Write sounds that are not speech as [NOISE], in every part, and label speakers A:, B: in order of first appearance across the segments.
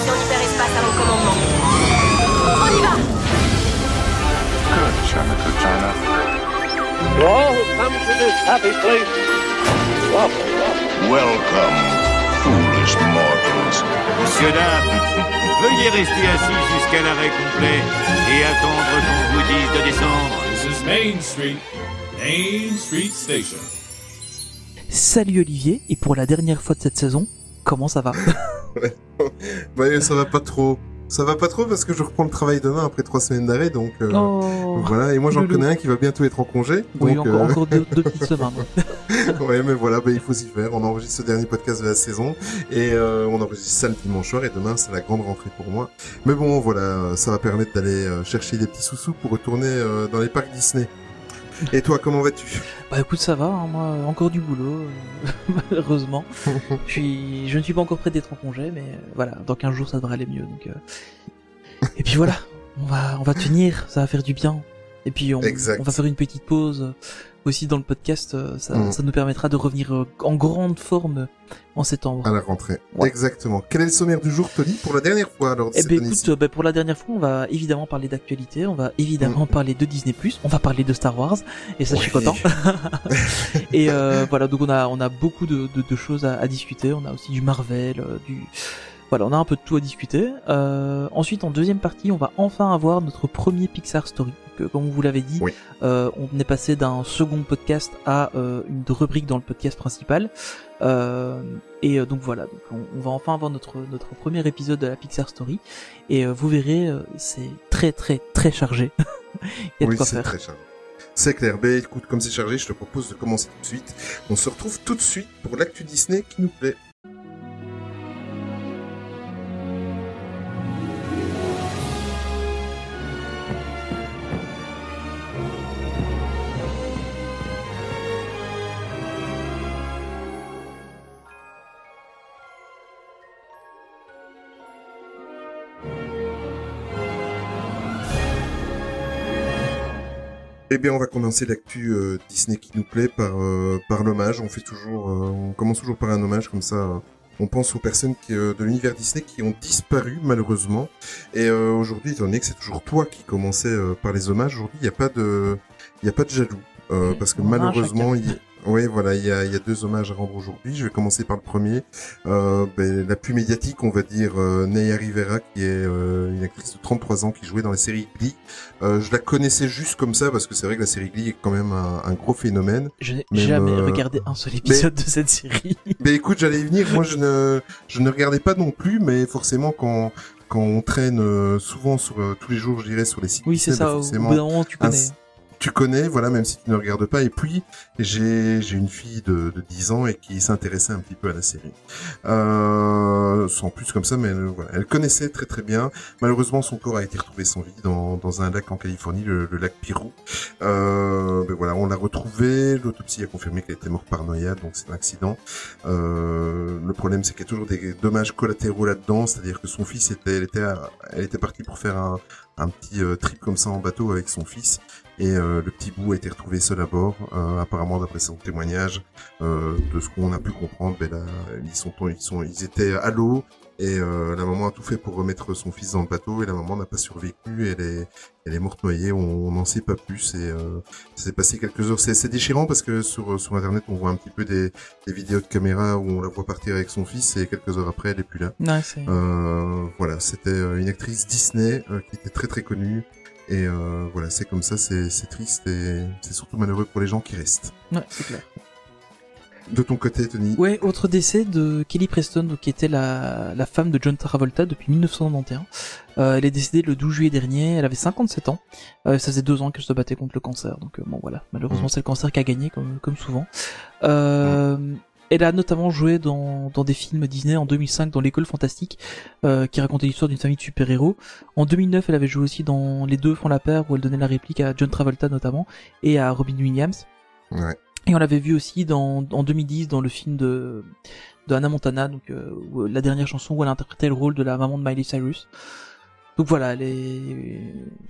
A: station hyperespace à mon commandement. On y va
B: Good, China, good China.
C: To all who come to this happy place. Welcome,
B: foolish mortals.
D: Monsieur, dames, veuillez rester assis jusqu'à l'arrêt complet et attendre qu'on vous dise de descendre.
E: This is Main Street, Main Street Station.
F: Salut Olivier, et pour la dernière fois de cette saison, comment ça va? [LAUGHS]
G: Ouais, [LAUGHS] ça va pas trop. Ça va pas trop parce que je reprends le travail demain après trois semaines d'arrêt, donc euh,
F: Oh
G: voilà. Et moi j'en connais un qui va bientôt être en congé.
F: Oui,
G: donc,
F: encore,
G: euh,
F: encore deux, deux petites [LAUGHS] semaines. [LAUGHS]
G: ouais, mais voilà, bah, il faut s'y faire. On enregistre ce dernier podcast de la saison et euh, on enregistre ça le dimanche soir et demain c'est la grande rentrée pour moi. Mais bon, voilà, ça va permettre d'aller euh, chercher des petits sous-sous pour retourner dans les parcs Disney. [LAUGHS] Et toi, comment vas-tu?
F: Bah écoute, ça va, hein, moi, encore du boulot, euh, [LAUGHS] malheureusement. [LAUGHS] je, suis, je ne suis pas encore prêt d'être en congé, mais euh, voilà, dans 15 jours ça devrait aller mieux. Donc, euh. Et puis voilà, on va, on va tenir, ça va faire du bien. Et puis on, va faire une petite pause aussi dans le podcast, euh, ça,
G: Mm.
F: ça nous permettra de revenir euh, en grande forme en septembre.
G: à la rentrée
F: Ouais.
G: Exactement. Quel est le sommaire du jour, Tony, pour la dernière fois alors de
F: Eh ben écoute, euh, ben, pour la dernière fois, on va évidemment parler d'actualité, on va évidemment
G: Mhm.
F: parler de Disney+, on va parler de Star Wars, et ça je suis
G: Oui.
F: content. [LAUGHS] [LAUGHS] et euh, voilà, donc on a on a beaucoup de, de, de choses à, à discuter, on a aussi du Marvel, du voilà, on a un peu de tout à discuter. Euh, ensuite, en deuxième partie, on va enfin avoir notre premier Pixar Story. Donc, euh, comme vous l'avez dit,
G: Oui.
F: euh, on est passé d'un second podcast à euh, une rubrique dans le podcast principal. Euh, et euh, donc voilà, donc on, on va enfin avoir notre notre premier épisode de la Pixar Story. Et euh, vous verrez, c'est très très très chargé. [LAUGHS] Il y a de
G: Oui,
F: quoi
G: c'est
F: faire.
G: très chargé. C'est clair. Ben écoute, comme c'est chargé, je te propose de commencer tout de suite. On se retrouve tout de suite pour l'actu Disney qui nous plaît. Eh bien, on va commencer l'actu euh, Disney qui nous plaît par euh, par l'hommage. On fait toujours, euh, on commence toujours par un hommage comme ça. euh, on pense aux personnes qui, euh, de l'univers Disney qui ont disparu malheureusement. Et euh, aujourd'hui, étant donné que c'est toujours toi qui commençais par les hommages, aujourd'hui, il n'y a pas de, il y a pas de jaloux euh, parce que malheureusement, il, oui, voilà, il y a, il y a deux hommages à rendre aujourd'hui. Je vais commencer par le premier, euh, ben, la plus médiatique, on va dire, euh, Naya Rivera, qui est euh, une actrice de 33 ans qui jouait dans la série Glee. Euh, je la connaissais juste comme ça parce que c'est vrai que la série Glee est quand même un, un gros phénomène.
F: Je n'ai jamais
G: euh,
F: regardé un seul épisode de cette série.
G: Mais [LAUGHS] écoute, j'allais y venir. Moi, je ne, je ne regardais pas non plus, mais forcément, quand, quand on traîne euh, souvent sur tous les jours, je dirais, sur les sites.
F: Oui, c'est
G: bah,
F: ça. Au
G: forcément,
F: bout d'un moment, tu
G: un-
F: connais.
G: Tu connais, voilà, même si tu ne regardes pas. Et puis, j'ai, une fille de, de 10 ans et qui s'intéressait un petit peu à la série. Euh, sans plus comme ça, mais elle, voilà, elle connaissait très très bien. Malheureusement, son corps a été retrouvé sans vie dans, dans un lac en Californie, le, le lac Pirou. Euh, ben voilà, on l'a retrouvée. L'autopsie a confirmé qu'elle était morte par noyade, donc c'est un accident. Euh, le problème, c'est qu'il y a toujours des dommages collatéraux là-dedans, c'est-à-dire que son fils était, elle était, elle était partie pour faire un, un petit euh, trip comme ça en bateau avec son fils et euh, le petit bout a été retrouvé seul à bord. Euh, apparemment, d'après son témoignage, euh, de ce qu'on a pu comprendre, ben là, ils sont, ils sont, ils étaient à l'eau et euh, la maman a tout fait pour remettre son fils dans le bateau et la maman n'a pas survécu. Elle est, elle est morte noyée. On n'en sait pas plus. Et euh, ça s'est passé quelques heures. C'est c'est déchirant parce que sur sur internet, on voit un petit peu des, des vidéos de caméra où on la voit partir avec son fils et quelques heures après, elle est plus là.
F: Ouais, c'est...
G: Euh, voilà, c'était euh, une actrice Disney euh, qui était très très connue. Et euh, voilà, c'est comme ça, c'est triste et c'est surtout malheureux pour les gens qui restent.
F: Ouais, c'est clair.
G: De ton côté, Tony
F: Ouais, autre décès de Kelly Preston, qui était la, la femme de John Travolta depuis 1991. Euh, elle est décédée le 12 juillet dernier, elle avait 57 ans. Euh, ça faisait deux ans qu'elle se battait contre le cancer, donc euh, bon voilà, malheureusement
G: Mhm.
F: c'est le cancer qui a gagné comme, comme souvent. Euh, Elle a notamment joué dans, dans des films Disney en 2005 dans l'école fantastique, euh, qui racontait l'histoire d'une famille de super-héros. En 2009, elle avait joué aussi dans Les deux font la paire, où elle donnait la réplique à John Travolta notamment, et à Robin Williams.
G: Ouais.
F: Et on l'avait vu aussi dans, en 2010 dans le film de, de Hannah Montana, donc euh, la dernière chanson où elle interprétait le rôle de la maman de Miley Cyrus. Donc voilà,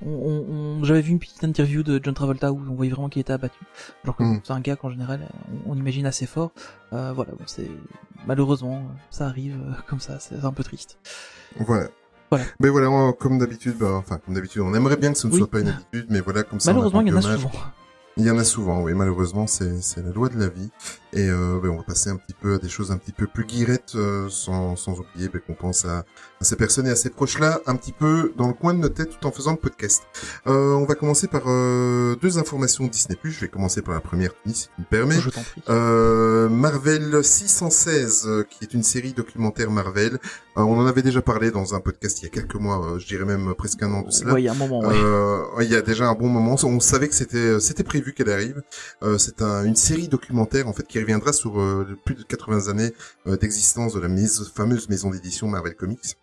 F: on, j'avais vu une petite interview de John Travolta où on voyait vraiment qu'il était abattu. Alors que
G: Mm.
F: c'est un gars qu'en général on, on imagine assez fort. Euh, voilà, bon, c'est malheureusement ça arrive euh, [LAUGHS] comme ça, c'est un peu triste.
G: Voilà.
F: Voilà.
G: Mais voilà, on- comme d'habitude, bah, enfin, comme d'habitude, on aimerait bien que ce ne
F: Oui.
G: soit pas une habitude, mais voilà, comme ça. on
F: Malheureusement, il y en a souvent.
G: Il y en a souvent, oui, malheureusement, c'est, la loi de la vie. Et euh, ben, on va passer un petit peu à des choses un petit peu plus guirettes, euh, sans, sans oublier ben, qu'on pense à, à ces personnes et à ces proches-là, un petit peu dans le coin de notre tête tout en faisant le podcast. Euh, on va commencer par euh, deux informations Disney+. Je vais commencer par la première, si tu me permets.
F: Je t'en prie.
G: Euh, Marvel 616, euh, qui est une série documentaire Marvel. Euh, on en avait déjà parlé dans un podcast il y a quelques mois, euh, je dirais même presque un an de cela.
F: Ouais, il y a un moment. Ouais.
G: Euh, il y a déjà un bon moment. On savait que c'était c'était prévu qu'elle arrive. Euh, c'est un- une série documentaire en fait qui reviendra sur euh, plus de 80 années euh, d'existence de la fameuse maison d'édition Marvel Comics.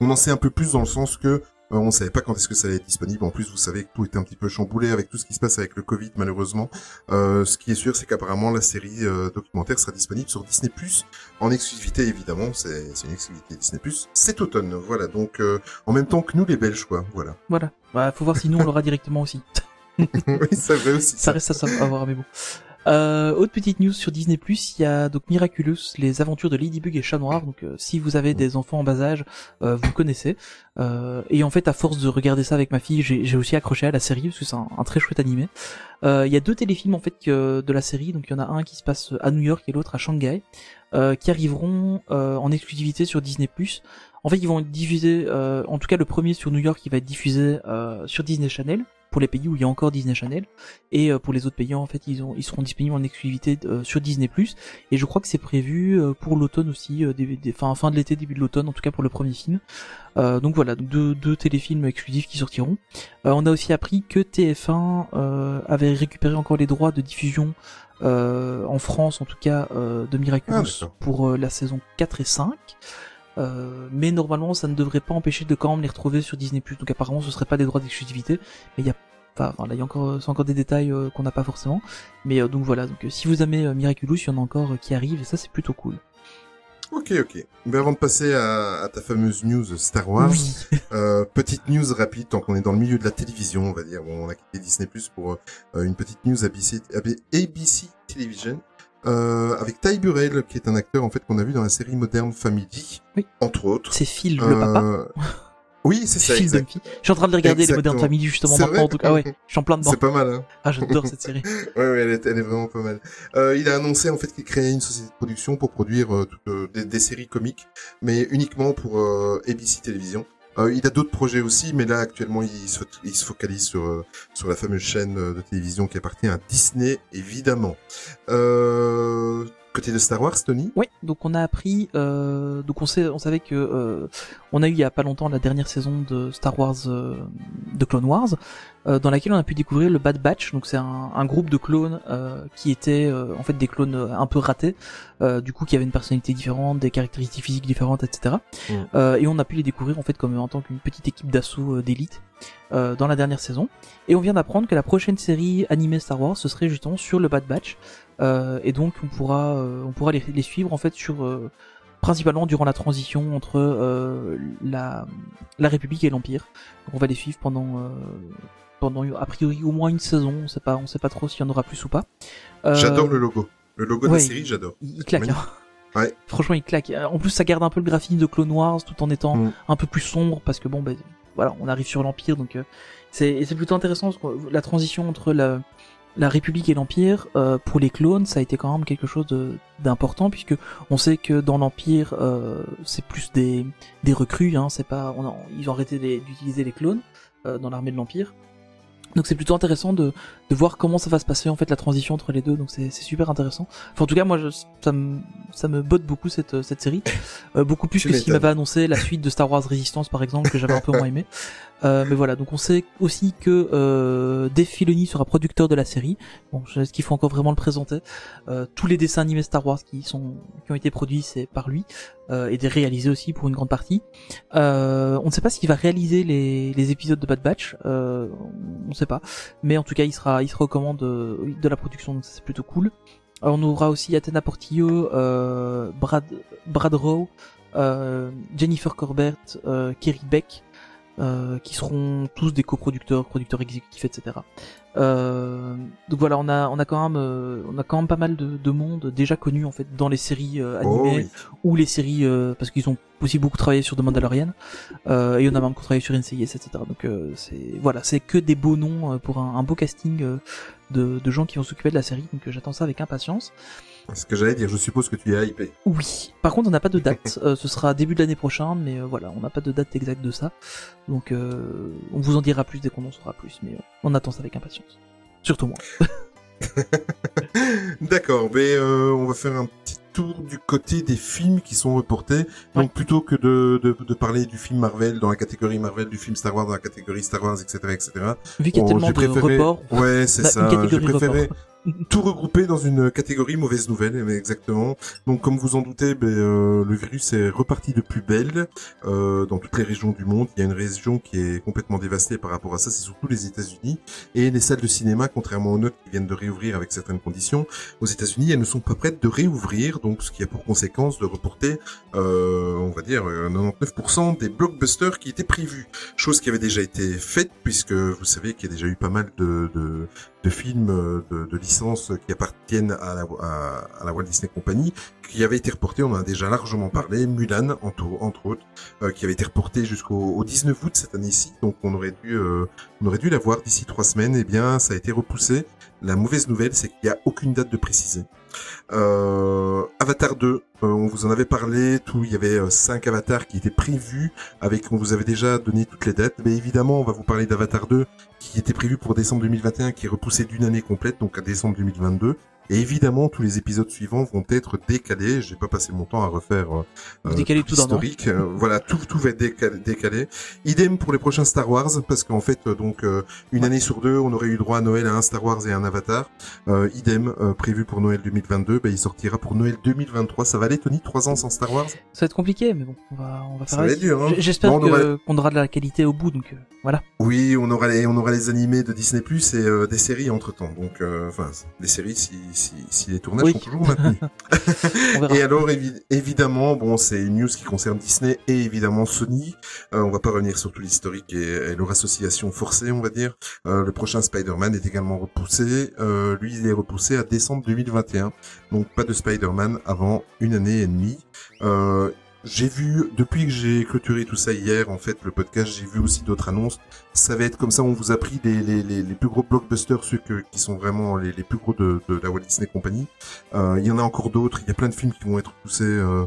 G: On en sait un peu plus dans le sens que euh, on savait pas quand est-ce que ça allait être disponible. En plus, vous savez que tout était un petit peu chamboulé avec tout ce qui se passe avec le Covid, malheureusement. Ce qui est sûr, c'est qu'apparemment la série documentaire sera disponible sur Disney Plus en exclusivité, évidemment. C'est une exclusivité Disney Plus. Cet automne, voilà. Donc en même temps que nous, les Belges, quoi. Voilà.
F: Voilà. Bah, faut voir si nous on l'aura directement aussi. [LAUGHS] [LAUGHS]
G: oui, c'est vrai aussi.
F: Ça reste à savoir, mais bon. Euh, autre petite news sur Disney+, il y a donc Miraculous, les aventures de Ladybug et Chat Noir. Donc, euh, si vous avez des enfants en bas âge, euh, vous connaissez. Euh, et en fait, à force de regarder ça avec ma fille, j'ai aussi accroché à la série parce que c'est un, très chouette animé. Euh, Il y a deux téléfilms en fait de la série. Donc, il y en a un qui se passe à New York et l'autre à Shanghai, qui arriveront en exclusivité sur Disney+. En fait, ils vont être diffusés. euh, en tout cas, le premier sur New York, il va être diffusé sur Disney Channel pour les pays où il y a encore Disney Channel. Et euh, pour les autres pays en fait ils ont ils seront disponibles en exclusivité euh, sur Disney et je crois que c'est prévu euh, pour l'automne aussi des, des- fin fin de l'été début de l'automne en tout cas pour le premier film. Euh, donc voilà donc deux, deux téléfilms exclusifs qui sortiront. Euh, on a aussi appris que TF1 euh, avait récupéré encore les droits de diffusion en France en tout cas de
G: Ah,
F: Miraculous
G: d'accord.
F: pour la saison 4 et 5 euh, mais normalement, ça ne devrait pas empêcher de quand même les retrouver sur Disney+. Donc apparemment, ce serait pas des droits d'exclusivité, mais il y a Enfin, là, il y a encore, c'est encore des détails euh, qu'on n'a pas forcément. Mais euh, donc voilà. Donc euh, si vous aimez euh, Miraculous, il y en a encore euh, qui arrivent et ça c'est plutôt cool.
G: Ok, ok. Mais avant de passer à, à ta fameuse news Star Wars,
F: Oui. [LAUGHS]
G: euh, petite news rapide, tant qu'on est dans le milieu de la télévision, on va dire. Bon, on a quitté Disney Plus pour euh, une petite news ABC, ABC Television. Euh, avec Ty Burrell, qui est un acteur en fait qu'on a vu dans la série moderne Family,
F: Oui.
G: entre autres.
F: C'est Phil le papa.
G: Euh, Oui, c'est ça,
F: Phil
G: exact.
F: Je suis en train de les regarder les. Modern Family justement maintenant.
G: vrai
F: En tout cas, ouais. [LAUGHS] Je suis en plein dedans.
G: C'est pas mal, hein.
F: Ah, j'adore cette [LAUGHS] série.
G: Ouais, ouais, elle est, elle est vraiment pas mal. Euh, il a annoncé en fait qu'il créait une société de production pour produire euh, toutes, euh, des, des séries comiques, mais uniquement pour euh, ABC Télévision. Euh, il a d'autres projets aussi, mais là actuellement il se, focalise sur euh, sur la fameuse chaîne euh, de télévision qui appartient à Disney, évidemment. Euh, côté de Star Wars, Tony?
F: Oui, donc on a appris, euh, donc on sait, on savait que euh, on a eu il y a pas longtemps la dernière saison de Star Wars, euh, de Clone Wars, euh, dans laquelle on a pu découvrir le Bad Batch. Donc c'est un, un groupe de clones euh, qui étaient euh, en fait des clones un peu ratés, euh, du coup qui avaient une personnalité différente, des caractéristiques physiques différentes, etc.
G: Mm.
F: Euh, et on a pu les découvrir en fait comme en tant qu'une petite équipe d'assaut euh, d'élite euh, dans la dernière saison. Et on vient d'apprendre que la prochaine série animée Star Wars ce serait justement sur le Bad Batch. Euh, et donc on pourra euh, on pourra les, les suivre en fait sur euh, principalement durant la transition entre euh, la la République et l'Empire. On va les suivre pendant euh, pendant a priori au moins une saison. On sait pas on sait pas trop s'il y en aura plus ou pas. Euh,
G: J'adore le logo. Le logo de la série, j'adore.
F: Il, il claque. Hein.
G: Ouais. [LAUGHS]
F: Franchement, il claque. En plus, ça garde un peu le graphisme de Clone Wars tout en étant
G: Mm.
F: un peu plus sombre parce que bon, ben voilà, on arrive sur l'Empire, donc euh, c'est plutôt intéressant parce que la transition entre la la République et l'Empire euh, pour les clones, ça a été quand même quelque chose d'important puisque on sait que dans l'Empire, euh, c'est plus des des recrues, hein, c'est pas on a- ils ont arrêté d'utiliser les clones euh, dans l'armée de l'Empire. Donc c'est plutôt intéressant de, de voir comment ça va se passer en fait la transition entre les deux. Donc c'est super intéressant. Enfin en tout cas moi je, ça me ça me botte beaucoup cette cette série, Euh, beaucoup plus que ce qu'il m'avait annoncé la suite de Star Wars Resistance par exemple que j'avais un peu moins aimé. Euh, mais voilà donc on sait aussi que euh, Dave Filoni sera producteur de la série. Bon je- est-ce qu'il faut encore vraiment le présenter? Euh, Tous les dessins animés Star Wars qui sont qui ont été produits c'est par lui euh, et des réalisés aussi pour une grande partie. Euh, on ne sait pas s'il va réaliser les, les épisodes de Bad Batch, euh, on ne sait pas, mais en tout cas il sera il sera aux commandes de, la production, donc c'est plutôt cool. Euh, on aura aussi Athena Portillo, euh, Brad Brad Rowe, euh, Jennifer Corbett, euh, Kerry Beck. euh, qui seront tous des coproducteurs, producteurs exécutifs, etc. Euh, donc voilà, on a on a quand même euh, on a quand même pas mal de, de monde déjà connu en fait dans les séries euh,
G: Oh
F: animées
G: oui.
F: ou les séries euh, parce qu'ils ont aussi beaucoup travaillé sur The Mandalorian. Euh, et on a même travaillé sur NCIS etc donc euh, c'est voilà c'est que des beaux noms pour un, un beau casting euh, de, de gens qui vont s'occuper de la série. Donc j'attends ça avec impatience
G: Ce que j'allais dire, je suppose que tu es hypé.
F: oui par contre on n'a pas de date [LAUGHS] euh, ce sera début de l'année prochaine mais euh, voilà on n'a pas de date exacte de ça donc euh, on vous en dira plus dès qu'on en saura plus mais euh, on attend ça avec impatience surtout moi [LAUGHS]
G: D'accord, mais euh, on va faire un petit tour du côté des films qui sont reportés. Donc plutôt que de, de, de parler du film Marvel dans la catégorie Marvel, du film Star Wars dans la catégorie Star Wars, etc., etc.
F: vu qu'il y a
G: bon,
F: tellement de
G: préféré-
F: reports
G: Ouais, c'est
F: bah,
G: ça. J'ai préféré. Tout regrouper dans une catégorie mauvaise nouvelle, exactement. Donc, comme vous en doutez, ben, euh, le virus est reparti de plus belle euh, dans toutes les régions du monde. Il y a une région qui est complètement dévastée par rapport à ça, c'est surtout les États-Unis et les salles de cinéma, contrairement aux notes qui viennent de réouvrir avec certaines conditions. Aux États-Unis, elles ne sont pas prêtes de réouvrir, donc ce qui a pour conséquence de reporter, euh, on va dire, euh, 99% des blockbusters qui étaient prévus. Chose qui avait déjà été faite, puisque vous savez qu'il y a déjà eu pas mal de, de, de films euh, de, de licences qui appartiennent à la, à, à la Walt Disney Company, qui avaient été reportés, on en a déjà largement parlé, Mulan entre, autres, euh, qui avait été reporté jusqu'au au 19 août cette année-ci, donc on aurait dû, euh, on aurait dû la voir d'ici trois semaines, et bien ça a été repoussé. La mauvaise nouvelle, c'est qu'il n'y a aucune date de précisée. Euh, Avatar 2, euh, on vous en avait parlé, tout, il y avait euh, cinq avatars qui étaient prévus, avec, on vous avait déjà donné toutes les dates, mais évidemment, on va vous parler d'Avatar 2, qui était prévu pour décembre 2021, qui est repoussé d'une année complète, donc à décembre 2022. Et évidemment, tous les épisodes suivants vont être décalés. J'ai pas passé mon temps à refaire euh,
F: Vous décalez
G: tout
F: tout
G: l'historique. Euh, voilà, tout tout va être décalé, décalé. Idem pour les prochains Star Wars, parce qu'en fait, euh, donc euh, une année sur deux, on aurait eu droit à Noël à un Star Wars et un Avatar. Euh, idem euh, prévu pour Noël 2022, ben, il sortira pour Noël 2023. Ça va aller, Tony, trois ans sans Star Wars?
F: Ça va être compliqué mais bon on va on va
G: Ça
F: faire
G: va
F: avec.
G: être dur, hein.
F: J'espère
G: Bon, aura-
F: qu'on aura de la qualité au bout donc euh, voilà
G: Oui, on aura les on aura les animés de Disney Plus et euh, des séries entre temps. Donc, euh, enfin, des séries si si si les tournages
F: Oui.
G: sont toujours maintenus. [LAUGHS] Et alors, évi- évidemment, bon, c'est une news qui concerne Disney et évidemment Sony. Euh, on va pas revenir sur tout l'historique et, et leur association forcée, on va dire. Euh, le prochain Spider-Man est également repoussé. Euh, lui, il est repoussé à décembre 2021. Donc, pas de Spider-Man avant une année et demie. J'ai vu, depuis que j'ai clôturé tout ça hier, en fait, le podcast, j'ai vu aussi d'autres annonces. Ça va être comme ça, on vous a pris les, les, les, les plus gros blockbusters, ceux que, qui sont vraiment les, les plus gros de, de la Walt Disney Company. Euh, Il y en a encore d'autres, il y a plein de films qui vont être poussés, euh,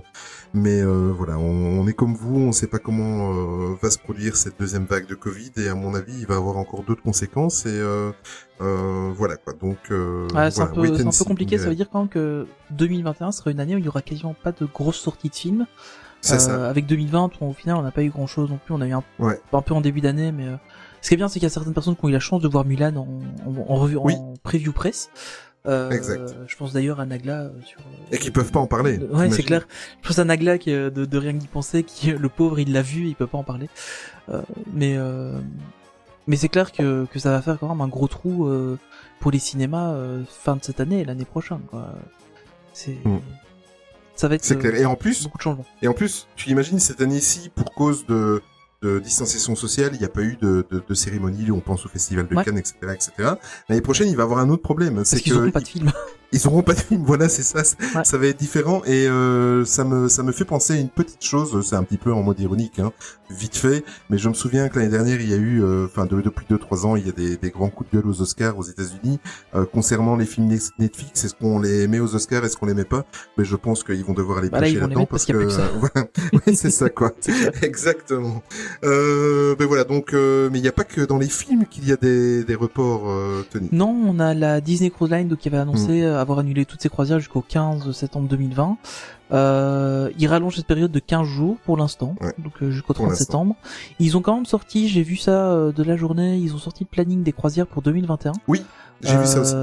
G: mais euh, voilà, on, on est comme vous, on ne sait pas comment euh, va se produire cette deuxième vague de Covid, et à mon avis, il va avoir encore d'autres conséquences, et euh, euh, voilà quoi. Donc, euh,
F: Ouais, c'est un peu, un peu compliqué. Ça veut dire quand même que 2021 sera une année où il y aura quasiment pas de grosses sorties de films.
G: Ça.
F: Euh, avec 2020, on- au final, on n'a pas eu grand chose non plus. On a eu un,
G: Ouais.
F: un peu en début d'année, mais euh, ce qui est bien, c'est qu'il y a certaines personnes qui ont eu la chance de voir Mulan en, en, en revue,
G: Oui.
F: en preview press. Euh,
G: Exact.
F: Je pense d'ailleurs à Nagla sur.
G: Et qui peuvent pas en parler.
F: Ouais, c'est clair. Je pense à Nagla qui, de, de rien d'y penser, qui le pauvre, il l'a vu, il peut pas en parler. Mais mais c'est clair que que ça va faire quand même un gros trou pour les cinémas fin de cette année et l'année prochaine. Quoi. C'est
G: Mm.
F: Ça va être
G: C'est
F: euh,
G: clair. Et en plus,
F: beaucoup de changements.
G: Et en plus, tu imagines cette année-ci, pour cause de, de distanciation sociale, il n'y a pas eu de, de, de cérémonie, on pense au festival de
F: Ouais.
G: Cannes, etc., etc. L'année prochaine, il va avoir un autre problème. C'est
F: Parce qu'ils
G: que
F: auront pas de film.
G: Ils auront pas de film. [LAUGHS] Voilà, c'est ça.
F: Ouais.
G: Ça va être différent et euh, ça me ça me fait penser à une petite chose. C'est un petit peu en mode ironique, hein, vite fait. Mais je me souviens que l'année dernière, il y a eu, euh, enfin de- depuis deux trois ans, il y a des, des grands coups de gueule aux Oscars aux États-Unis euh, concernant les films Net- Netflix. Est-ce qu'on les met aux Oscars? Est-ce qu'on les met pas? Mais je pense qu'ils vont devoir les
F: Bah
G: pêcher là-dedans
F: parce plus que
G: voilà. [LAUGHS] Ouais, c'est ça quoi. [LAUGHS] Exactement. Euh, ben voilà. Donc, euh, mais il n'y a pas que dans les films qu'il y a des, des reports, euh, Tony.
F: Non, on a la Disney Cruise Line donc, qui avait annoncé
G: Mm.
F: Avoir annulé toutes ses croisières jusqu'au 15 septembre 2020. Euh, ils rallongent cette période de 15 jours pour l'instant,
G: Ouais.
F: donc euh, jusqu'au
G: Pour
F: 30
G: l'instant.
F: septembre. Ils ont quand même sorti, j'ai vu ça euh, de la journée, ils ont sorti le planning des croisières pour 2021.
G: J'ai vu ça aussi.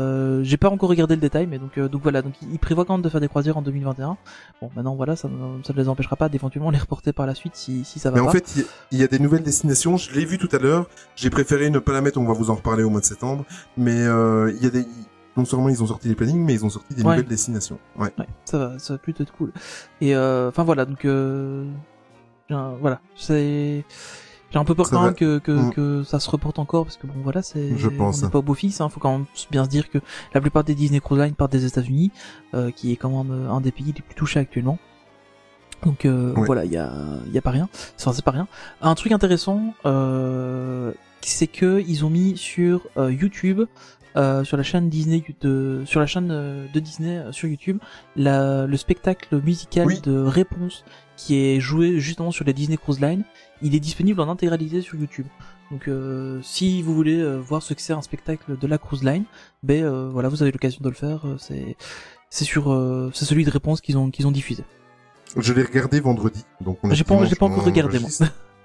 F: J'ai pas encore regardé le détail, mais donc euh, donc voilà, donc ils prévoient quand même de faire des croisières en 2021. Bon, maintenant voilà, ça ne ça ne les empêchera pas d'éventuellement les reporter par la suite si si ça va
G: Mais en fait, il y a- il y, a des nouvelles destinations. Je l'ai vu tout à l'heure. J'ai préféré ne pas la mettre. On va vous en reparler au mois de septembre. Mais euh, il y a des. Non seulement ils ont sorti les plannings, mais ils ont sorti des
F: Ouais.
G: nouvelles destinations. Ouais.
F: Ouais, ça va, ça va plutôt être cool. Et euh, enfin voilà, donc euh, voilà, c'est J'ai un peu peur
G: Ça
F: quand
G: va.
F: même que, que,
G: Mm.
F: que ça se reporte encore parce que bon voilà c'est
G: Je pense,
F: on n'est pas au beau hein, faut quand même bien se dire que la plupart des Disney Cruise Line partent des États-Unis euh, qui est quand même euh, un des pays les plus touchés actuellement. Donc euh,
G: Ouais.
F: voilà, il y a y a pas rien. Enfin, c'est pas rien. Un truc intéressant euh, c'est que ils ont mis sur YouTube euh, sur la chaîne Disney de sur la chaîne euh, de Disney euh, sur YouTube la, le spectacle musical
G: Oui.
F: de réponse qui est joué justement sur les Disney Cruise Line il est disponible en intégralité sur YouTube. Donc euh, si vous voulez euh, voir ce que c'est un spectacle de la Cruise Line, ben euh, voilà, vous avez l'occasion de le faire. c'est c'est sur euh, c'est celui de réponse qu'ils ont qu'ils ont diffusé.
G: Je l'ai regardé vendredi, donc on
F: J'ai pas j'ai pas encore regardé moi.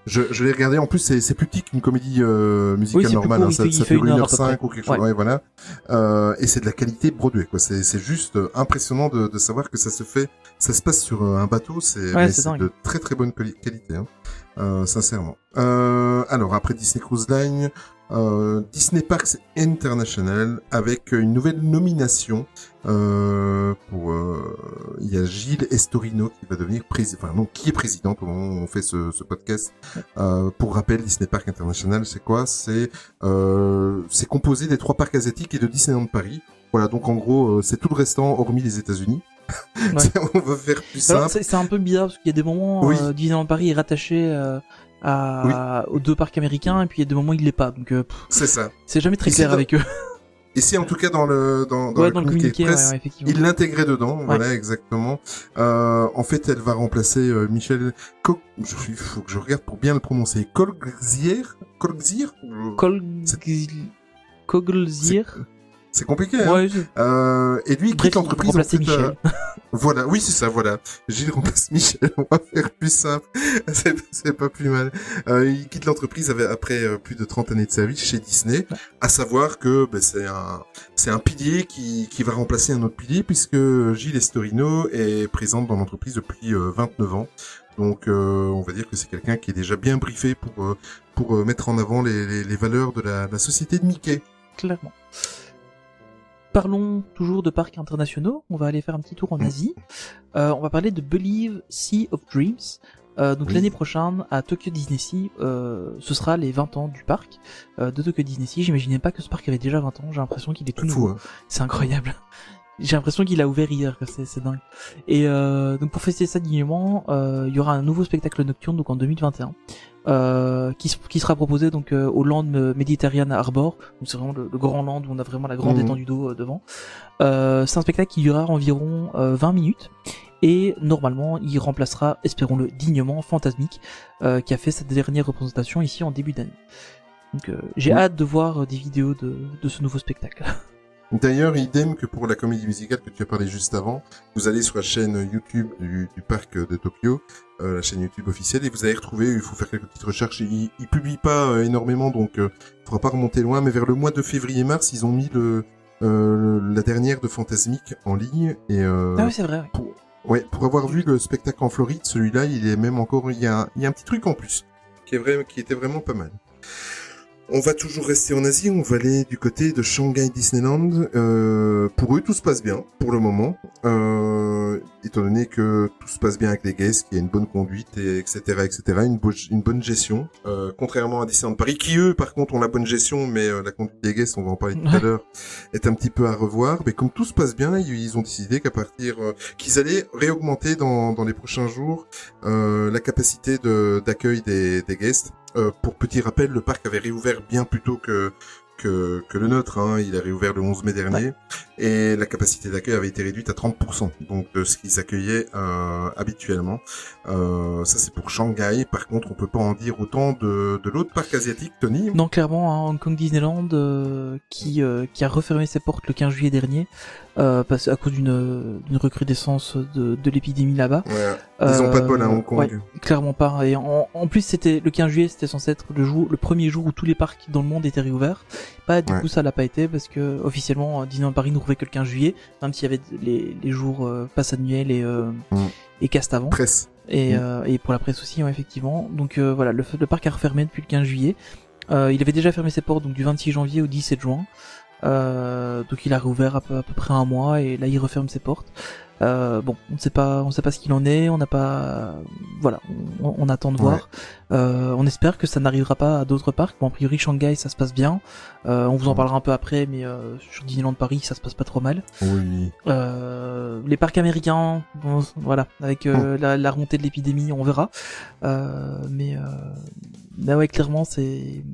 G: Je, je l'ai regardé. En plus, c'est c'est plus petit qu'une comédie euh, musicale
F: Oui,
G: normale.
F: court,
G: hein.
F: il
G: Ça,
F: fait-
G: ça
F: il fait
G: dure
F: une heure à peu
G: 1h05
F: près.
G: ou quelque chose.
F: Ouais.
G: Voilà. Euh, et c'est de la qualité Broadway. Quoi. C'est c'est juste euh, impressionnant de, de savoir que ça se fait. Ça se passe sur euh, un bateau. C'est
F: Ouais,
G: de très très bonne quali- qualité. Hein. Euh, sincèrement. Euh, alors après Disney Cruise Line, euh, Disney Parks International avec une nouvelle nomination euh, pour. euh, Il y a Gilles Estorino qui va devenir président. Enfin non, qui est président au moment où on fait ce, ce podcast. Euh, pour rappel, Disney Park International, c'est quoi? C'est euh, c'est composé des trois parcs asiatiques et de Disneyland Paris. Voilà, donc en gros, euh, c'est tout le restant hormis les États-Unis. [LAUGHS] on va faire plus simple.
F: c'est un peu bizarre parce qu'il y a des moments
G: Oui.
F: euh, Disneyland Paris est rattaché aux deux parcs américains et puis il y a des moments où il l'est pas. Donc euh,
G: C'est ça.
F: c'est jamais très clair avec eux. [LAUGHS]
G: Ici, en tout cas, dans le dans, dans
F: ouais,
G: le
F: dans le
G: communiqué presse,
F: ouais, effectivement.
G: il l'intégrait dedans. Voilà, exactement. Euh, en fait, elle va remplacer euh, Michel. Co il faut que je regarde pour bien le prononcer. Colgzier, Colgzier.
F: Koglzir.
G: C'est compliqué. Hein
F: Ouais, je-
G: Euh, et lui, il quitte l'entreprise. en fait,
F: Michel.
G: euh, [LAUGHS] voilà, oui, c'est ça, voilà. Gilles remplace [LAUGHS] Michel, on va faire plus simple. [LAUGHS] c'est, c'est pas plus mal. Euh, il quitte l'entreprise avec- après euh, plus de 30 années de service chez Disney. À savoir que ben, c'est un c'est un pilier qui, qui va remplacer un autre pilier puisque Gilles Estorino est présente dans l'entreprise depuis euh, 29 ans. Donc euh, on va dire que c'est quelqu'un qui est déjà bien briefé pour euh, pour euh, mettre en avant les, les, les valeurs de la, la société de Mickey.
F: clairement. Parlons toujours de parcs internationaux. On va aller faire un petit tour en
G: Mm.
F: Asie. Euh, on va parler de Believe Sea of Dreams. Euh, donc
G: Oui.
F: l'année prochaine à Tokyo Disney Sea, euh, ce sera les 20 ans du parc euh, de Tokyo Disney Sea. J'imaginais pas que ce parc avait déjà 20 ans. J'ai l'impression qu'il est tout nouveau.
G: hein.
F: C'est incroyable. [LAUGHS] J'ai l'impression qu'il a ouvert hier, c'est dingue. Et euh, donc pour fêter ça dignement, euh, il y aura un nouveau spectacle nocturne donc en 2021 euh, qui, qui sera proposé donc euh, au Land Mediterranean Harbor. Donc c'est vraiment le, le grand land où on a vraiment la grande
G: Mhm.
F: étendue d'eau euh, devant. Euh, c'est un spectacle qui durera environ euh, 20 minutes. Et normalement, il remplacera, espérons-le, dignement Fantasmic, euh, qui a fait sa dernière représentation ici en début d'année. Donc euh, j'ai hâte de voir euh, des vidéos de, de ce nouveau spectacle. [LAUGHS]
G: D'ailleurs, idem que pour la comédie musicale que tu as parlé juste avant, vous allez sur la chaîne YouTube du, du parc de Tokyo, euh, la chaîne YouTube officielle, et vous allez retrouver, il faut faire quelques petites recherches, ils, ils publient pas euh, énormément, donc euh, faudra pas remonter loin, mais vers le mois de février-mars, ils ont mis le, euh, la dernière de Fantasmic en ligne, et euh,
F: ah oui, c'est vrai. ouais.
G: pour, ouais, pour avoir vu le spectacle en Floride, celui-là, il est même encore, il y a, un- il y a un petit truc en plus, qui est vrai, qui était vraiment pas mal. On va toujours rester en Asie, on va aller du côté de Shanghai Disneyland. Euh, pour eux, tout se passe bien, pour le moment. Euh, étant donné que tout se passe bien avec les guests, qu'il y a une bonne conduite, et etc., etc., une, bo- une bonne gestion. Euh, contrairement à Disneyland Paris, qui eux, par contre, ont la bonne gestion, mais euh, la conduite des guests, on va en parler tout à l'heure, est un petit peu à revoir. Mais comme tout se passe bien, ils, ont décidé qu'à partir, euh, qu'ils allaient réaugmenter dans, dans les prochains jours euh, la capacité de- d'accueil des, des guests. Euh, pour petit rappel, le parc avait réouvert bien plus tôt que que, que le nôtre. Hein. Il a réouvert le 11 mai dernier et la capacité d'accueil avait été réduite à 30%, donc de ce qu'ils accueillaient euh, habituellement. Euh, ça c'est pour Shanghai. Par contre, on peut pas en dire autant de, de l'autre parc asiatique, Tony.
F: Non, clairement, hein, Hong Kong Disneyland euh, qui euh, qui a refermé ses portes le 15 juillet dernier euh, parce à cause d'une recrudescence de, de l'épidémie là-bas.
G: Ouais. Ils ont pas de bol à Hong Kong.
F: ouais, clairement pas. Et en, en plus, c'était le 15 juillet, c'était censé être le jour, le premier jour où tous les parcs dans le monde étaient réouverts. Pas du
G: Ouais.
F: coup, ça l'a pas été parce que officiellement, euh, Disneyland Paris n'ouvrait que le 15 juillet, même s'il y avait les, les jours euh, passe annuel et euh,
G: Mm.
F: et cast avant.
G: Presse.
F: Et,
G: Mm.
F: euh, et pour la presse aussi, ouais, effectivement. Donc euh, voilà, le, le parc a refermé depuis le 15 juillet. Euh, il avait déjà fermé ses portes donc du 26 janvier au 17 juin. Euh, donc il a réouvert à peu, à peu près un mois et là il referme ses portes. Euh, bon, on ne sait pas, on sait pas ce qu'il en est, on n'a pas, voilà, on, on attend de voir. Euh, on espère que ça n'arrivera pas à d'autres parcs. Bon, a priori Shanghai, ça se passe bien. Euh, on vous en parlera un peu après, mais euh, sur Disneyland Paris, ça se passe pas trop mal.
G: Oui.
F: Euh, les parcs américains, bon, voilà, avec euh, la, la remontée de l'épidémie, on verra. Euh, mais, euh, mais ouais, clairement, c'est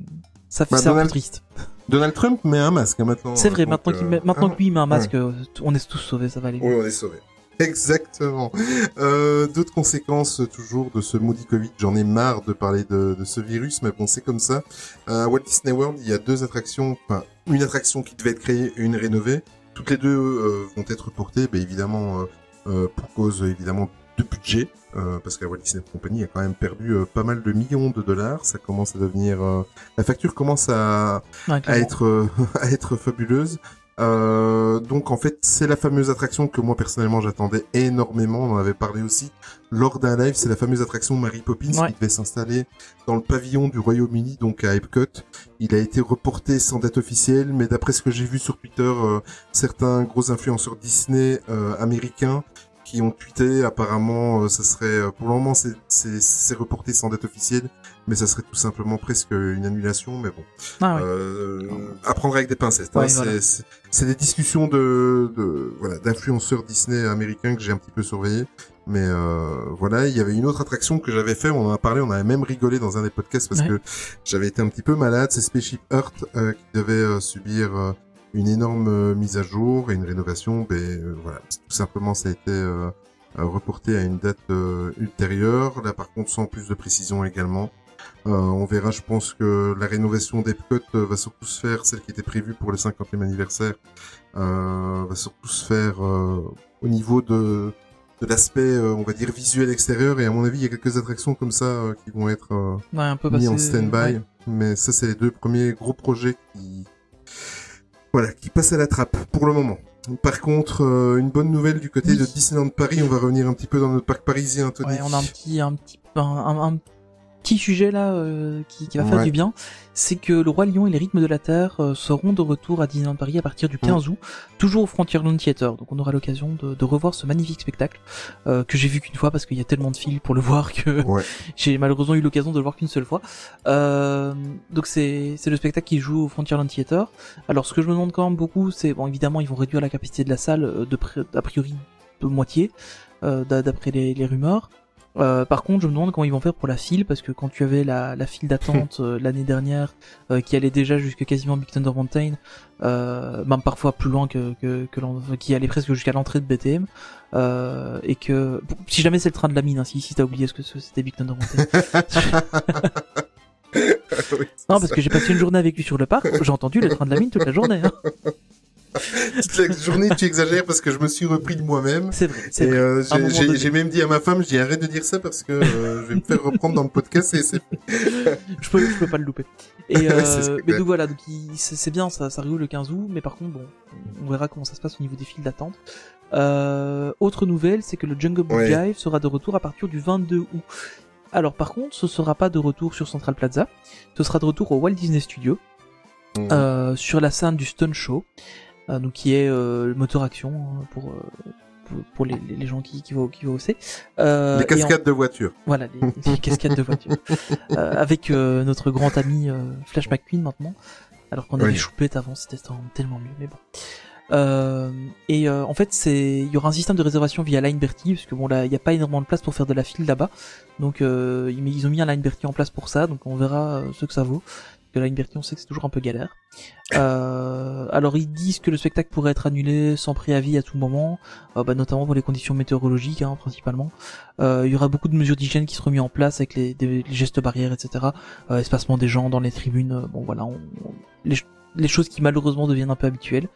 F: ça fait
G: Bah,
F: c'est un peu
G: Donald-
F: triste.
G: Donald Trump met un masque hein, maintenant.
F: C'est vrai,
G: donc,
F: maintenant,
G: euh,
F: qu'il met- maintenant
G: ah,
F: que lui met un masque, euh, on est tous sauvés, ça va aller.
G: Oui, on est sauvés. Exactement. Euh, D'autres conséquences euh, toujours de ce maudit Covid. J'en ai marre de parler de, de ce virus, mais bon, c'est comme ça. Euh, à Walt Disney World, il y a deux attractions, enfin une attraction qui devait être créée et une rénovée. Toutes les deux euh, vont être portées, ben, évidemment, euh, euh, pour cause évidemment de budget, euh, parce que la Walt Disney Company a quand même perdu euh, pas mal de millions de dollars. Ça commence à devenir, euh, la facture commence à,
F: Ouais,
G: à
F: clairement.
G: être euh, [LAUGHS] à être fabuleuse. Euh, donc en fait c'est la fameuse attraction que moi personnellement j'attendais énormément. On en avait parlé aussi lors d'un live. C'est la fameuse attraction Mary Poppins
F: Ouais.
G: qui devait s'installer dans le pavillon du Royaume-Uni, donc à Epcot. Il a été reporté sans date officielle, mais d'après ce que j'ai vu sur Twitter, euh, certains gros influenceurs Disney euh, américains qui ont tweeté apparemment euh, ça serait euh, pour le moment c'est reporté sans date officielle mais ça serait tout simplement presque une annulation mais bon
F: Ah ouais.
G: euh, à prendre avec des pincettes. hein.
F: Ouais,
G: C'est-
F: voilà.
G: c'est c'est des discussions de, de voilà d'influenceurs Disney américains que j'ai un petit peu surveillé. Mais euh, voilà, il y avait une autre attraction que j'avais fait, on en a parlé, on avait même rigolé dans un des podcasts parce
F: Ouais.
G: que j'avais été un petit peu malade. C'est Spaceship Earth euh, qui devait euh, subir euh, une énorme euh, mise à jour et une rénovation. Mais euh, voilà, tout simplement ça a été euh, reporté à une date ultérieure. Là par contre sans plus de précision également. Euh, on verra, je pense que la rénovation d'Epcot euh, va surtout se faire, celle qui était prévue pour le 50e anniversaire, euh, va surtout se faire euh, au niveau de, de l'aspect, on va dire, visuel extérieur. Et à mon avis, il y a quelques attractions comme ça qui vont être
F: Ouais, un peu
G: mis
F: passé.
G: en stand-by.
F: ouais.
G: Mais ça, c'est les deux premiers gros projets qui, voilà, qui passent à la trappe pour le moment. Par contre, euh, une bonne nouvelle du côté
F: Oui.
G: de Disneyland Paris. On va revenir un petit peu dans notre parc parisien.
F: Ouais, on a un petit, un petit, un, un- un petit sujet là euh, qui, qui va faire
G: Ouais.
F: du bien, c'est que le roi lion et les rythmes de la terre euh, seront de retour à Disneyland Paris à partir du 15 août, toujours au Frontierland Theater. Donc on aura l'occasion de, de revoir ce magnifique spectacle euh, que j'ai vu qu'une fois parce qu'il y a tellement de fils pour le voir que
G: Ouais. [LAUGHS]
F: j'ai malheureusement eu l'occasion de le voir qu'une seule fois. Euh, donc c'est c'est le spectacle qui joue au Frontierland Theater. Alors ce que je me demande quand même beaucoup, c'est bon évidemment ils vont réduire la capacité de la salle euh, de a priori de moitié euh, d'a- d'après les, les rumeurs. Euh, par contre, je me demande comment ils vont faire pour la file, parce que quand tu avais la, la file d'attente [LAUGHS] euh, l'année dernière, euh, qui allait déjà jusque quasiment Big Thunder Mountain, même parfois plus loin que, que, que l'en- qui allait presque jusqu'à l'entrée de BTM, et que si jamais c'est le train de la mine, hein, si, si t'as oublié ce que c'était Big Thunder Mountain. [LAUGHS]
G: Oui,
F: non, parce
G: ça.
F: que j'ai passé une journée avec lui sur le parc, j'ai entendu le train de la mine toute la journée. Hein. [LAUGHS] [LAUGHS]
G: Toute la journée, tu exagères parce que je me suis repris de moi-même.
F: C'est vrai, c'est
G: Et
F: vrai.
G: euh, j'ai- j'ai j'ai même dit à ma femme, je dis arrête de dire ça parce que euh, je vais me faire reprendre dans le podcast et [LAUGHS]
F: je peux, je peux pas le louper. Et [LAUGHS] euh, mais donc voilà, donc c'est bien, ça, ça arrive le 15 août, mais par contre, bon, on verra comment ça se passe au niveau des files d'attente. Euh, autre nouvelle, c'est que le Jungle Book
G: Ouais.
F: Jive sera de retour à partir du 22 août. Alors par contre, ce sera pas de retour sur Central Plaza, ce sera de retour au Walt Disney Studio, euh, sur la scène du Stone Show, donc qui est euh, le moteur action hein, pour, euh, pour pour les, les gens qui qui vont qui vont aussi. Euh, en-
G: cascades de voitures.
F: voilà, les, les cascades de voiture. [LAUGHS] Euh, avec euh, notre grand ami euh, Flash McQueen maintenant. Alors qu'on avait. Choupette avant, c'était tellement mieux, mais bon. Euh, et euh, en fait, c'est il y aura un système de réservation via Line Bertie, parce que bon là, il n'y a pas énormément de place pour faire de la file là-bas. Donc euh, ils ils ont mis un Line Bertie en place pour ça, donc on verra euh, ce que ça vaut. Que Line Bertie, on sait que c'est toujours un peu galère. Euh, alors ils disent que le spectacle pourrait être annulé sans préavis à tout moment, euh, bah, notamment pour les conditions météorologiques hein, principalement. Euh, il y aura beaucoup de mesures d'hygiène qui seront mises en place avec les, des- gestes barrières, etc. Euh, espacement des gens dans les tribunes. euh, bon voilà, on- les, les choses qui malheureusement deviennent un peu habituelles.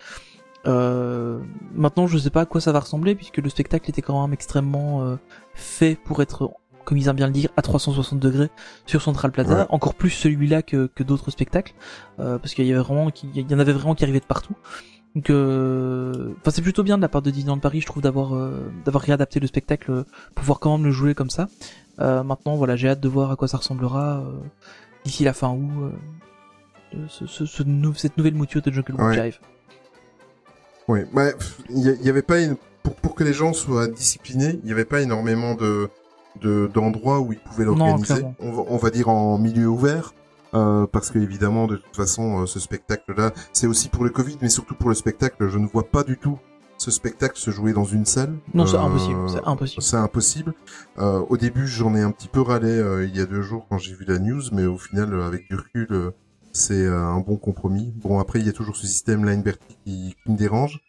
F: Maintenant, je sais pas à quoi ça va ressembler puisque le spectacle était quand même extrêmement fait pour être, comme ils aiment bien le dire, à 360 degrés sur Central Plaza.
G: Ouais.
F: Encore plus celui-là que, que d'autres spectacles, euh, parce qu'il y avait vraiment, il y en avait vraiment qui arrivaient de partout. Donc, euh, enfin, c'est plutôt bien de la part de Disneyland Paris, je trouve, d'avoir euh, d'avoir réadapté le spectacle pour pouvoir quand même le jouer comme ça. Maintenant, voilà, j'ai hâte de voir à quoi ça ressemblera d'ici la fin août. De ce, ce, ce nou- cette nouvelle mouture de Jungle Book. Jive.
G: Ouais, bah, il y, a- il y avait pas une... pour, pour que les gens soient disciplinés. Il n'y avait pas énormément de de- d'endroits où ils pouvaient l'organiser. On, va- on va dire en milieu ouvert. euh, parce que évidemment, de toute façon, euh, ce spectacle-là, c'est aussi pour le Covid, mais surtout pour le spectacle. Je ne vois pas du tout ce spectacle se jouer dans une salle.
F: Non, c'est
G: Euh,
F: impossible, c'est impossible.
G: C'est impossible. Euh, au début, j'en ai un petit peu râlé euh, il y a deux jours quand j'ai vu la news, mais au final, avec du recul, euh, c'est un bon compromis. Bon, après, il y a toujours ce système line Bertie qui, qui me dérange.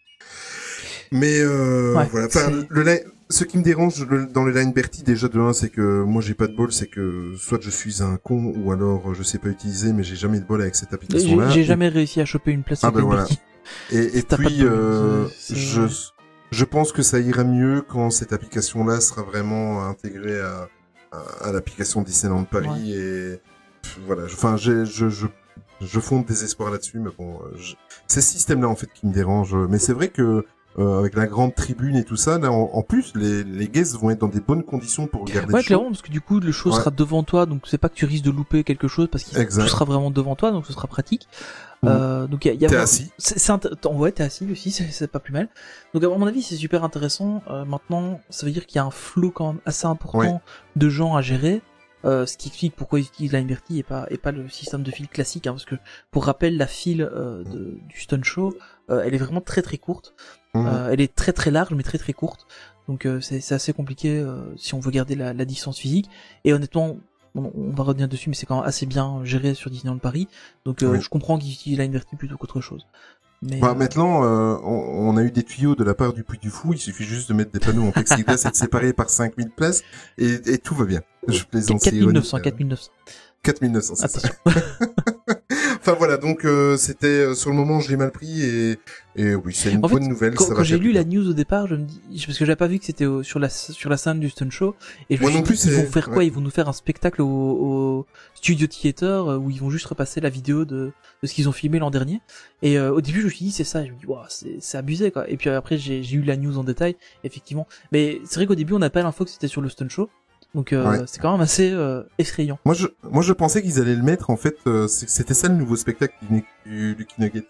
G: Mais euh,
F: Ouais,
G: voilà. Enfin, le, ce qui me dérange dans le line Bertie déjà de un, c'est que moi j'ai pas de bol, c'est que soit je suis un con ou alors je sais pas utiliser, mais j'ai jamais de bol avec cette application-là.
F: j'ai jamais réussi à choper une place
G: Ah ben voilà. Et, et [LAUGHS]
F: de
G: puis, euh, je, je pense que ça ira mieux quand cette application-là sera vraiment intégrée à, à, à l'application Disneyland Paris. Et pff, voilà, je- enfin, je, je, je fonde des espoirs là-dessus, mais bon, euh, je- c'est ce système-là en fait qui me dérange. Mais c'est vrai que euh, avec la grande tribune et tout ça, là, en, en plus, les, les guests vont être dans des bonnes conditions pour regarder
F: Ouais,
G: le show.
F: clairement, parce que du coup, le show
G: Ouais.
F: sera devant toi, donc c'est pas que tu risques de louper quelque chose, parce
G: Exact.
F: tout sera vraiment devant toi, donc ce sera pratique.
G: Mhm.
F: Euh, donc il y a,
G: T'es assis.
F: C'est, vrai, t'es assis aussi, [LAUGHS] c'est, pas plus mal. Donc à mon avis, c'est super intéressant. Euh, maintenant, ça veut dire qu'il y a un flot quand même assez important
G: Ouais.
F: de gens à gérer. Euh, ce qui explique pourquoi ils utilisent la et pas et pas le système de file classique, hein, parce que pour rappel, la file euh, de, du Stun Show, euh, elle est vraiment très très courte.
G: Mhm.
F: Euh, elle est très très large, mais très très courte. Donc euh, c'est, assez compliqué euh, si on veut garder la, la distance physique. Et honnêtement, on, on va revenir dessus, mais c'est quand même assez bien géré sur Disneyland Paris. Donc euh, je comprends qu'ils utilisent la Liberty plutôt qu'autre chose. Mais
G: Bah,
F: euh,
G: maintenant, euh, on, on a eu des tuyaux de la part du Puy du Fou. Il suffit juste de mettre des panneaux en plexiglas et de séparer par 5000 places et, et tout va bien. Je plaisante. c'est
F: 4900,
G: ironique, euh,
F: 4900.
G: 4900, c'est ça. [LAUGHS] Enfin voilà, donc euh, c'était euh, sur le moment je l'ai mal pris et et oui c'est une
F: En fait,
G: bonne nouvelle.
F: Quand, quand j'ai lu la news au départ, je me dis parce que j'avais pas vu que c'était sur la sur la scène du Stun Show et je me suis
G: non
F: dit
G: plus,
F: ils vont faire quoi?
G: ouais.
F: Ils vont nous faire un spectacle au, au Studio Theater euh, où ils vont juste repasser la vidéo de, de ce qu'ils ont filmé l'an dernier. Et euh, au début, je me suis dit c'est ça. Je me dis waouh, c'est c'est abusé quoi. Et puis après, j'ai eu la news en détail, effectivement. Mais c'est vrai qu'au début, on n'a pas l'info que c'était sur le Stun Show, donc euh,
G: Ouais.
F: c'est quand même assez euh, effrayant.
G: Moi je moi je pensais qu'ils allaient le mettre en fait. euh, c'était ça le nouveau spectacle du, du Lucky Nugget.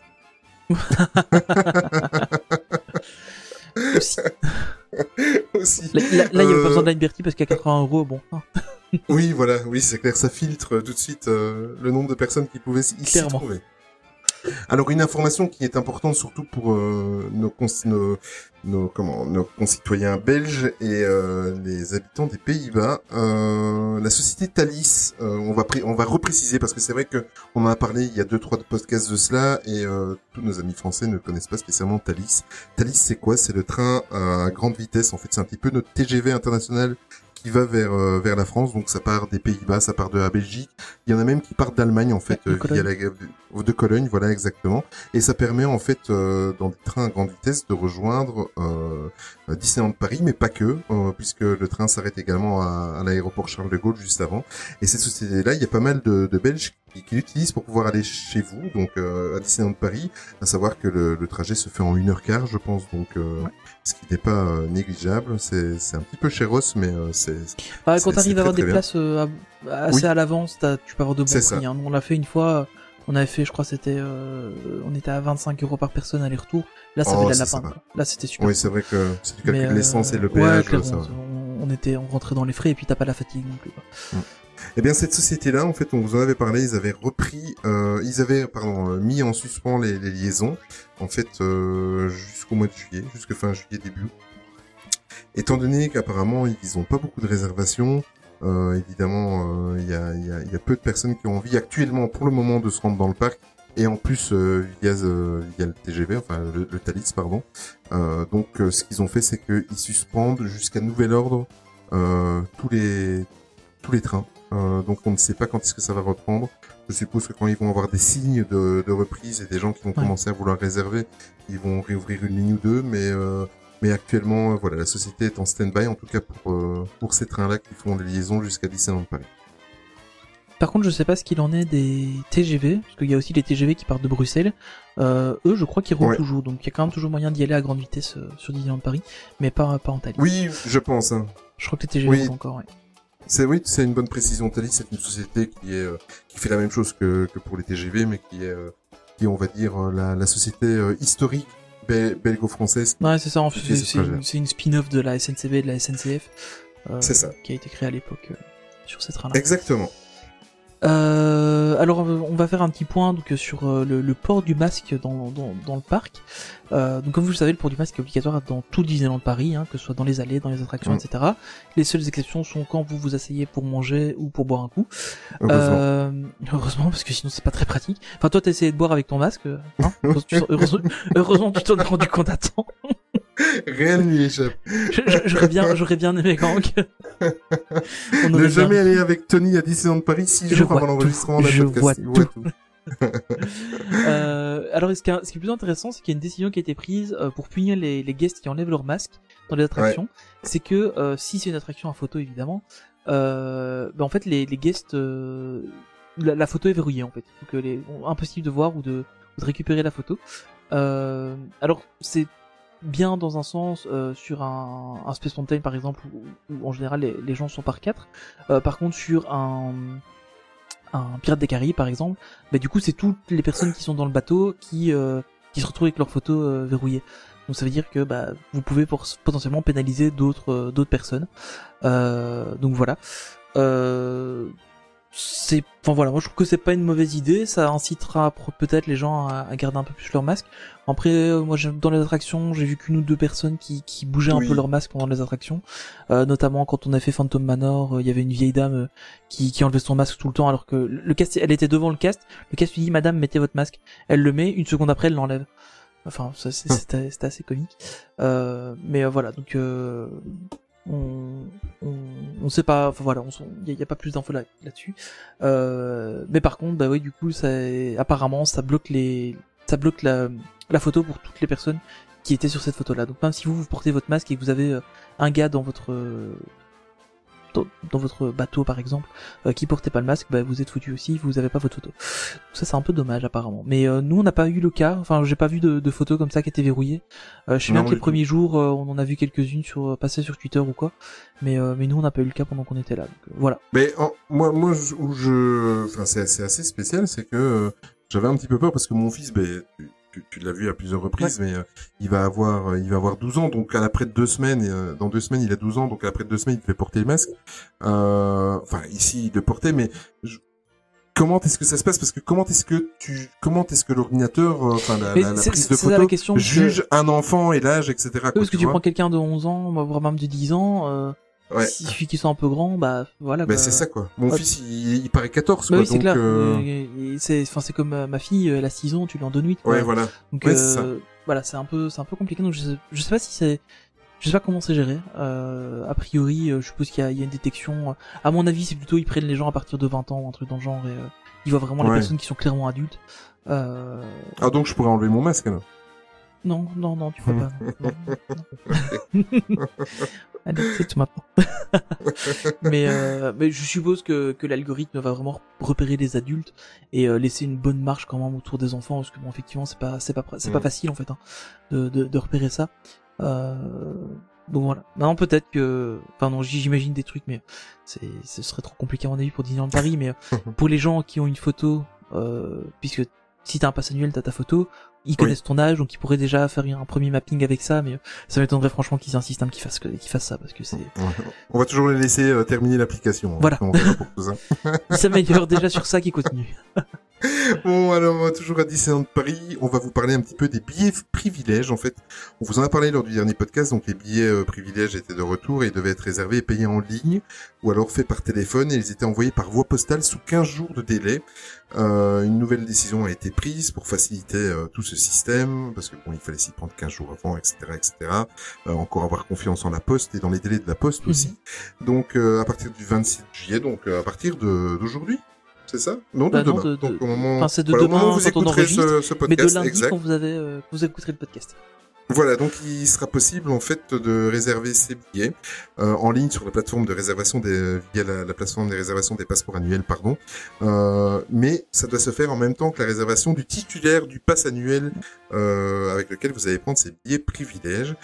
F: Aussi. [LAUGHS]
G: Aussi.
F: Là, il y avait
G: Euh,
F: pas besoin Liberty parce qu'à 80 euros, bon. [LAUGHS]
G: Oui, voilà, oui, c'est clair, ça filtre tout de suite le nombre de personnes qui pouvaient s'y trouver. Alors une information qui est importante surtout pour euh, nos, concitoyens belges et euh, les habitants des Pays-Bas, euh, la société Thalys, euh, on va on va repréciser parce que c'est vrai que on en a parlé il y a deux trois podcasts de cela et euh, tous nos amis français ne connaissent pas spécialement Thalys. Thalys c'est quoi? C'est le train à grande vitesse en fait, c'est un petit peu notre TGV international qui va vers euh, vers la France, donc ça part des Pays-Bas, ça part de la Belgique. Il y en a même qui partent d'Allemagne en fait
F: de
G: euh, via la de Cologne, voilà exactement. Et ça permet en fait euh, dans des trains à grande vitesse de rejoindre euh, Disneyland Paris, mais pas que, euh, puisque le train s'arrête également à, à l'aéroport Charles de Gaulle juste avant. Et cette société-là, il y a pas mal de, de Belges qui, qui l'utilisent pour pouvoir aller chez vous, donc euh, à Disneyland Paris, à savoir que le, le trajet se fait en une heure quart, je pense, donc euh, ce qui n'est pas euh, négligeable. C'est c'est un petit peu chéros, mais euh, c'est
F: Ah,
G: C'est-
F: quand t'arrives à avoir des places euh, à- assez
G: Oui.
F: à l'avance, t'as- tu peux avoir de bons prix. Hein. On l'a fait une fois, on avait fait, je crois, c'était, euh, on était à 25 euros par personne aller-retour. Là, ça
G: Oh,
F: fait de la lapin. Là, c'était super.
G: oui, c'est vrai que c'est du calcul de l'essence et le
F: ouais,
G: péage. ça
F: on, on était, on rentrait dans les frais et puis t'as pas la fatigue non plus. Quoi.
G: Eh bien, cette société-là, en fait, on vous en avait parlé, ils avaient repris, euh, ils avaient, pardon, euh, mis en suspens les, liaisons, en fait, euh, jusqu'au mois de juillet, jusque fin juillet, début. Étant donné qu'apparemment, ils n'ont pas beaucoup de réservations, euh, évidemment, euh, il y, a, y, a, y a peu de personnes qui ont envie actuellement, pour le moment, de se rendre dans le parc, et en plus, euh, via, via le TGV, enfin, le, le Thalys, pardon. Donc, ce qu'ils ont fait, c'est qu'ils suspendent jusqu'à nouvel ordre tous les tous les trains. Euh, donc on ne sait pas quand est-ce que ça va reprendre. Je suppose que quand ils vont avoir des signes de, de reprise et des gens qui vont
F: Ouais.
G: commencer à vouloir réserver, ils vont réouvrir une ligne ou deux. Mais euh, mais actuellement, euh, voilà, la société est en stand-by en tout cas pour euh, pour ces trains-là qui font les liaisons jusqu'à Disneyland Paris.
F: Par contre, je sais pas ce qu'il en est des TGV, parce qu'il y a aussi les TGV qui partent de Bruxelles. Euh, eux, je crois qu'ils roulent
G: Ouais.
F: toujours, donc il y a quand même toujours moyen d'y aller à grande vitesse euh, sur Disneyland Paris, mais pas, pas en Thalys.
G: Oui, je pense. Hein.
F: Je crois que les TGV
G: Oui.
F: roulent encore, ouais.
G: C'est oui, c'est une bonne précision. Thalys, c'est une société qui est euh, qui fait la même chose que, que pour les TGV, mais qui est euh, qui est, on va dire euh, la, la société historique bel- belgo-française.
F: Ouais, c'est ça. En fait, c'est
G: ce
F: c'est une, une spin-off de la SNCB et de la SNCF. euh,
G: C'est ça.
F: Qui a été créée à l'époque euh, sur ces trains-là.
G: Exactement.
F: Euh, alors on va faire un petit point donc sur euh, le, le port du masque dans, dans, dans le parc. Euh, donc comme vous le savez, le port du masque est obligatoire dans tout Disneyland Paris, hein, que ce soit dans les allées, dans les attractions, etc. Les seules exceptions sont quand vous vous asseyez pour manger ou pour boire un coup.
G: Heureusement.
F: Euh, heureusement parce que sinon c'est pas très pratique. Enfin toi t'as essayé de boire avec ton masque, hein heureusement, tu t'en- [LAUGHS] heureusement, heureusement tu t'en es rendu compte à temps. [LAUGHS]
G: Rien ne lui échappe.
F: J'aurais bien, j'aurais bien aimé Gang. [LAUGHS] On
G: Ne
F: aurait bien-
G: jamais aller avec Tony à Disneyland Paris six
F: Je
G: jours
F: vois
G: avant l'enregistrement d'un
F: Je
G: podcast.
F: vois
G: tout. [LAUGHS]
F: Euh, alors, ce qui, est, ce qui est plus intéressant, c'est qu'il y a une décision qui a été prise euh, pour punir les, les guests qui enlèvent leur masque dans les attractions. C'est que euh, si c'est une attraction à photo, évidemment, euh, ben, en fait, les, les guests, la, la photo est verrouillée en fait, donc les, impossible de voir ou de, ou de récupérer la photo. Alors, c'est bien dans un sens euh, sur un, Space Mountain par exemple où, en général les, gens sont par quatre. Euh, par contre sur un un pirate des Caraïbes par exemple, bah du coup c'est toutes les personnes qui sont dans le bateau qui euh, se retrouvent avec leurs photos verrouillées. Donc ça veut dire que bah vous pouvez potentiellement pénaliser d'autres d'autres personnes. Donc voilà. C'est enfin voilà moi je trouve que c'est pas une mauvaise idée ça incitera peut-être les gens à, à garder un peu plus leur masque. Après euh, moi dans les attractions j'ai vu qu'une ou deux personnes qui, qui bougeaient
G: Oui.
F: un peu leur masque pendant les attractions. Euh, notamment quand on a fait Phantom Manor euh, il y avait une vieille dame euh, qui, qui enlevait son masque tout le temps alors que le cast elle était devant le cast le cast lui dit madame mettez votre masque. Elle le met une seconde après elle l'enlève. Enfin ça, c'est- assez comique. Euh, mais euh, voilà donc euh, on, on, sait pas, enfin voilà, il y, a pas plus d'infos là, là-dessus. Euh, mais par contre, bah oui, du coup, ça, apparemment, ça bloque les, ça bloque la, la photo pour toutes les personnes qui étaient sur cette photo-là. Donc même si vous vous portez votre masque et que vous avez euh, un gars dans votre dans, dans votre bateau par exemple euh, qui portait pas le masque, bah, vous êtes foutu aussi, vous avez pas votre photo. Ça c'est un peu dommage apparemment. Mais euh, nous on n'a pas eu le cas, enfin j'ai pas vu de, de photos comme ça qui étaient verrouillées. Euh, je sais bien que les premiers jours on en a vu quelques-unes sur passer sur Twitter ou quoi, mais mais nous on n'a pas eu le cas pendant qu'on était là. Donc, voilà.
G: Mais en- moi, moi, où je, enfin, c'est assez spécial, c'est que j'avais un petit peu peur parce que mon fils, ben, tu, tu- tu l'as vu à plusieurs reprises, mais euh, il va avoir, euh, il va avoir 12 ans, donc à l'après de deux semaines, euh, dans deux semaines, il a 12 ans, donc à l'après de deux semaines, il devait porter le masque. Euh, Enfin, ici, il le portait, mais je- comment est-ce que ça se passe? Parce que comment est-ce que tu, comment est-ce que l'ordinateur, enfin, la, la, la prise de photo
F: question, parce que-
G: juge un enfant et l'âge, etc. quoi,
F: parce que tu
G: vois
F: prends quelqu'un de 11 ans, voire même de 10 ans,
G: Ouais.
F: si celui qui sont un peu grand, bah voilà. Quoi.
G: c'est ça quoi. Mon
F: Ouais.
G: fils il, il paraît 14
F: Bah
G: quoi.
F: oui, c'est clair.
G: euh,
F: Euh, c'est, enfin, c'est comme euh, ma fille, elle a 6 ans, tu lui en donnes 8. quoi.
G: Ouais voilà.
F: Donc,
G: Ouais,
F: euh, voilà, c'est un peu, c'est un peu compliqué. Donc, je sais, je sais pas si c'est, je sais pas comment c'est géré. Euh, a priori, euh, je suppose qu'il y a, il y a une détection. À mon avis, c'est plutôt ils prennent les gens à partir de 20 ans ou un truc dans le genre et euh, ils voient vraiment les personnes qui sont clairement adultes. Euh,
G: Ah donc je pourrais enlever mon masque alors.
F: non, non, non, tu peux pas. non, non, non. [LAUGHS] [LAUGHS] Allez, c'est tout maintenant. [LAUGHS] mais, euh, mais je suppose que, que l'algorithme va vraiment repérer les adultes et euh, laisser une bonne marge quand même autour des enfants, parce que bon, effectivement, c'est pas, c'est pas, c'est pas
G: Mm.
F: facile en fait hein, de, de, de repérer ça. Euh, donc voilà. Non, peut-être que, enfin non, j'imagine des trucs, mais c'est, ce serait trop compliqué à mon avis pour Disneyland Paris. Mais [LAUGHS] pour les gens qui ont une photo, euh, puisque si t'as un pass annuel, t'as ta photo, ils connaissent ton âge, donc ils pourraient déjà faire un premier mapping avec ça, mais euh, ça m'étonnerait franchement qu'ils insistent, hein, qu'ils fassent, que- qu'ils fassent ça, parce que c'est,
G: On va toujours les laisser euh, terminer l'application. hein,
F: Voilà.
G: on ça.
F: ils s'améliorent déjà sur ça qui continue. [LAUGHS]
G: Bon, alors, euh, toujours à Disneyland Paris, on va vous parler un petit peu des billets privilèges, en fait. On vous en a parlé lors du dernier podcast, donc les billets euh, privilèges étaient de retour et ils devaient être réservés et payés en ligne, ou alors faits par téléphone, et ils étaient envoyés par voie postale sous 15 jours de délai. Euh, une nouvelle décision a été prise pour faciliter euh, tout ce système, parce que bon, il fallait s'y prendre 15 jours avant, etc., etc. Euh, encore avoir confiance en la poste et dans les délais de la poste
F: Mhm.
G: aussi. Donc, euh, à partir du 26 juillet, donc euh, à partir d'aujourd'hui, c'est ça? Non, de
F: Bah non,
G: demain.
F: de-
G: donc
F: de-
G: au moment,
F: enfin, c'est de
G: voilà,
F: demain
G: où vous
F: quand on
G: écouterez ce, ce
F: Mais de
G: podcast,
F: lundi
G: exact.
F: quand vous avez, euh, quand vous écouterez le podcast.
G: Voilà, donc il sera possible en fait de réserver ses billets euh, en ligne sur la plateforme de réservation des via la, la plateforme des réservations des passeports annuels, pardon. Euh, mais ça doit se faire en même temps que la réservation du titulaire du pass annuel euh, avec lequel vous allez prendre ces billets privilèges.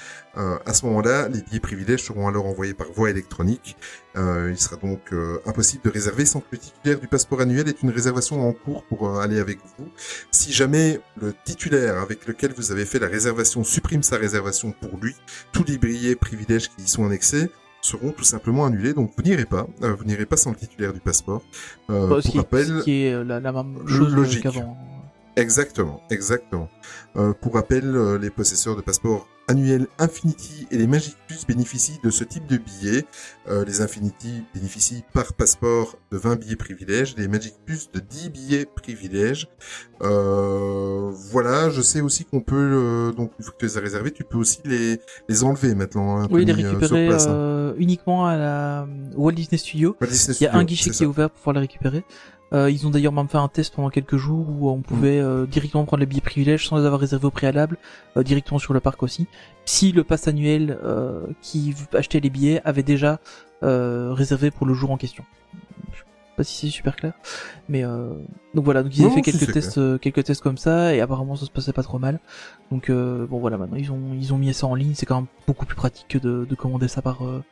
G: À ce moment-là, les billets privilèges seront alors envoyés par voie électronique. Il sera donc impossible de réserver sans que le titulaire du passeport annuel ait une réservation en cours pour aller avec vous. Si jamais le titulaire avec lequel vous avez fait la réservation supprime sa réservation pour lui, tous les billets privilèges qui y sont annexés seront tout simplement annulés. Donc vous n'irez pas, euh, vous n'irez pas sans le titulaire du passeport. Euh,
F: Bah, ce,
G: pour
F: qui,
G: rappel,
F: ce qui est la, la même chose
G: Logique.
F: qu'avant.
G: Exactement, exactement. Euh, pour rappel, les possesseurs de passeports annuels Infinity et les Magic Plus bénéficient de ce type de billets. Euh, les Infinity bénéficient par passeport de 20 billets privilèges, les Magic Plus de 10 billets privilèges. Euh, voilà, je sais aussi qu'on peut, euh, donc une fois que tu les as réservés, tu peux aussi les, les enlever maintenant. Hein,
F: Oui, les
G: euh,
F: récupérer
G: place, hein.
F: euh, uniquement à la Walt Disney Studio.
G: Walt Disney
F: Il y a un guichet qui
G: ça.
F: est ouvert pour pouvoir les récupérer. Euh, ils ont d'ailleurs même fait un test pendant quelques jours où on pouvait euh, directement prendre les billets privilèges sans les avoir réservés au préalable, euh, directement sur le parc aussi. Si le pass annuel euh, qui achetait les billets avait déjà euh, réservé pour le jour en question. Je sais pas si c'est super clair, mais euh, donc voilà. Donc ils ont
G: Non,
F: fait
G: si,
F: quelques tests, euh, quelques tests comme ça et apparemment ça se passait pas trop mal. Donc euh, bon voilà, maintenant ils ont ils ont mis ça en ligne. C'est quand même beaucoup plus pratique que de, de commander ça par euh,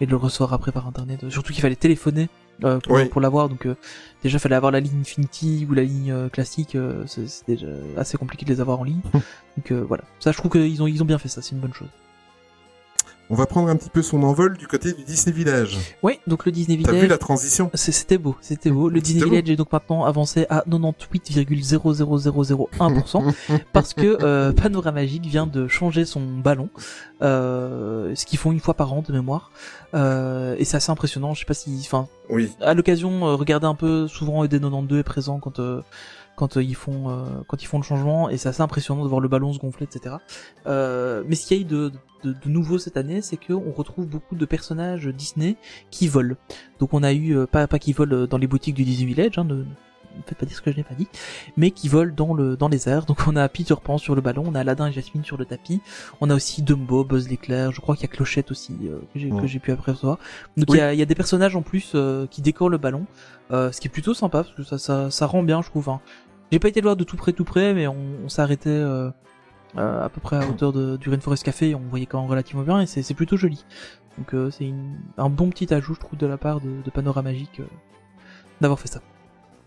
F: et de le recevoir après par internet. Surtout qu'il fallait téléphoner euh, pour,
G: Oui.
F: pour l'avoir. Donc euh, déjà fallait avoir la ligne Infinity ou la ligne euh, classique. euh, c'est c'est déjà assez compliqué de les avoir en ligne. [LAUGHS] donc euh, voilà. Ça, je trouve qu'ils ont ils ont bien fait ça. C'est une bonne chose.
G: On va prendre un petit peu son envol du côté du Disney Village.
F: Ouais. Donc le Disney
G: T'as vu
F: Village.
G: la transition?
F: C'était beau, c'était beau. Le Disney. Village est donc maintenant avancé à [LAUGHS] 98,00001% parce que euh, [LAUGHS] Panoramagic vient de changer son ballon, euh, ce qu'ils font une fois par an de mémoire. Euh, et c'est assez impressionnant. Je sais pas si, enfin,
G: Oui.
F: à l'occasion, euh, regardez un peu. Souvent, ED92 est présent quand euh, quand euh, ils font euh, quand ils font le changement, et c'est assez impressionnant de voir le ballon se gonfler, etc. Euh, mais ce qu'il y a eu de, de, de nouveau cette année, c'est que on retrouve beaucoup de personnages Disney qui volent. Donc on a eu euh, pas pas qui volent dans les boutiques du Disney Village, hein, ne, ne faites pas dire ce que je n'ai pas dit, mais qui volent dans le dans les airs. Donc on a Peter Pan sur le ballon, on a Aladdin et Jasmine sur le tapis, on a aussi Dumbo, Buzz l'éclair, je crois qu'il y a Clochette aussi euh, que j'ai
G: Ouais.
F: pu apercevoir. Donc il y, a, il y a des personnages en plus euh, qui décorent le ballon, euh, ce qui est plutôt sympa parce que ça ça, ça rend bien, je trouve. Hein. J'ai pas été le voir de tout près tout près, mais on, arrêté euh, à peu près à hauteur de, du Rainforest Café, on voyait quand même relativement bien et c'est plutôt joli. Donc euh, c'est un bon petit ajout, je trouve, de la part de, de Panorama Magique euh, d'avoir fait ça.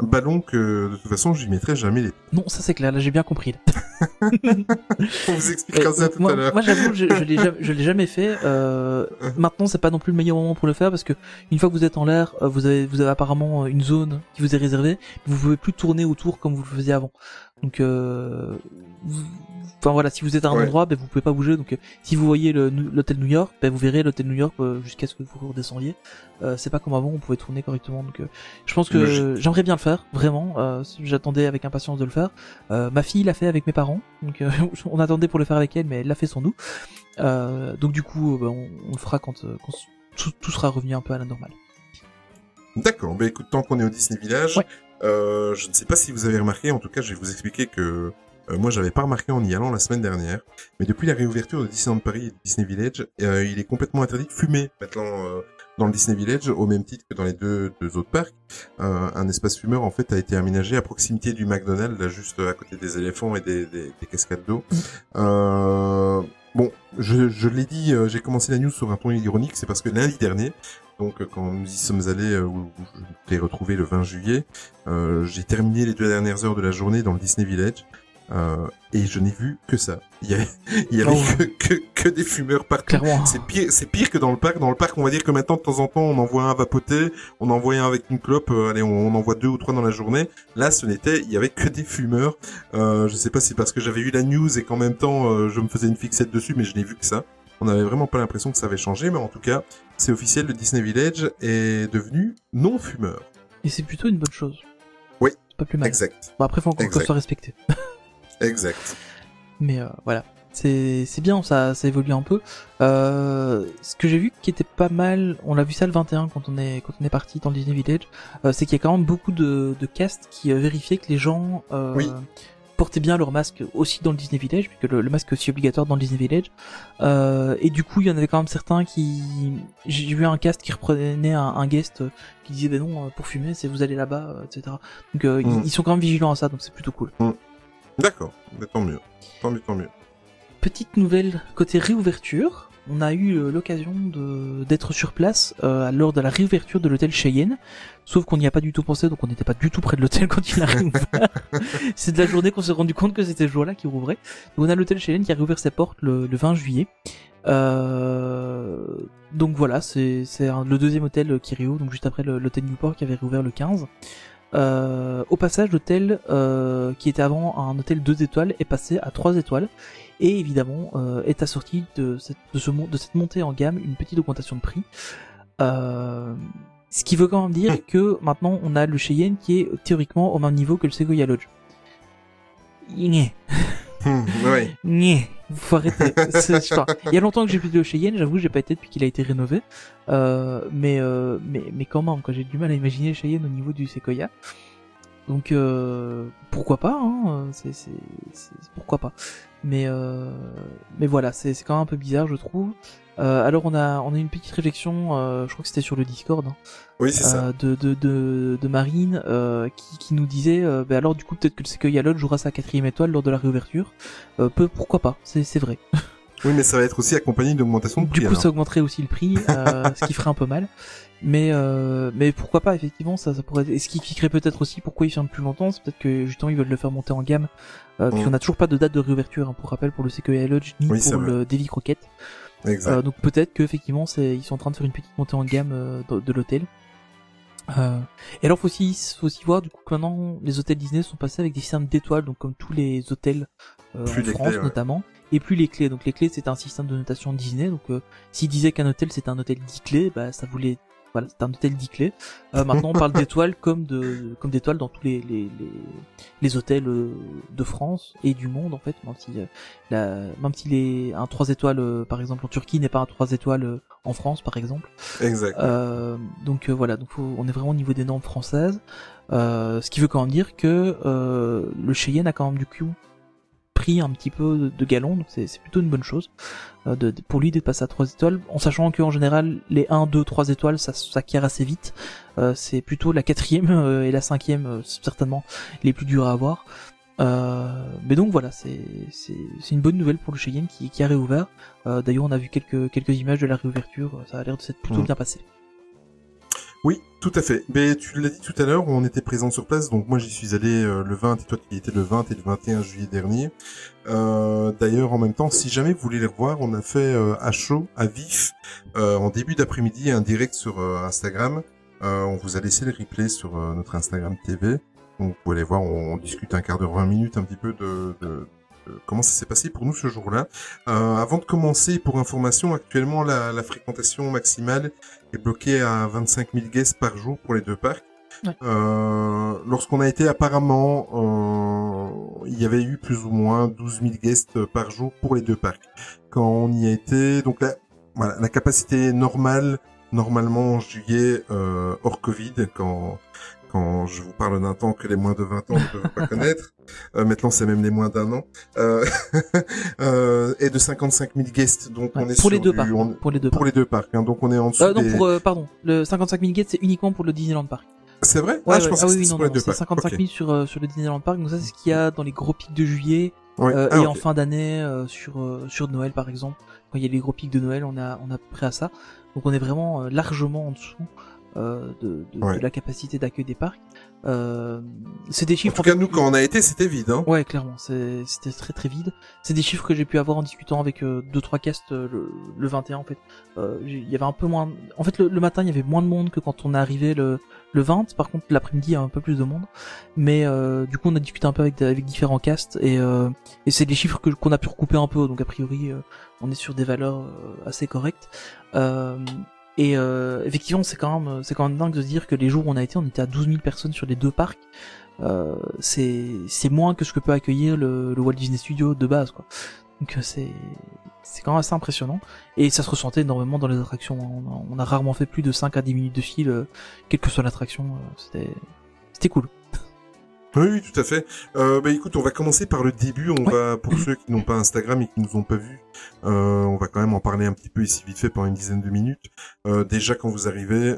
G: Ballon que, de toute façon, j'y mettrai jamais les...
F: Non, ça c'est clair, là j'ai bien compris. [LAUGHS] [LAUGHS]
G: On vous expliquera ça tout
F: moi,
G: à l'heure.
F: moi, j'avoue, je, je l'ai jamais, [LAUGHS] jamais fait. Euh, maintenant, c'est pas non plus le meilleur moment pour le faire parce que une fois que vous êtes en l'air, euh, vous avez, vous avez apparemment une zone qui vous est réservée. Vous pouvez plus tourner autour comme vous le faisiez avant. Donc, euh, vous- enfin voilà, si vous êtes à un
G: Ouais.
F: endroit, ben vous pouvez pas bouger. Donc, euh, si vous voyez l'hôtel New York, ben vous verrez l'hôtel New York euh, jusqu'à ce que vous redescendiez. Euh, c'est pas comme avant, on pouvait tourner correctement. Donc, euh, je pense que j'aimerais bien le faire, vraiment. Euh, j'attendais avec impatience de le faire. Euh, ma fille l'a fait avec mes parents, donc euh, [LAUGHS] on attendait pour le faire avec elle, mais elle l'a fait sans nous. Euh, donc du coup, bah, on, on le fera quand, quand tout, tout sera revenu un peu à la normale.
G: D'accord, bah écoute, tant qu'on est au Disney Village,
F: Ouais.
G: euh, je ne sais pas si vous avez remarqué, en tout cas je vais vous expliquer que euh, moi j'avais pas remarqué en y allant la semaine dernière, mais depuis la réouverture de Disneyland Paris et de Disney Village, euh, il est complètement interdit de fumer maintenant euh, dans le Disney Village, au même titre que dans les deux, deux autres parcs. Euh, un espace fumeur en fait a été aménagé à proximité du McDonald's, là juste à côté des éléphants et des, des, des cascades d'eau. Euh, bon, je, je l'ai dit, euh, j'ai commencé la news sur un ton ironique, c'est parce que lundi dernier, donc euh, quand nous y sommes allés, euh, où, je l'ai retrouvé le 20 juillet, euh, j'ai terminé les deux dernières heures de la journée dans le Disney Village. Euh, et je n'ai vu que ça. Il y avait, il y avait
F: Oh.
G: que, que, que des fumeurs partout. C'est pire, c'est pire que dans le parc. Dans le parc, on va dire que maintenant, de temps en temps, on en voit un vapoter, on en voit un avec une clope, euh, allez, on, on en voit deux ou trois dans la journée. Là, ce n'était, il y avait que des fumeurs. Euh, je sais pas si c'est parce que j'avais eu la news et qu'en même temps, euh, je me faisais une fixette dessus, mais je n'ai vu que ça. On n'avait vraiment pas l'impression que ça avait changé, mais en tout cas, c'est officiel, le Disney Village est devenu non fumeur.
F: Et c'est plutôt une bonne chose.
G: Oui.
F: C'est pas plus mal.
G: Exact,
F: Bon après, faut encore que ça soit respecté. [LAUGHS]
G: exact.
F: Mais euh, voilà, c'est c'est bien, ça ça évolue un peu. Euh, ce que j'ai vu qui était pas mal, on l'a vu ça le 21 quand on est quand on est parti dans le Disney Village, euh, c'est qu'il y a quand même beaucoup de de castes qui euh, vérifiaient que les gens euh,
G: Oui.
F: portaient bien leur masque aussi dans le Disney Village, puisque le, le masque est aussi obligatoire dans le Disney Village. Euh, et du coup, il y en avait quand même certains qui, j'ai vu un cast qui reprenait un, un guest qui disait ben non pour fumer c'est vous allez là-bas, etc. Donc euh, ils-
G: Mm.
F: ils sont quand même vigilants à ça, donc c'est plutôt cool.
G: D'accord, mais tant mieux. Tant mieux, tant mieux.
F: Petit petite nouvelle côté réouverture. On a eu euh, l'occasion de d'être sur place euh, lors de la réouverture de l'hôtel Cheyenne. Sauf qu'on n'y a pas du tout pensé, donc on n'était pas du tout près de l'hôtel quand il a réouvert. [LAUGHS] C'est de la journée qu'on s'est rendu compte que c'était ce jour-là qui rouvrait. Donc on a l'hôtel Cheyenne qui a réouvert ses portes le, le 20 juillet. Euh, donc voilà, c'est le deuxième hôtel qui réouvre, donc juste après le- l'hôtel Newport qui avait réouvert le 15. Euh, au passage, l'hôtel euh, qui était avant un hôtel 2 étoiles est passé à 3 étoiles et évidemment euh, est assorti de cette, de, ce, mon- de cette montée en gamme une petite augmentation de prix. Euh, ce qui veut quand même dire que maintenant on a le Cheyenne qui est théoriquement au même niveau que le Sequoia Lodge.
G: Hum, ouais.
F: Faut arrêter. [LAUGHS] Enfin, il y a longtemps que j'ai plus de Cheyenne, j'avoue, j'ai pas été depuis qu'il a été rénové. Euh, mais, euh, mais, mais quand même, quoi, j'ai du mal à imaginer Cheyenne au niveau du Sequoia. Donc, euh, pourquoi pas, hein, c'est, c'est, c'est- pourquoi pas. Mais, euh, mais voilà, c'est, c'est quand même un peu bizarre, je trouve. Euh, alors, on a, on a une petite réflexion, euh, je crois que c'était sur le Discord, hein,
G: Oui, c'est ça.
F: euh, de, de, de, de Marine euh, qui, qui nous disait euh, bah alors du coup peut-être que le Sequoia Lodge jouera sa quatrième étoile lors de la réouverture euh, peu pourquoi pas c'est c'est vrai [LAUGHS]
G: Oui, mais ça va être aussi accompagné d'une augmentation de prix.
F: du coup
G: alors.
F: ça augmenterait aussi le prix euh, [LAUGHS] ce qui ferait un peu mal mais euh, mais pourquoi pas effectivement ça ça pourrait et ce qui expliquerait peut-être aussi pourquoi ils ferment plus longtemps c'est peut-être que justement ils veulent le faire monter en gamme euh, puisqu'on
G: Mm.
F: a toujours pas de date de réouverture hein, pour rappel pour le Sequoia Lodge ni
G: Oui,
F: pour le Davy Crockett
G: Exact.
F: euh, donc peut-être que effectivement c'est ils sont en train de faire une petite montée en gamme euh, de, de l'hôtel. Euh, et alors faut aussi faut aussi voir du coup que maintenant les hôtels Disney sont passés avec des systèmes d'étoiles donc comme tous les hôtels euh,
G: Plus
F: en France
G: clés, ouais.
F: notamment et plus les clés. Donc les clés c'est un système de notation Disney donc euh, s'ils disaient qu'un hôtel c'était un hôtel 10 clés bah ça voulait c'est un hôtel 10 clés. Euh, maintenant on parle [LAUGHS] d'étoiles comme de comme d'étoiles dans tous les les, les, les hôtels euh, de France et du monde en fait même si euh, la, même si les, un 3 étoiles par exemple en Turquie n'est pas un 3 étoiles en France par exemple.
G: Exact.
F: Euh, donc voilà, donc faut- on est vraiment au niveau des normes françaises. Ce qui veut quand même dire que le Cheyenne a quand même du coup pris un petit peu de, de galon, donc c'est plutôt une bonne chose euh, de, de- pour lui d'être passé à 3 étoiles, en sachant que en général les 1, 2, 3 étoiles ça s'acquiert assez vite. Euh, c'est plutôt la quatrième [LAUGHS] euh, et la cinquième certainement les plus dures à avoir. Mais donc voilà, c'est une bonne nouvelle pour le Cheyenne qui, qui a réouvert. D'ailleurs, on a vu quelques quelques images de la réouverture. Ça a l'air de s'être plutôt bien passé.
G: Oui, tout à fait. Mais tu l'as dit tout à l'heure, on était présent sur place, donc moi j'y suis allé euh, le 20 et toi tu y étais le 20 et le 21 juillet dernier. Euh, D'ailleurs, en même temps, si jamais vous voulez les revoir, on a fait euh, à chaud, à vif, euh, en début d'après-midi, un direct sur Instagram. On vous a laissé le replay sur notre Instagram TV. Donc vous pouvez aller voir, on, on discute un quart d'heure, 20 minutes un petit peu de- de comment ça s'est passé pour nous ce jour-là. Euh, avant de commencer, pour information, actuellement la, la fréquentation maximale est bloqué à 25 000 guests par jour pour les deux parcs.
F: Ouais.
G: Euh, Lorsqu'on a été apparemment, euh, il y avait eu plus ou moins 12 000 guests par jour pour les deux parcs. Quand on y a été, donc la, voilà, la capacité normale, normalement en juillet, euh, hors Covid, quand quand je vous parle d'un temps que les moins de 20 ans ne peuvent pas connaître, [LAUGHS] euh, maintenant c'est même les moins d'un an, euh, [LAUGHS] euh, est de 55 000 guests. Donc
F: Ouais,
G: on est
F: pour les
G: du-
F: parcs.
G: on-
F: hein, pour les deux
G: pour
F: parcs.
G: les deux parcs. hein. donc on est en dessous
F: Euh, non,
G: des...
F: pour pardon, le 55 000 gates c'est uniquement pour le Disneyland Park.
G: C'est vrai?
F: Ouais,
G: Ah, je
F: ouais.
G: pensais
F: ah
G: que
F: oui, non,
G: pour les
F: non,
G: deux
F: c'est
G: parcs.
F: 55 000
G: Ok.
F: sur sur le Disneyland Park. Donc ça c'est ce qu'il y a dans les gros pics de juillet
G: Ah,
F: et en fin d'année sur sur Noël par exemple. Quand il y a les gros pics de Noël, on a on a près à ça. Donc on est vraiment largement en dessous euh, de, de,
G: Ouais.
F: de la capacité d'accueil des parcs. Euh, c'est des
G: En
F: chiffres
G: tout cas, nous, quand on a été, c'était vide. Hein.
F: Ouais, clairement, c'était très très vide. C'est des chiffres que j'ai pu avoir en discutant avec euh, deux trois casts euh, le, le 21 en fait. Euh, Il y avait un peu moins. En fait, le, le matin, il y avait moins de monde que quand on est arrivé le le 20. Par contre, l'après-midi, il y a un peu plus de monde. Mais euh, du coup, on a discuté un peu avec avec différents casts et euh, et c'est des chiffres que qu'on a pu recouper un peu. Donc a priori, on est sur des valeurs assez correctes. Euh, et euh, effectivement, c'est quand même c'est quand même dingue de se dire que les jours où on a été, on était à 12 000 personnes sur les deux parcs. Euh, c'est c'est moins que ce que peut accueillir le, le Walt Disney Studio de base quoi. Donc euh, c'est c'est quand même assez impressionnant et ça se ressentait énormément dans les attractions. On a, rarement fait plus de 5 à 10 minutes de fil, euh, quelle que soit l'attraction. euh, c'était c'était cool.
G: Oui, oui, tout à fait. Euh, bah écoute, on va commencer par le début. On
F: Ouais.
G: va, pour ceux qui n'ont pas Instagram et qui nous ont pas vus, euh, on va quand même en parler un petit peu ici vite fait pendant une dizaine de minutes. Euh, déjà, quand vous arrivez,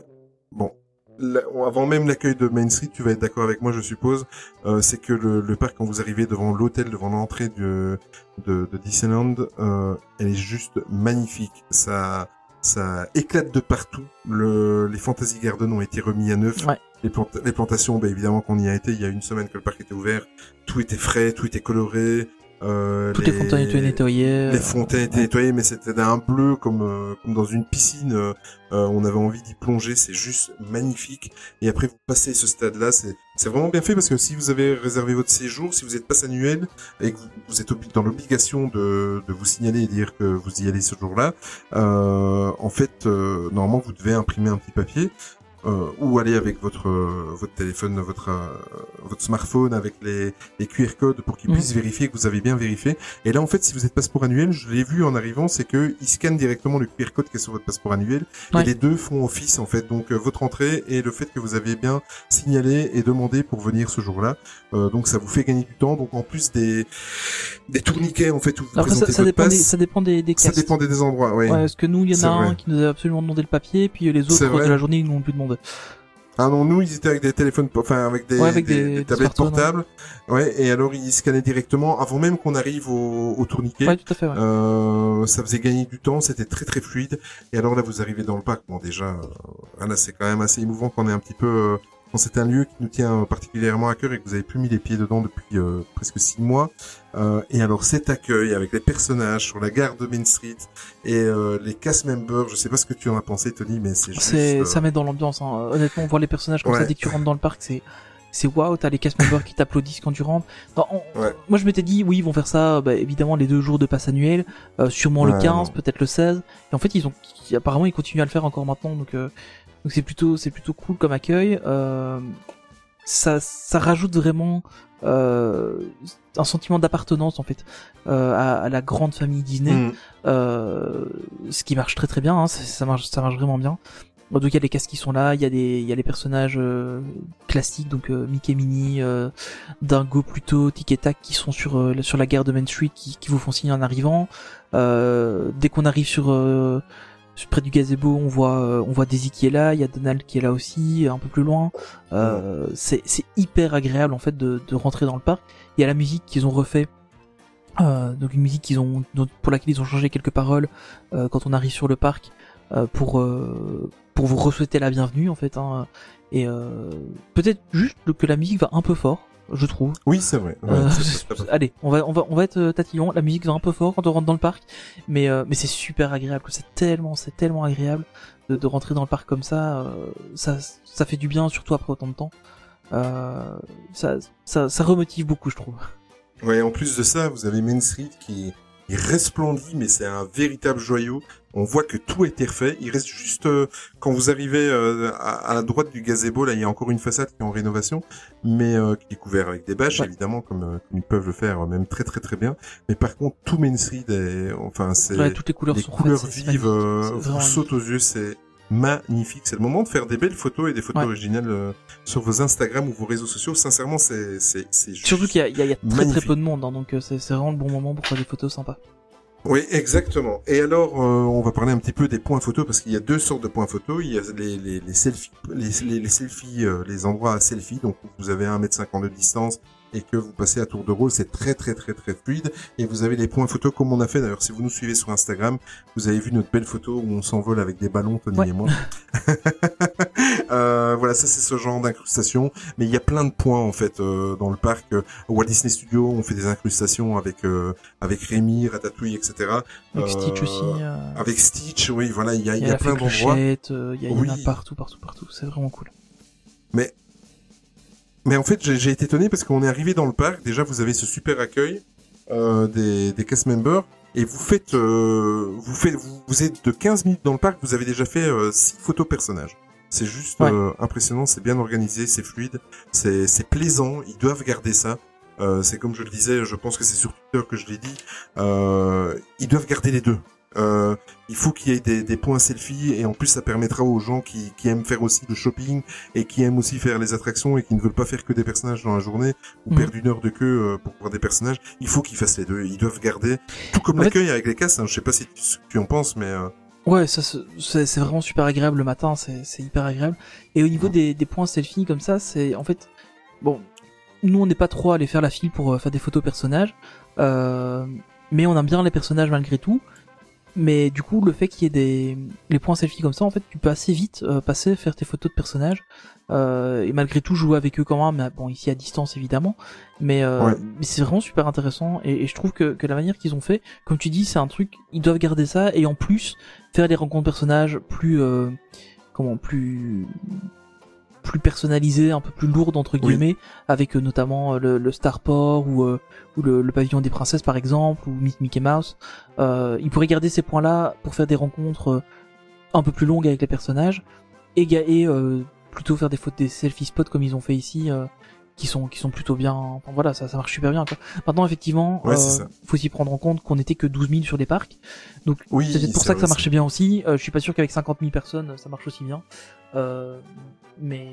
G: bon, la- avant même l'accueil de Main Street, tu vas être d'accord avec moi, je suppose, euh, c'est que le, le parc, quand vous arrivez devant l'hôtel, devant l'entrée de, de, de Disneyland, euh, elle est juste magnifique. Ça, ça éclate de partout. Le, les Fantasy Gardens ont été remis à neuf.
F: Ouais.
G: Les, planta- les plantations, bah, évidemment, qu'on y a été, il y a une semaine que le parc était ouvert, tout était frais, tout était coloré. Euh,
F: Toutes les fontaines étaient nettoyées.
G: les fontaines étaient nettoyées, mais c'était d'un bleu comme euh, comme dans une piscine. euh, on avait envie d'y plonger, c'est juste magnifique. Et après, vous passez ce stade-là, c'est c'est vraiment bien fait parce que si vous avez réservé votre séjour, si vous êtes passe annuel et que vous, vous êtes dans l'obligation de de vous signaler et dire que vous y allez ce jour-là, euh, en fait, euh, normalement, vous devez imprimer un petit papier. Euh, ou aller avec votre euh, votre téléphone, votre euh, votre smartphone avec les, les QR codes pour qu'ils
F: Mhm.
G: puissent vérifier que vous avez bien vérifié. Et là, en fait, si vous êtes passeport annuel, je l'ai vu en arrivant, c'est que ils scannent directement le QR code qui est sur votre passeport annuel.
F: Ouais.
G: Et les deux font office, en fait. Donc, euh, votre entrée et le fait que vous avez bien signalé et demandé pour venir ce jour-là. Euh, donc, ça vous fait gagner du temps. Donc, en plus des des tourniquets, en fait, où vous
F: ça,
G: présentez
F: ça
G: votre
F: dépend des,
G: passe,
F: ça dépend des, des
G: ça dépendait des endroits, oui.
F: Ouais, parce que nous, il y en a un
G: vrai.
F: qui nous a absolument demandé le papier, puis les autres de la journée, ils nous ont plus demandé.
G: Ah non, nous, ils étaient avec des téléphones, enfin, avec des,
F: Ouais, avec
G: des,
F: des-
G: des
F: des
G: tablettes
F: smartphones,
G: portables. Ouais, et alors, ils scannaient directement avant même qu'on arrive au, au tourniquet.
F: Ouais, tout à fait, ouais.
G: Euh, ça faisait gagner du temps, c'était très très fluide. Et alors là, vous arrivez dans le parc. Bon, déjà, euh, là, c'est quand même assez émouvant qu'on est un petit peu. Euh, c'est un lieu qui nous tient particulièrement à cœur et que vous avez plus mis les pieds dedans depuis euh, presque six mois. Euh, et alors cet accueil avec les personnages sur la gare de Main Street et euh, les cast members, je sais pas ce que tu en as pensé, Tony, mais c'est juste. Euh,
F: ça met dans l'ambiance, hein. Honnêtement, voir les personnages comme ça dès que tu rentres dans le parc, c'est, c'est waouh, t'as les cast members qui t'applaudissent quand tu rentres. Non, on-
G: Ouais.
F: Moi, je m'étais dit, oui, ils vont faire ça, bah, évidemment, les deux jours de passe annuel, euh, sûrement le
G: Ouais,
F: 15,
G: non.
F: peut-être le 16. Et en fait, ils ont, apparemment, ils continuent à le faire encore maintenant, donc, euh, donc c'est plutôt, c'est plutôt cool comme accueil. Euh, ça, ça rajoute vraiment, euh, un sentiment d'appartenance, en fait, euh, à, à la grande famille Disney. Euh, ce qui marche très très bien, hein, ça, ça marche, ça marche vraiment bien. Donc il y a les casques qui sont là, il y a des, il y a les personnages euh, classiques, donc euh, Mickey, Minnie, euh, Dingo plutôt, Tic et Tac qui sont sur euh, sur la gare de Main Street, qui, qui vous font signe en arrivant. Euh, dès qu'on arrive sur, euh, sur- près du gazebo, on voit euh, on voit Daisy qui est là, il y a Donald qui est là aussi, un peu plus loin. Euh, c'est c'est hyper agréable en fait de, de rentrer dans le parc. Il y a la musique qu'ils ont refait. Euh, donc une musique qu'ils ont dont- pour laquelle ils ont changé quelques paroles quand on arrive sur le parc pour pour vous re-souhaiter la bienvenue en fait hein. et euh, peut-être juste que la musique va un peu fort je trouve.
G: Oui, c'est vrai. Ouais,
F: Euh, [LAUGHS] allez on va on va on va être euh, tatillon. La musique va un peu fort quand on rentre dans le parc. Mais euh, mais c'est super agréable c'est tellement c'est tellement agréable de, de rentrer dans le parc comme ça euh, ça ça fait du bien surtout après autant de temps. Ça ça ça remotive beaucoup je trouve.
G: Ouais, en plus de ça, vous avez Main Street qui est resplendit, mais c'est un véritable joyau. On voit que tout a été refait. Il reste juste, euh, quand vous arrivez euh, à, à la droite du gazebo, là, il y a encore une façade qui est en rénovation, mais euh, qui est couvert avec des bâches,
F: Ouais.
G: évidemment, comme, euh, comme ils peuvent le faire, même très très très bien. Mais par contre, tout Main Street, est, enfin, c'est
F: ouais, toutes les couleurs
G: les
F: sont
G: couleurs vives, euh, vous sautent aux yeux, c'est magnifique. C'est le moment de faire des belles photos et des photos
F: Ouais.
G: originales euh, sur vos Instagram ou vos réseaux sociaux. Sincèrement, c'est c'est c'est
F: Surtout qu'il y a, il y a- il y a très très peu de monde, hein, donc euh, c'est vraiment le bon moment pour faire des photos sympas.
G: Oui, exactement. Et alors, euh, on va parler un petit peu des points photos parce qu'il y a deux sortes de points photos. Il y a les, les, les selfies, les, les, les selfies, euh, les endroits à selfie. Donc, vous avez 1m50 de distance et que vous passez à tour de rôle, c'est très très très très fluide. Et vous avez les points photos comme on a fait. D'ailleurs, si vous nous suivez sur Instagram, vous avez vu notre belle photo où on s'envole avec des ballons, Tony
F: Ouais.
G: et moi. [LAUGHS] euh, voilà, ça c'est ce genre d'incrustation. Mais il y a plein de points en fait euh, dans le parc. Euh, Au Walt Disney Studio, on fait des incrustations avec euh, avec Rémi, Ratatouille, etc.
F: Avec
G: Euh,
F: Stitch aussi, euh,
G: Avec Stitch, oui, voilà, il y a,
F: y
G: y
F: a
G: a
F: la
G: plein d'endroits.
F: euh, il y, a- y en a
G: Oui.
F: partout, partout, partout. C'est vraiment cool.
G: Mais, mais en fait, j'ai été étonné parce qu'on est arrivé dans le parc. Déjà, vous avez ce super accueil euh, des, des cast members. Et vous faites, euh, vous faites, vous, vous êtes de 15 minutes dans le parc, vous avez déjà fait 6 photos personnages. C'est juste
F: Ouais.
G: euh, impressionnant, c'est bien organisé, c'est fluide, c'est c'est plaisant. Ils doivent garder ça. Euh, c'est comme je le disais, je pense que c'est sur Twitter que je l'ai dit. Euh, ils doivent garder les deux. Euh, il faut qu'il y ait des, des points selfie et en plus ça permettra aux gens qui, qui aiment faire aussi le shopping et qui aiment aussi faire les attractions et qui ne veulent pas faire que des personnages dans la journée ou
F: Mhm.
G: perdre une heure de queue euh, pour voir des personnages, il faut qu'ils fassent les deux. Ils doivent garder, tout comme
F: fait-
G: l'accueil avec les castes. hein, je sais pas si tu, ce que tu en penses, mais euh,
F: Ouais, ça c'est c'est vraiment super agréable le matin, c'est c'est hyper agréable. Et au niveau des, des points selfie comme ça, c'est en fait bon, nous on n'est pas trop allé faire la file pour euh, faire des photos personnages, euh, mais on aime bien les personnages malgré tout. Mais du coup, le fait qu'il y ait des les points selfie comme ça, en fait, tu peux assez vite euh, passer faire tes photos de personnages euh, et malgré tout jouer avec eux quand même. mais Bon, ici à distance évidemment, mais, euh,
G: Ouais.
F: mais c'est vraiment super intéressant et, et je trouve que, que la manière qu'ils ont fait, comme tu dis, c'est un truc, ils doivent garder ça et en plus faire des rencontres personnages plus comment plus plus personnalisées, un peu plus lourdes entre
G: Oui.
F: guillemets, avec euh, notamment euh, le, le Starport ou euh, ou le, le pavillon des princesses par exemple ou Miss Mickey Mouse. Euh, ils pourraient garder ces points-là pour faire des rencontres euh, un peu plus longues avec les personnages et, et euh, plutôt faire des photos des selfie spots comme ils ont fait ici. euh, qui sont qui sont plutôt bien enfin voilà ça ça marche super bien quoi maintenant effectivement
G: Ouais,
F: euh, faut aussi prendre en compte qu'on était que 12 000 sur les parcs donc
G: Oui,
F: c'est peut-être pour ça que ça marchait bien aussi. Euh, je suis pas sûr qu'avec 50 000 personnes, ça marche aussi bien. Euh, mais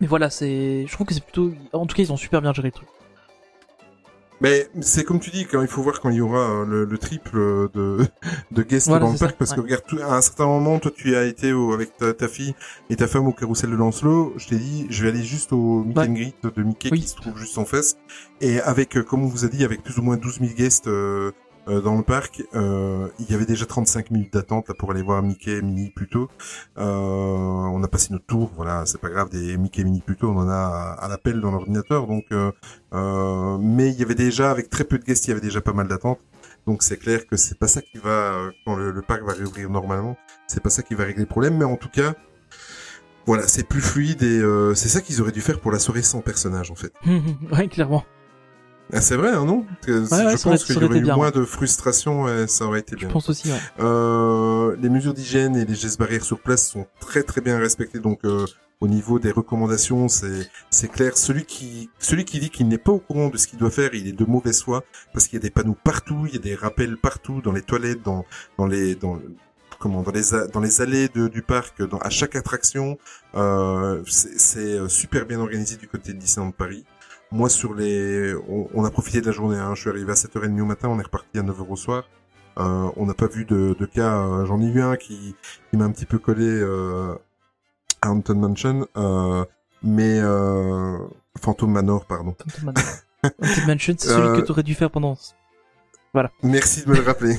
F: mais voilà, c'est. Je trouve que c'est plutôt. En tout cas, ils ont super bien géré le truc.
G: Mais c'est comme tu dis, quand il faut voir quand il y aura euh, le, le triple de, [LAUGHS] de guests
F: Voilà,
G: dans le
F: ça,
G: parc, parce que regarde, tout- à un certain moment, toi tu as été au- avec ta, ta fille et ta femme au carrousel de Lancelot, je t'ai dit, je vais aller juste au meet
F: Ouais.
G: and greet de Mickey
F: Oui.
G: qui se trouve juste en face, et avec, euh, comme on vous a dit, avec plus ou moins 12 000 guests euh, euh, dans le parc, euh, il y avait déjà 35 minutes d'attente là pour aller voir Mickey et Minnie plus tôt. Euh, on a passé notre tour, voilà, c'est pas grave, des Mickey et Minnie plus tôt, on en a à, l'appel dans l'ordinateur, donc... Euh, euh, mais il y avait déjà, avec très peu de guests, il y avait déjà pas mal d'attentes. Donc c'est clair que c'est pas ça qui va, euh, quand le, parc va réouvrir normalement, c'est pas ça qui va régler le problème. Mais en tout cas, voilà, c'est plus fluide et c'est ça qu'ils auraient dû faire pour la soirée sans personnage en fait. [LAUGHS]
F: ouais, clairement.
G: Ah, c'est vrai, hein, non Parce que
F: Ouais, ouais,
G: Je pense qu'il y
F: aurait
G: eu
F: bien,
G: moins
F: ouais.
G: de frustration et ça aurait été
F: Je
G: bien.
F: pense aussi. Ouais.
G: Euh, les mesures d'hygiène et les gestes barrières sur place sont très très bien respectés. Donc euh, au niveau des recommandations, c'est c'est clair. Celui qui celui qui dit qu'il n'est pas au courant de ce qu'il doit faire, il est de mauvaise foi parce qu'il y a des panneaux partout, il y a des rappels partout dans les toilettes, dans dans les dans comment dans les dans les allées de, du parc, dans, à chaque attraction. Euh, c'est c'est, euh, super bien organisé du côté de Disneyland Paris. Moi, sur les, on, on a profité de la journée. Hein. Je suis arrivé à 7h30 au matin, on est reparti à 9h au soir. Euh, on n'a pas vu de, de cas. euh, J'en ai eu un qui, qui m'a un petit peu collé euh, à Haunted Mansion, euh, mais euh, Phantom Manor, pardon.
F: Phantom Manor. Mansion, c'est celui que t'aurais dû faire pendant.
G: Merci de me le rappeler.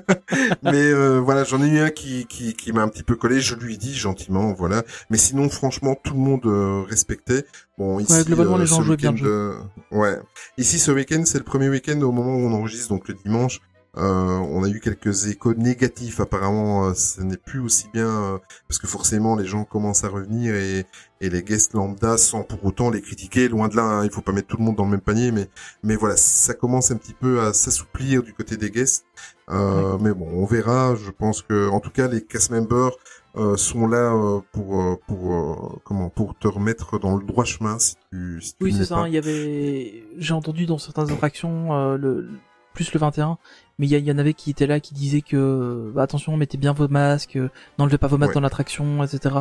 G: [LAUGHS] mais euh, voilà, j'en ai eu un qui, qui, qui m'a un petit peu collé. Je lui ai dit gentiment, voilà. Mais sinon, franchement, tout le monde euh, respectait. Bon, ici,
F: Ouais, globalement, les gens jouaient bien le
G: euh, ouais. Ici, ce week-end, c'est le premier week-end au moment où on enregistre, donc le dimanche. Euh, on a eu quelques échos négatifs. Apparemment, euh, ce n'est plus aussi bien euh, parce que forcément, les gens commencent à revenir et, et les guests lambda, sans pour autant les critiquer, loin de là. hein, il faut pas mettre tout le monde dans le même panier, mais mais voilà, ça commence un petit peu à s'assouplir du côté des guests. Euh, Mais bon, on verra. Je pense que, en tout cas, les cast members euh, sont là euh, pour pour euh, comment pour te remettre dans le droit chemin si tu si tu
F: Oui, c'est ça. hein, Il y avait, j'ai entendu dans certaines attractions, euh, le plus le 21, mais il y, en avait qui étaient là qui disaient que bah, attention, mettez bien vos masques, euh, n'enlevez pas vos masques
G: Ouais.
F: dans l'attraction, etc.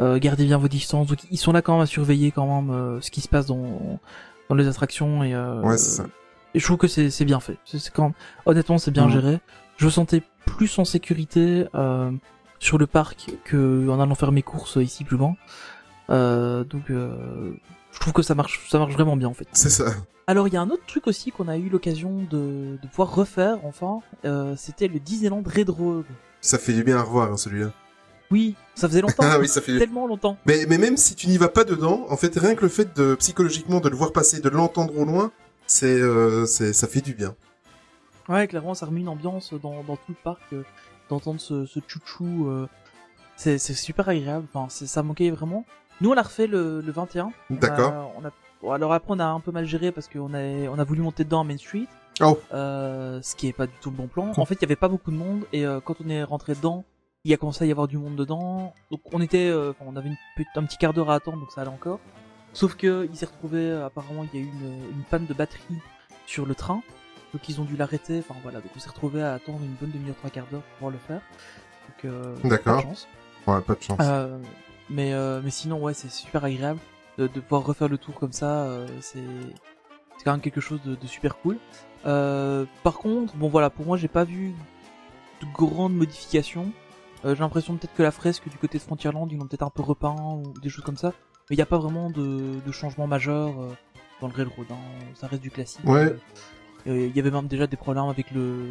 F: Euh, gardez bien vos distances. Donc ils sont là quand même à surveiller quand même euh, ce qui se passe dans dans les attractions et euh,
G: Ouais,
F: et je trouve que c'est c'est bien fait. C'est quand honnêtement c'est bien
G: Mhm.
F: géré. Je me sentais plus en sécurité euh, sur le parc que en allant faire mes courses ici plus loin. Euh, donc euh, je trouve que ça marche ça marche vraiment bien en fait.
G: C'est ça.
F: Alors il y a un autre truc aussi qu'on a eu l'occasion de, de pouvoir refaire enfin, euh, c'était le Disneyland Red Road.
G: Ça fait du bien à revoir hein, celui-là.
F: Oui, ça faisait longtemps. [LAUGHS]
G: Ah oui, ça fait.
F: Tellement longtemps.
G: Mais mais même si tu n'y vas pas dedans, en fait, rien que le fait de psychologiquement de le voir passer, de l'entendre au loin, c'est euh, c'est ça fait du bien.
F: Ouais, clairement, ça remet une ambiance dans, dans tout le parc, euh, d'entendre ce, ce chouchou. euh, c'est c'est super agréable. Enfin, c'est- ça manquait vraiment. Nous, on l'a refait le, le 21. On a-
G: D'accord.
F: On a, bon, alors après, on a un peu mal géré parce qu'on a, on a voulu monter dedans à Main Street.
G: Oh.
F: Euh, ce qui est pas du tout le bon plan. En fait, il y avait pas beaucoup de monde et euh, quand on est rentré dedans, il y a commencé à y avoir du monde dedans. Donc on était, euh, on avait une, un petit quart d'heure à attendre, donc ça allait encore. Sauf que il s'est retrouvé, euh, apparemment, il y a eu une, une panne de batterie sur le train. Donc ils ont dû l'arrêter. Enfin voilà, donc on s'est retrouvé à attendre une bonne demi-heure, trois quarts d'heure pour pouvoir le faire. Donc euh,
G: D'accord.
F: pas de chance.
G: Ouais, pas de chance.
F: Mais euh, mais sinon ouais, c'est super agréable de, de pouvoir refaire le tour comme ça. euh, c'est c'est quand même quelque chose de, de super cool. Euh, par contre, bon voilà, pour moi j'ai pas vu de grandes modifications. Euh, J'ai l'impression peut-être que la fresque du côté de Frontierland, ils l'ont peut-être un peu repeint ou des choses comme ça. Mais il n'y a pas vraiment de, de changement majeur euh, dans le Railroad. Hein. Ça reste du classique.
G: Ouais.
F: Euh, Il y avait même déjà des problèmes avec le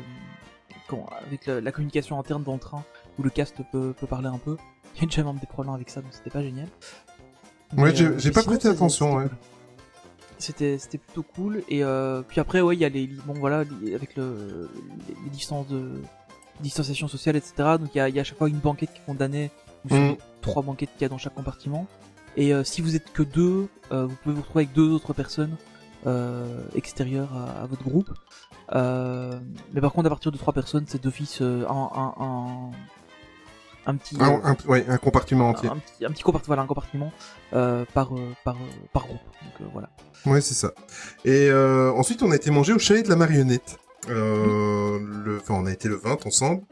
F: comment, avec la, la communication interne dans le train où le cast peut, peut parler un peu. Il y a déjà même des problèmes avec ça, donc c'était pas génial.
G: Ouais,
F: Mais,
G: j'ai-
F: euh,
G: j'ai
F: mais
G: pas
F: sinon,
G: prêté attention, ouais.
F: C'était c'était plutôt cool et euh, puis après ouais il y a les bon voilà les- avec le les, les distances de distanciation sociale etc donc il y a, y a à chaque fois une banquette qui est condamnée ou sur
G: Mm.
F: les trois banquettes qu'il y a dans chaque compartiment et euh, si vous êtes que deux euh, vous pouvez vous retrouver avec deux autres personnes euh, extérieures à, à votre groupe mais par contre à partir de trois personnes c'est d'office un, un, un un petit
G: Un,
F: euh,
G: un- ouais, un compartiment entier.
F: un petit un petit compartiment voilà un compartiment euh, par euh, par par groupe donc voilà
G: Ouais, c'est ça. Et ensuite, on a été manger au chalet de la marionnette. Euh, le, enfin, on a été le 20 ensemble.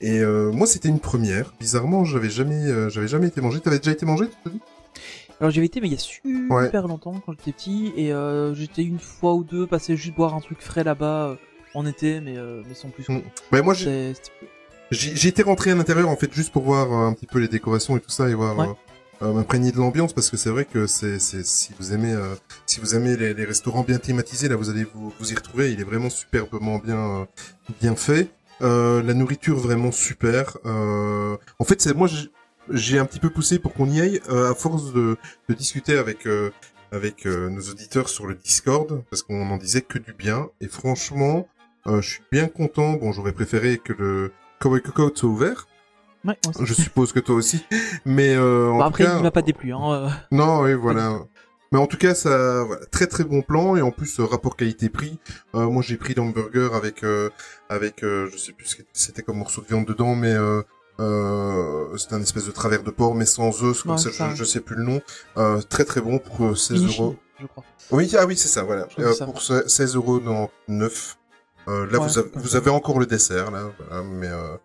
G: Et euh, moi, c'était une première. Bizarrement, j'avais jamais, euh, j'avais jamais été mangé. T'avais déjà été mangé, tu te dis
F: Alors j'avais été mais il y a super longtemps quand j'étais petit et j'étais une fois ou deux passé juste boire un truc frais là-bas en été mais mais sans plus.
G: Mm. Ben moi, j'ai Été rentré à l'intérieur en fait juste pour voir euh, un petit peu les décorations et tout ça et voir.
F: Ouais.
G: euh, euh, m'imprégner de l'ambiance parce que c'est vrai que c'est c'est si vous aimez euh, si vous aimez les, les restaurants bien thématisés là vous allez vous, vous y retrouver il est vraiment superbement bien euh, bien fait euh, la nourriture vraiment super euh, en fait c'est moi j'ai- j'ai un petit peu poussé pour qu'on y aille euh, à force de, de discuter avec euh, avec euh, nos auditeurs sur le Discord parce qu'on en disait que du bien et franchement euh, je suis bien content bon j'aurais préféré que le Kawaii Coco soit ouvert
F: Ouais, c'est-
G: je suppose que toi aussi mais euh, en tout
F: après
G: cas,
F: il m'a pas déplu hein. euh.
G: non, oui, voilà. Mais en tout cas, ça, voilà, très très bon plan et en plus euh, rapport qualité-prix. Euh, moi, j'ai pris l'hamburger avec euh, avec euh, je sais plus ce que c'était comme morceau de viande dedans, mais euh, euh, c'était un espèce de travers de porc mais sans œufs, comme
F: Ouais,
G: ça,
F: ça.
G: je, je sais plus le nom. Euh, très très bon pour euh, 16
F: Inishi,
G: euros.
F: je crois.
G: Oui, ah oui, c'est ça, voilà.
F: C'est
G: pour ce- 16 euros dans 9. Euh, là,
F: Ouais,
G: vous, avez, vous avez encore le dessert, là, voilà, mais euh,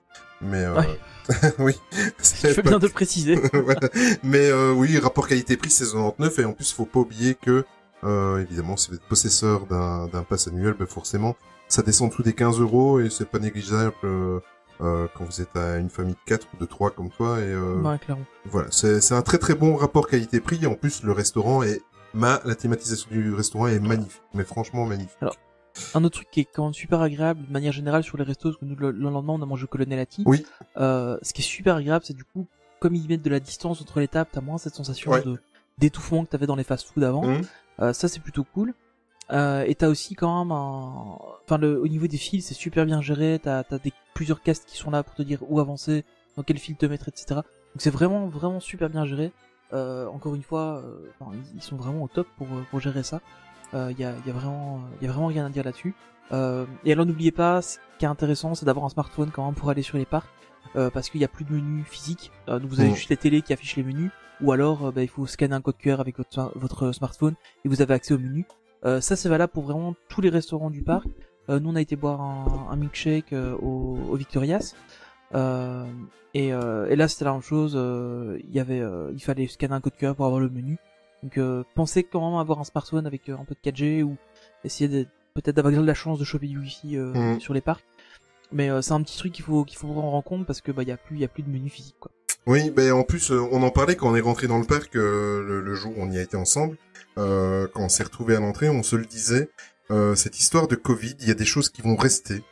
G: mais euh,
F: Ouais. [LAUGHS]
G: oui. [LAUGHS]
F: Je
G: pas-
F: bien de le préciser. [LAUGHS]
G: Voilà. Mais euh, oui, rapport qualité-prix, c'est 99 et en plus, faut pas oublier que, euh, évidemment, si vous êtes possesseur d'un pass annuel, ben forcément, ça descend en dessous des 15 euros et c'est pas négligeable euh, euh, quand vous êtes à une famille de 4 ou de 3 comme toi. Et euh,
F: Ouais,
G: voilà, c'est c'est un très très bon rapport qualité-prix. Et en plus, le restaurant est ma la thématisation du restaurant est magnifique, mais franchement magnifique.
F: Alors, Un autre truc qui est quand même super agréable de manière générale sur les restos, parce que nous le, le lendemain on a mangé au Colonel Atti.
G: Oui.
F: Euh, ce qui est super agréable, c'est du coup, comme ils mettent de la distance entre les tables, t'as moins cette sensation
G: Ouais.
F: de d'étouffement que t'avais dans les fast-food avant.
G: Hum.
F: Euh, ça c'est plutôt cool. Euh, et t'as aussi quand même un, enfin le, au niveau des fils c'est super bien géré. T'as t'as des plusieurs castes qui sont là pour te dire où avancer, dans quel fil te mettre, etc. Donc c'est vraiment vraiment super bien géré. Euh, encore une fois, euh, ils, sont vraiment au top pour pour gérer ça. Il y, a, y a vraiment y a vraiment rien à dire là-dessus. Euh, et alors n'oubliez pas, ce qui est intéressant, c'est d'avoir un smartphone quand même pour aller sur les parcs, euh, parce qu'il n'y a plus de menu physique. Euh, donc vous avez
G: Mhm.
F: juste les télés qui affichent les menus, ou alors euh, bah, il faut scanner un code QR avec votre, votre smartphone et vous avez accès au menu. Euh, ça c'est valable pour vraiment tous les restaurants du parc. Euh, nous on a été boire un, un milkshake euh, au, au Victorias. Euh, et, euh, et là c'était la même chose. euh, Il y avait, euh, il fallait scanner un code QR pour avoir le menu. Donc euh, pensez quand même avoir un smartphone avec euh, un peu de 4G ou essayer de peut-être d'avoir de la chance de choper du wifi euh,
G: Mhm.
F: sur les parcs. Mais euh, c'est un petit truc qu'il faut qu'il faut prendre en compte parce que bah il y a plus il y a plus de menu physique quoi.
G: Oui, ben en plus, on en parlait quand on est rentré dans le parc euh, le, le jour où on y a été ensemble. Euh, quand on s'est retrouvé à l'entrée, on se le disait. euh, cette histoire de Covid, il y a des choses qui vont rester,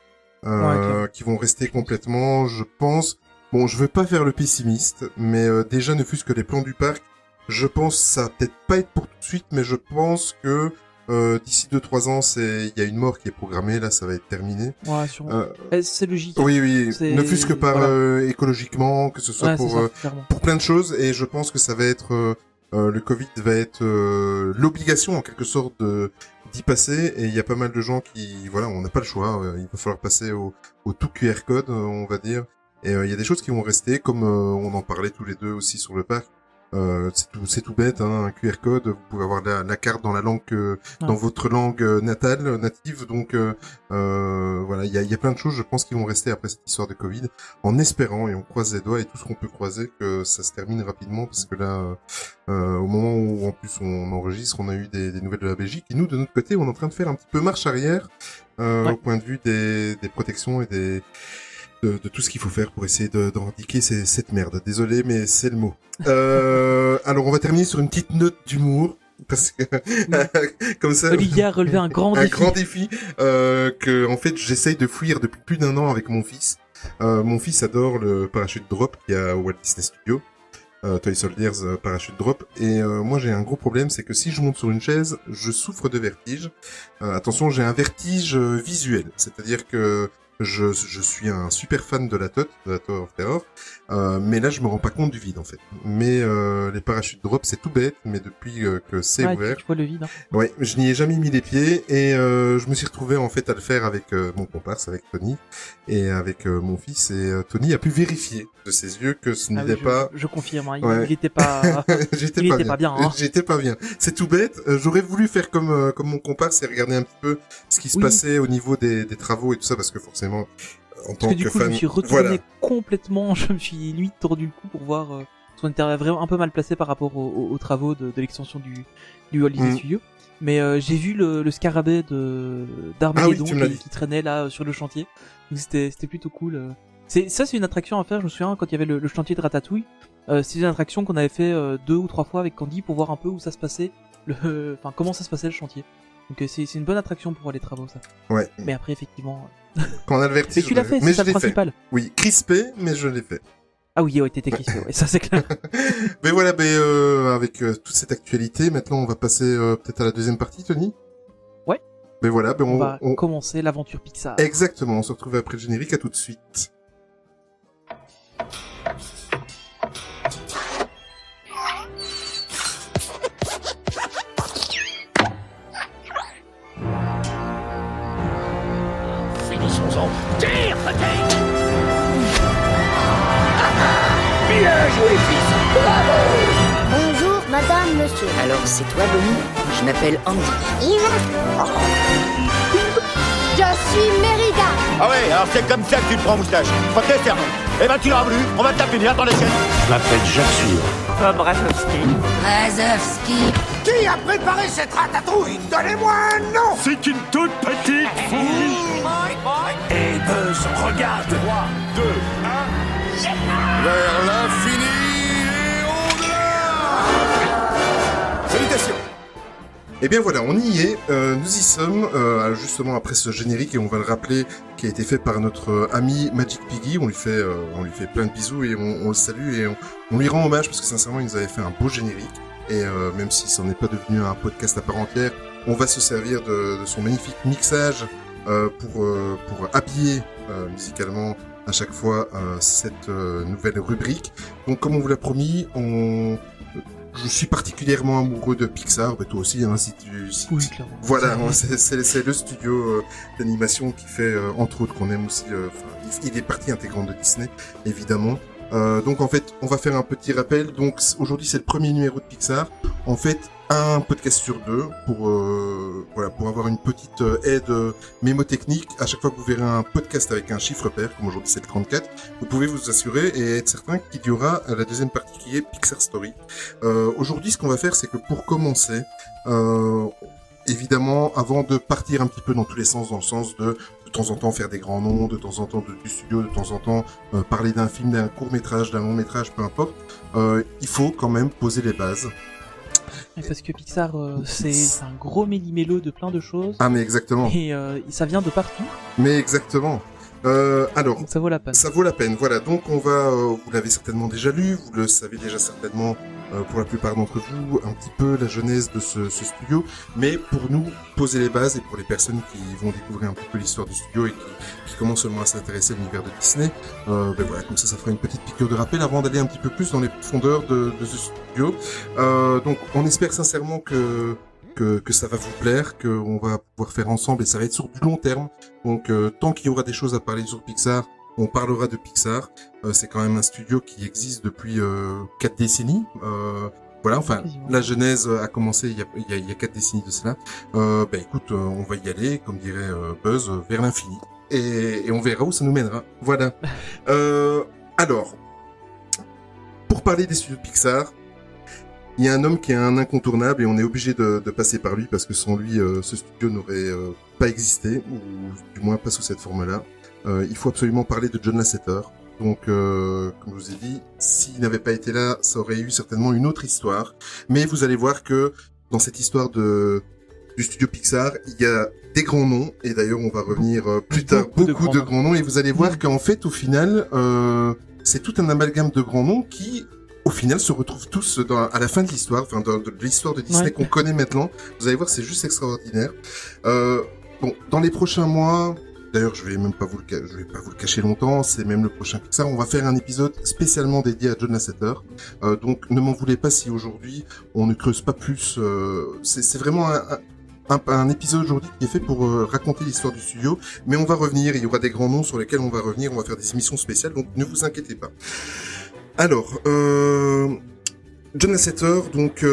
F: Ouais,
G: qui vont rester complètement. Je pense. Bon, je veux pas faire le pessimiste, mais euh, déjà ne fût-ce que les plans du parc, je pense ça va peut-être pas être pour tout de suite, mais je pense que euh, d'ici 2-3 ans, c'est il y a une mort qui est programmée. Là, ça va être terminé.
F: Ouais, sûrement.
G: Euh,
F: Eh, c'est logique.
G: oui, oui.
F: C'est-
G: Ne fût-ce que par
F: voilà.
G: euh, écologiquement, que ce soit
F: Ouais,
G: pour
F: ça,
G: euh, pour plein de choses et je pense que ça va être euh, le Covid va être euh, l'obligation en quelque sorte de d'y passer et il y a pas mal de gens qui voilà on n'a pas le choix euh, il va falloir passer au, au tout QR code on va dire et il y a des choses qui vont rester comme euh, on en parlait tous les deux aussi sur le parc euh, c'est tout c'est tout bête hein, un QR code vous pouvez avoir la, la carte dans la langue que
F: Ouais.
G: dans votre langue euh, natale euh, native donc euh, euh, voilà il y a, y a plein de choses je pense qui vont rester après cette histoire de Covid en espérant et on croise les doigts et tout ce qu'on peut croiser que ça se termine rapidement parce que là euh, euh, au moment où en plus on enregistre on a eu des, des nouvelles de la Belgique et nous de notre côté on est en train de faire un petit peu marche arrière euh,
F: Ouais.
G: au point de vue des, des protections et des de, de tout ce qu'il faut faire pour essayer de- d'éradiquer ces- cette merde. Désolé, mais c'est le mot. Euh, alors, on va terminer sur une petite note d'humour. Parce que, [LAUGHS] comme ça,
F: Olivier a relevé un grand [LAUGHS]
G: un
F: défi.
G: grand défi euh, que en fait j'essaye de fuir depuis plus d'un an avec mon fils. Euh, mon fils adore le parachute drop qu'il y a au Walt Disney Studio, euh, Toy Soldiers euh, parachute drop. Et euh, moi j'ai un gros problème, c'est que si je monte sur une chaise, je souffre de vertige. Euh, attention, j'ai un vertige euh, visuel, c'est-à-dire que je, je suis un super fan de la TOT, de la Tower of Terror, euh, mais là je me rends pas compte du vide en fait. Mais euh, les parachutes drop c'est tout bête, mais depuis euh, que c'est
F: Ouais,
G: ouvert,
F: tu vois le vide. hein.
G: Ouais, je n'y ai jamais mis les pieds et euh, je me suis retrouvé en fait à le faire avec euh, mon comparse, avec Tony et avec mon fils et Tony a pu vérifier de ses yeux que ce
F: Ah oui,
G: n'était
F: je,
G: pas.
F: je confirme, hein, il-
G: Ouais.
F: il était pas. [LAUGHS] [LAUGHS]
G: J'étais pas,
F: pas bien, hein.
G: J'étais pas bien. C'est tout bête. J'aurais voulu faire comme comme mon comparse et regarder un petit peu ce qui se
F: Oui.
G: passait au niveau des, des travaux et tout ça parce que forcément en tant
F: Parce que du coup, je me suis retourné
G: voilà.
F: complètement, [LAUGHS] je me suis limite tordu le cou pour voir, euh, qu'on était vraiment un peu mal placé par rapport aux, aux- aux travaux de, de l'extension du, du Walt Disney
G: Mm.
F: Studio. Mais euh, j'ai vu le, le scarabée de
G: Ah oui,
F: d'Armageddon
G: me l'as
F: qui, traînait là euh, sur le chantier. Donc c'était c'était plutôt cool. euh. C'est ça, c'est une attraction à faire. Je me souviens quand il y avait le, le chantier de Ratatouille. Euh, c'est une attraction qu'on avait fait deux ou trois fois avec Candy pour voir un peu où ça se passait, le, [LAUGHS] enfin comment ça se passait le chantier. Donc c'est c'est une bonne attraction pour voir les travaux ça.
G: Ouais.
F: Mais après effectivement.
G: Quand on a le
F: Mais
G: vertige.
F: tu l'as fait,
G: mais
F: c'est ça le
G: fait.
F: principal.
G: Oui, crispé, mais je l'ai fait.
F: Ah oui, ouais, t'étais crispé, ouais, ça c'est clair. [LAUGHS]
G: Mais voilà, euh, avec euh, toute cette actualité, maintenant on va passer euh, peut-être à la deuxième partie, Tony?
F: Ouais.
G: Mais voilà, ben
F: On
G: on,
F: va
G: on-
F: commencer l'aventure Pixar.
G: exactement, on se retrouve après le générique, à tout de suite.
H: Alors c'est toi Bonnie Je m'appelle Andy.
I: Je suis Mérida.
D: Ah ouais, alors c'est comme ça que tu te prends moustache. Protège serment. Eh ben tu l'auras voulu, on va te taper dans les chaînes.
C: Je m'appelle Jacques Sûr.
H: Bob Razowski. Razowski.
D: Qui a préparé cette ratatouille? Donnez-moi un nom
C: C'est une toute petite fouille. Et Buzz, regarde 3, 2, 1.
D: Vers l'infini
G: Eh bien voilà, on y est, euh, nous y sommes, euh, justement après ce générique, et on va le rappeler, qui a été fait par notre euh, ami Magic Piggy, on lui fait, on lui fait plein de bisous et on, le salue et on, lui rend hommage parce que sincèrement il nous avait fait un beau générique, et même si ça n'est pas devenu un podcast à part entière, on va se servir de, de son magnifique mixage pour, pour habiller musicalement à chaque fois cette nouvelle rubrique. Donc comme on vous l'a promis, on... Je suis particulièrement amoureux de Pixar, mais toi aussi, hein, si tu, si-
F: Oui, clairement.
G: voilà, c'est le studio euh, d'animation qui fait, euh, entre autres, qu'on aime aussi. euh, il est partie intégrante de Disney, évidemment. Euh, donc en fait, on va faire un petit rappel. Donc aujourd'hui, c'est le premier numéro de Pixar. En fait, un podcast sur deux pour euh, voilà pour avoir une petite euh, aide euh, mémotechnique. À chaque fois que vous verrez un podcast avec un chiffre pair, comme aujourd'hui c'est le 34, vous pouvez vous assurer et être certain qu'il y aura euh, la deuxième partie qui est Pixar Story. Euh, aujourd'hui, ce qu'on va faire, c'est que pour commencer, euh, évidemment, avant de partir un petit peu dans tous les sens, dans le sens de de temps en temps faire des grands noms, de temps en temps du studio, de temps en temps parler d'un film, d'un court métrage, d'un long métrage, peu importe, euh, il faut quand même poser les bases.
F: Parce que Pixar, euh, [LAUGHS] c'est un gros méli-mélo de plein de choses.
G: Ah mais exactement,
F: Et euh, ça vient de partout,
G: mais exactement. Euh, alors,
F: donc ça vaut la peine.
G: Ça vaut la peine. Voilà, donc on va, vous l'avez certainement déjà lu, vous le savez déjà certainement pour la plupart d'entre vous, un petit peu la genèse de ce, ce studio, mais pour nous poser les bases et pour les personnes qui vont découvrir un petit peu l'histoire du studio et qui, qui commencent seulement à s'intéresser à l'univers de Disney, euh, ben voilà, comme ça, ça fera une petite piqûre de rappel avant d'aller un petit peu plus dans les profondeurs de, de ce studio. Euh, donc, on espère sincèrement que que, que ça va vous plaire, qu'on va pouvoir faire ensemble et ça va être sur du long terme. Donc, euh, tant qu'il y aura des choses à parler sur Pixar, on parlera de Pixar. Euh, c'est quand même un studio qui existe depuis euh, quatre décennies. Euh, voilà, enfin, la genèse a commencé il y a, il y a, il y a quatre décennies de cela. Euh, ben écoute, on va y aller, comme dirait Buzz, vers l'infini. Et, et on verra où ça nous mènera. Voilà. [LAUGHS] Euh, alors, pour parler des studios de Pixar, il y a un homme qui est un incontournable et on est obligé de, de passer par lui parce que sans lui, euh, ce studio n'aurait euh, pas existé, ou du moins pas sous cette forme-là. Euh, il faut absolument parler de John Lasseter. Donc, euh, comme je vous ai dit, s'il n'avait pas été là, ça aurait eu certainement une autre histoire. Mais vous allez voir que dans cette histoire de du studio Pixar, il y a des grands noms, et d'ailleurs on va revenir euh, plus tard,
F: Beaucoup
G: beaucoup,
F: de
G: de,
F: grands
G: noms, et vous allez voir qu'en fait, au final, euh, c'est tout un amalgame de grands noms qui, au final, se retrouvent tous dans, à la fin de l'histoire, enfin de, de l'histoire de Disney
F: Ouais.
G: qu'on connaît maintenant. Vous allez voir, c'est juste extraordinaire. Euh, bon, dans les prochains mois, D'ailleurs, je vais même pas vous le, cacher longtemps. C'est même le prochain Pixar. On va faire un épisode spécialement dédié à John Lasseter. Euh, donc, ne m'en voulez pas si aujourd'hui on ne creuse pas plus. euh, c'est vraiment un, épisode aujourd'hui qui est fait pour euh, raconter l'histoire du studio. Mais on va revenir. Il y aura des grands noms sur lesquels on va revenir. On va faire des émissions spéciales. Donc, ne vous inquiétez pas. Alors, John Lasseter, donc.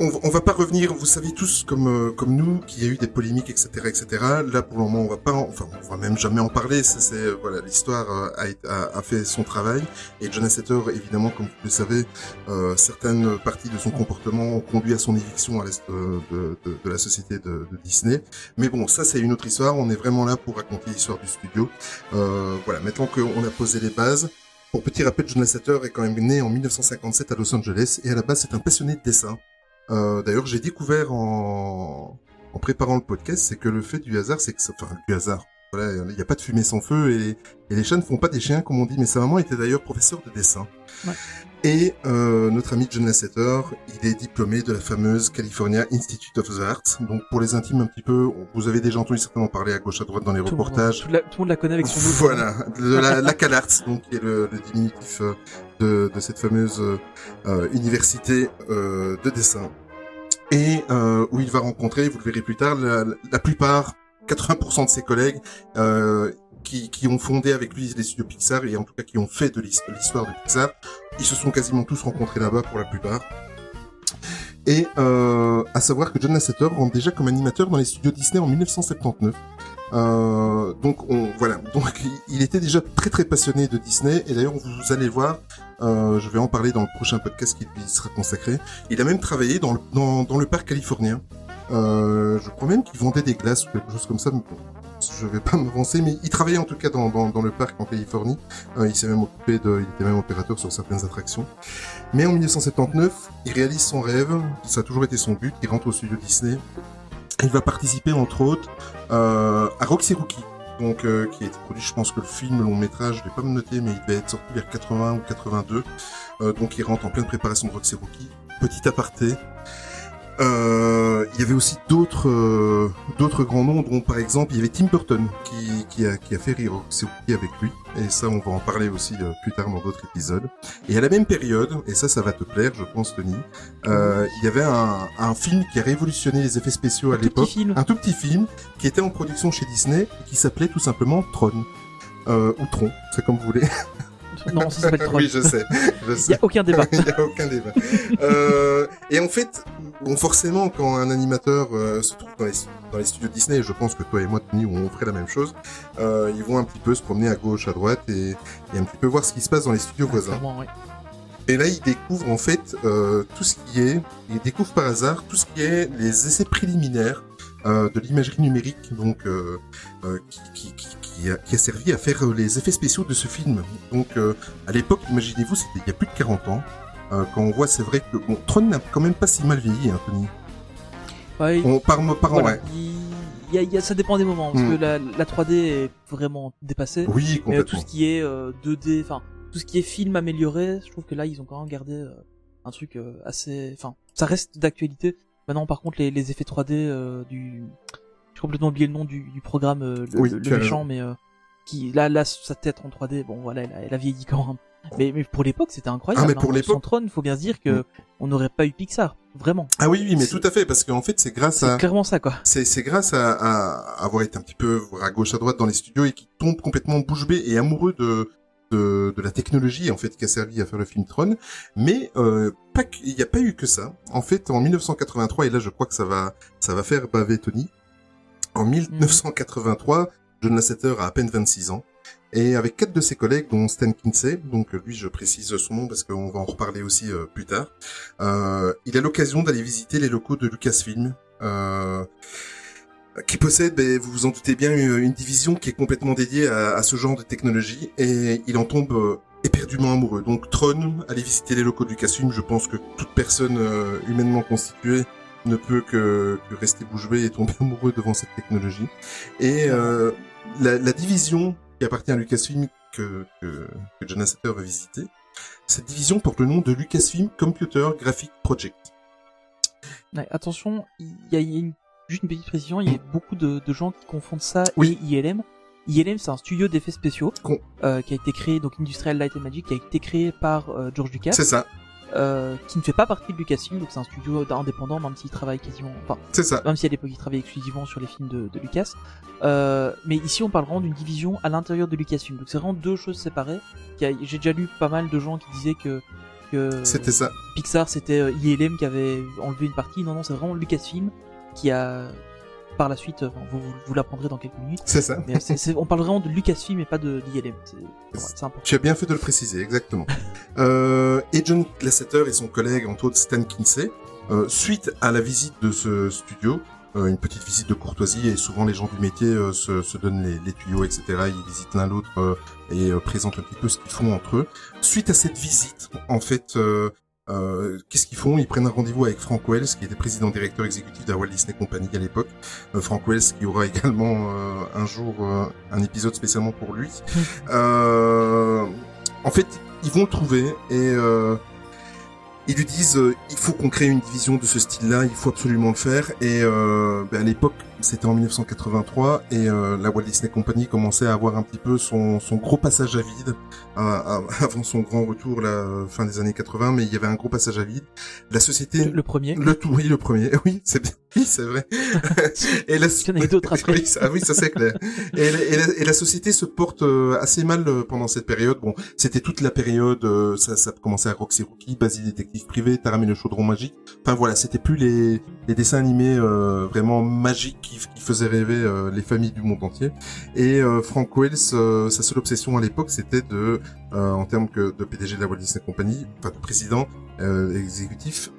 G: On, va- pas revenir, vous savez tous comme euh, nous qu'il y a eu des polémiques, etc., etc. Là, pour le moment, on va pas, en- enfin, on va même jamais en parler. C'est, euh, voilà, l'histoire euh, a, a, fait son travail et John Lasseter, évidemment, comme vous le savez, certaines parties de son comportement ont conduit à son éviction à l'est de, la société de, de Disney. Mais bon, ça, c'est une autre histoire. On est vraiment là pour raconter l'histoire du studio. Euh, voilà, maintenant qu'on a posé les bases. Pour petit rappel, John Lasseter est quand même né en 1957 à Los Angeles et à la base, c'est un passionné de dessin. Euh, D'ailleurs, j'ai découvert en, en préparant le podcast, c'est que le fait du hasard, c'est que, ça- enfin, du hasard. Voilà, il n'y a pas de fumée sans feu et, et les chats ne font pas des chiens, comme on dit. Mais sa maman était d'ailleurs professeur de dessin.
F: Ouais.
G: Et euh, notre ami John Lasseter, il est diplômé de la fameuse California Institute of the Arts. Donc pour les intimes un petit peu, vous avez déjà entendu certainement parler à gauche à droite dans les
F: Tout le monde-
G: reportages.
F: Tout, la- tout le monde la connaît avec son [LAUGHS] nom.
G: Voilà, de la, la CalArts, donc qui est le, le diminutif euh, de, de cette fameuse euh, euh, université euh, de dessin. Et euh, où il va rencontrer, vous le verrez plus tard, la, la plupart, 80% de ses collègues euh, qui, qui ont fondé avec lui les studios Pixar et en tout cas qui ont fait de l'his- l'histoire de Pixar. Ils se sont quasiment tous rencontrés là-bas pour la plupart. Et euh, à savoir que John Lasseter rentre déjà comme animateur dans les studios Disney en 1979. Euh, donc on, voilà, donc il- était déjà très très passionné de Disney et d'ailleurs vous allez voir, euh, je vais en parler dans le prochain podcast qui lui sera consacré. Il a même travaillé dans le, dans le parc californien. Euh, je crois même qu'il vendait des glaces ou quelque chose comme ça. Mais bon, je vais pas [LAUGHS] m'avancer, mais il travaillait en tout cas dans, dans, dans le parc en Californie. Euh, il s'est même occupé de, il était même opérateur sur certaines attractions. Mais en 1979, il réalise son rêve. Ça a toujours été son but. Il rentre au studio Disney. Il va participer entre autres euh, à Roxy Rookie, donc euh, qui a été produit. Je pense que le film, le long métrage, je vais pas me noter, mais il devait être sorti vers 80 ou 82. Euh, donc il rentre en pleine préparation de Roxy Rookie. Petit aparté. Euh, il y avait aussi d'autres euh, d'autres grands noms, dont par exemple il y avait Tim Burton qui, qui, a, qui a fait Rookie avec lui. Et ça, on va en parler aussi euh, plus tard dans d'autres épisodes. Et à la même période, et ça, ça va te plaire, je pense, Tony, euh, il y avait un, un film qui a révolutionné les effets spéciaux à
F: Un
G: l'époque.
F: film.
G: Un tout petit film qui était en production chez Disney et qui s'appelait tout simplement Tron. Euh, ou Tron, c'est comme vous voulez. [LAUGHS]
F: Non, ça s'appelle Tron. [LAUGHS]
G: oui, je sais. Je
F: Il
G: sais.
F: y a aucun débat. [LAUGHS]
G: Il n'y a aucun débat. Euh, et en fait, bon, forcément, quand un animateur euh, se trouve dans les, dans les studios Disney, je pense que toi et moi, Tony, on ferait la même chose, euh, ils vont un petit peu se promener à gauche, à droite et, et un petit peu voir ce qui se passe dans les studios voisins. Et là, il découvre en fait euh, tout ce qui est, il découvre par hasard tout ce qui est les essais préliminaires euh, de l'imagerie numérique, donc euh, euh, qui, qui, qui, qui a, qui a servi à faire euh, les effets spéciaux de ce film. Donc euh, à l'époque, imaginez-vous, c'était il y a plus de 40 ans. Euh, quand on voit, c'est vrai que bon, Tron n'a quand même pas si mal vieilli, hein, Tony.
F: Ouais,
G: On par par an,
F: voilà,
G: ouais.
F: il- il y a- il y a- ça dépend des moments, parce
G: Mm.
F: que la, la 3D est vraiment dépassée.
G: Oui,
F: Mais euh, tout
G: complètement.
F: ce qui est euh, 2D, enfin tout ce qui est film amélioré, je trouve que là ils ont quand même gardé un truc assez, enfin ça reste d'actualité. Maintenant par contre les, les effets 3D euh, du, j'ai complètement oublié le nom du, du programme, euh, le,
G: Oui,
F: le-
G: tu
F: le
G: as
F: méchant, mais euh, qui là là sa tête en 3D, bon voilà elle a, elle a vieilli quand même. Mais, mais pour l'époque c'était incroyable.
G: Ah, mais pour
F: hein.
G: l'époque-
F: Tron, faut bien se dire que
G: Mm.
F: on n'aurait pas eu Pixar, vraiment.
G: Ah oui, oui, mais tout à fait, parce qu'en fait, c'est grâce à
F: clairement ça quoi.
G: C'est, c'est grâce à, à avoir été un petit peu à gauche à droite dans les studios et qui tombe complètement bouche bée et amoureux de, de, de la technologie en fait qui a servi à faire le film Tron. Mais euh, pas il n'y a pas eu que ça. En fait, en 1983 et là je crois que ça va ça va faire baver Tony. En 1983, John Lasseter a à peine 26 ans. Et avec quatre de ses collègues, dont Stan Kinsey, donc euh, lui je précise son nom parce qu'on va en reparler aussi euh, plus tard, euh, il a l'occasion d'aller visiter les locaux de Lucasfilm, euh, qui possède, ben, vous vous en doutez bien, une, une division qui est complètement dédiée à, à, ce genre de technologie, et il en tombe euh, éperdument amoureux. Donc Tron, allez visiter les locaux du Lucasfilm, je pense que toute personne humainement constituée ne peut que, que, rester bouche bée et tomber [LAUGHS] amoureux devant cette technologie. Et euh, la, la, division qui appartient à Lucasfilm que, que, que John Lasseter va visiter, cette division porte le nom de Lucasfilm Computer Graphic Project.
F: Ouais, attention, il y a, une, juste une petite précision, il y a beaucoup de, de gens qui confondent ça oui. et ILM. ILM, c'est un studio d'effets spéciaux
G: Con.
F: euh, qui a été créé, donc Industrial Light and Magic, qui a été créé par euh, George Lucas.
G: C'est ça.
F: Euh, qui ne fait pas partie de Lucasfilm, donc c'est un studio indépendant, même s'il travaille quasiment, enfin,
G: c'est ça.
F: Même si à l'époque il travaillait exclusivement sur les films de, de Lucas. Euh, mais ici on parle vraiment d'une division à l'intérieur de Lucasfilm, donc c'est vraiment deux choses séparées. J'ai déjà lu pas mal de gens qui disaient que que
G: c'était ça.
F: Pixar c'était euh, ILM qui avait enlevé une partie. Non non, c'est vraiment Lucasfilm qui a par la suite, enfin, vous, vous l'apprendrez dans quelques minutes.
G: C'est ça.
F: Mais c est, c est, on parle vraiment de Lucasfilm et pas de d'ILM. C'est important.
G: Tu as bien fait de le préciser, exactement. [LAUGHS] euh, et John Lasseter et son collègue, entre autres Stan Kinsey, euh, suite à la visite de ce studio, euh, une petite visite de courtoisie et souvent les gens du métier euh, se, se, donnent les, les, tuyaux, etc. Ils visitent l'un l'autre euh, et présentent un petit peu ce qu'ils font entre eux. Suite à cette visite, en fait, euh, qu'est-ce qu'ils font? Ils prennent un rendez-vous avec Frank Wells, qui était président directeur exécutif de la Walt Disney Company à l'époque. Euh, Frank Wells, qui aura [LAUGHS] également euh, un jour un épisode spécialement pour lui. en fait, ils vont le trouver et ils lui disent il faut qu'on crée une division de ce style-là, il faut absolument le faire. Et ben à l'époque, c'était en 1983 et la Walt Disney Company commençait à avoir un petit peu son, son gros passage à vide [LAUGHS] avant son grand retour la fin des années 80 mais il y avait un gros passage à vide. La société
F: le, le premier.
G: Le tout oui le premier. [LAUGHS] Oui c'est bien. Oui c'est vrai. [LAUGHS]
F: Et la d'autres après.
G: Oui ça, oui, ça c'est clair. Et la, et, la, et la, société se porte assez mal pendant cette période. Bon c'était toute la période ça, ça commençait à Roxy Rookie Basile détective privé Taram et le chaudron magique. Enfin voilà c'était plus les, les dessins animés euh, vraiment magiques qui, qui faisaient rêver euh, les familles du monde entier et euh, Frank Wells sa seule obsession à l'époque c'était de euh, en termes que de PDG de la Walt Disney Company, enfin de président euh, exécutif,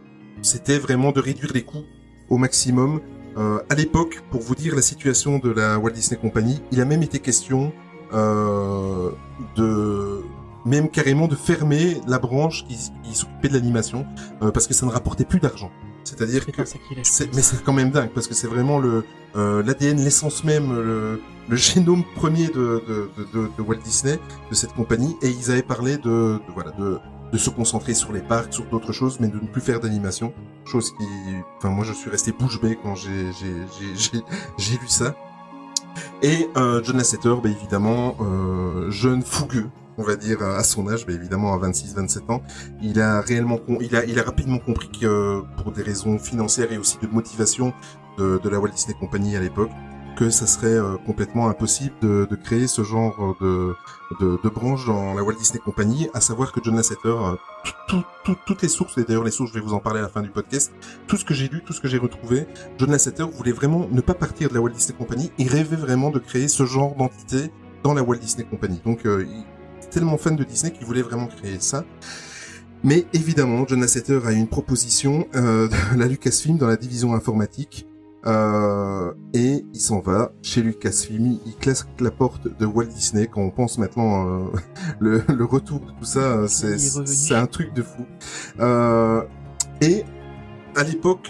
G: c'était vraiment de réduire les coûts au maximum. Euh, à l'époque, pour vous dire la situation de la Walt Disney Company, il a même été question euh, de même carrément de fermer la branche qui, qui s'occupait de l'animation euh, parce que ça ne rapportait plus d'argent. C'est-à-dire que c'est, mais c'est quand même dingue parce que c'est vraiment le euh, l'ADN, l'essence même, le, le génome premier de, de, de, de, Walt Disney, de cette compagnie, et ils avaient parlé de, de voilà de, de se concentrer sur les parcs, sur d'autres choses, mais de ne plus faire d'animation. Chose qui, enfin moi je suis resté bouche bée quand j'ai j'ai j'ai j'ai lu ça. Et euh, John Lasseter, bah, évidemment, euh, jeune fougueux, on va dire à son âge, bah, évidemment à 26-27 ans, il a réellement, il a, il a rapidement compris que pour des raisons financières et aussi de motivation de, de la Walt Disney Company à l'époque, que ça serait euh, complètement impossible de, de, créer ce genre de, de, de, branche dans la Walt Disney Company, à savoir que John Lasseter, euh, tout, tout, toutes les sources, et d'ailleurs les sources, je vais vous en parler à la fin du podcast, tout ce que j'ai lu, tout ce que j'ai retrouvé, John Lasseter voulait vraiment ne pas partir de la Walt Disney Company, il rêvait vraiment de créer ce genre d'entité dans la Walt Disney Company. Donc euh, tellement fan de Disney qu'il voulait vraiment créer ça. Mais évidemment, John Lasseter a une proposition euh, [LAUGHS] de la Lucasfilm dans la division informatique euh, et il s'en va chez Lucasfilm, il claque la porte de Walt Disney. Quand on pense maintenant euh, [LAUGHS] le, le, retour de tout ça, c'est un truc de fou. Euh, et à l'époque,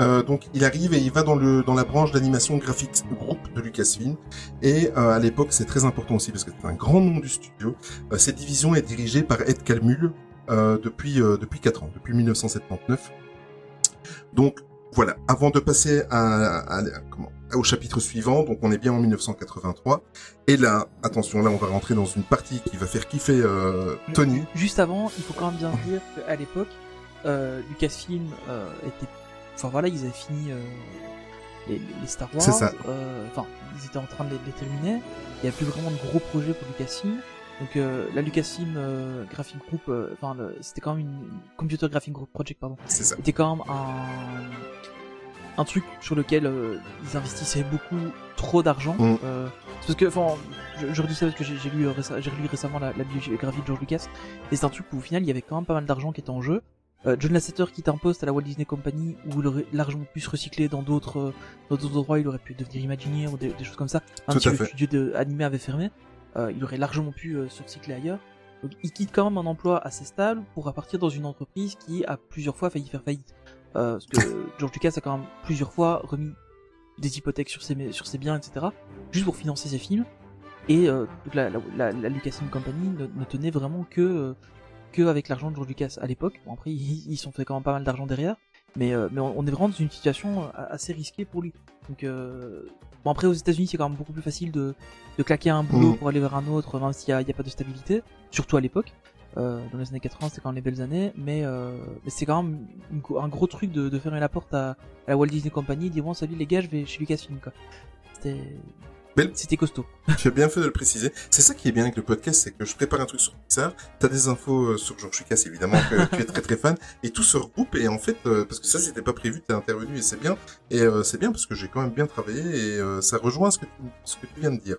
G: euh, donc il arrive et il va dans le dans la branche d'animation graphique groupe de Lucasfilm. Et euh, à l'époque, c'est très important aussi parce que c'est un grand nom du studio. Euh, cette division est dirigée par Ed Calmul depuis depuis 4 ans, depuis 1979. Donc voilà, avant de passer à, à, à, comment, au chapitre suivant, donc on est bien en 1983, et là, attention, là on va rentrer dans une partie qui va faire kiffer euh, Tony.
F: Juste avant, il faut quand même bien dire qu'à l'époque, euh, Lucasfilm euh, était, enfin voilà, ils avaient fini euh, les, les, Star Wars,
G: c'est ça.
F: enfin ils étaient en train de les, les terminer, il y a plus vraiment de gros projets pour Lucasfilm. Donc euh, la Lucasfilm euh, Graphic Group, enfin c'était quand même une Computer Graphic Group Project pardon.
G: C'est ça.
F: C'était quand même un un truc sur lequel euh, ils investissaient beaucoup trop d'argent.
G: Mm.
F: Euh, parce que, enfin, je, je redis ça parce que j'ai lu, euh, relu récemment la, la, biographie de George Lucas, et c'est un truc où au final il y avait quand même pas mal d'argent qui était en jeu. Euh, John Lasseter quitte un poste à la Walt Disney Company où il aurait largement pu se recycler dans d'autres euh, dans d'autres endroits, il aurait pu devenir Imagineer ou des, des choses comme ça.
G: Tout
F: le
G: fait.
F: studio de animé avait fermé, euh, il aurait largement pu se recycler ailleurs. Donc il quitte quand même un emploi assez stable pour repartir dans une entreprise qui a plusieurs fois failli faire faillite. Euh, parce que [LAUGHS] George Lucas a quand même plusieurs fois remis des hypothèques sur ses, sur ses biens, etc. juste pour financer ses films. Et euh, donc la, la, la, la Lucasfilm Company ne, ne tenait vraiment que euh, que avec l'argent de George Lucas à l'époque. Bon après ils, ils sont fait quand même pas mal d'argent derrière, mais euh, mais on, on est vraiment dans une situation euh, assez risquée pour lui. Donc euh, bon après aux États-Unis c'est quand même beaucoup plus facile de de claquer un boulot
G: Mhm.
F: pour aller vers un autre, même s'il y a, pas de stabilité, surtout à l'époque. Euh, dans les années 80 c'était quand même les belles années, mais mais c'est quand même une un gros truc de, de fermer la porte à, à la Walt Disney Company et dire bon salut les gars je vais chez Lucasfilm quoi. C'était c'était costaud. [LAUGHS]
G: Tu as bien fait de le préciser. C'est ça qui est bien avec le podcast, c'est que je prépare un truc sur Pixar, t'as des infos euh, sur George Lucas évidemment que tu es très très fan, et tout se regroupe et en fait euh, parce que ça c'était pas prévu, t'es intervenu et c'est bien, et euh, c'est bien parce que j'ai quand même bien travaillé et euh, ça rejoint ce que tu, ce que tu viens de dire.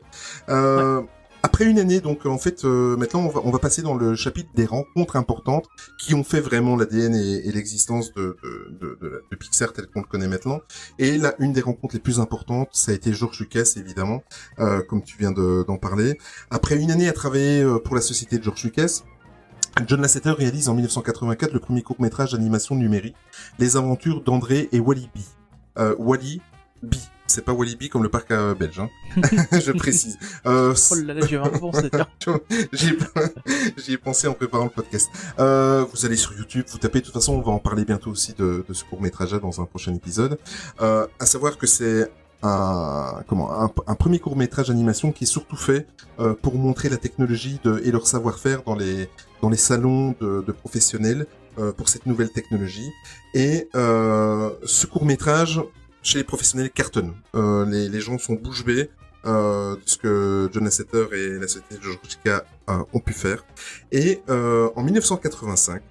G: Après une année, donc en fait, euh, maintenant on va, on va passer dans le chapitre des rencontres importantes qui ont fait vraiment l'ADN et, et l'existence de, de, de, de, Pixar tel qu'on le connaît maintenant. Et là, une des rencontres les plus importantes, ça a été George Lucas, évidemment, euh, comme tu viens de- d'en parler. Après une année à travailler euh, pour la société de George Lucas, John Lasseter réalise en 1984 le premier court-métrage d'animation numérique, Les aventures d'André et Wally B. Euh, Wally B. C'est pas Wally B comme le parc euh, belge, hein. [LAUGHS] [LAUGHS] je précise. Euh,
F: Oh là là, tiens. [LAUGHS]
G: J'y ai, pensé en préparant le podcast. Euh, vous allez sur YouTube, vous tapez. De toute façon, on va en parler bientôt aussi de, de ce court métrage dans un prochain épisode. Euh, à savoir que c'est un comment un, un premier court métrage d'animation qui est surtout fait euh, pour montrer la technologie de, et leur savoir-faire dans les dans les salons de, de professionnels euh, pour cette nouvelle technologie. Et euh, ce court métrage chez les professionnels cartonne. Euh, les, les gens sont bouche bée euh, de ce que John Lasseter et la société Lucas euh, ont pu faire. Et euh, en 1985,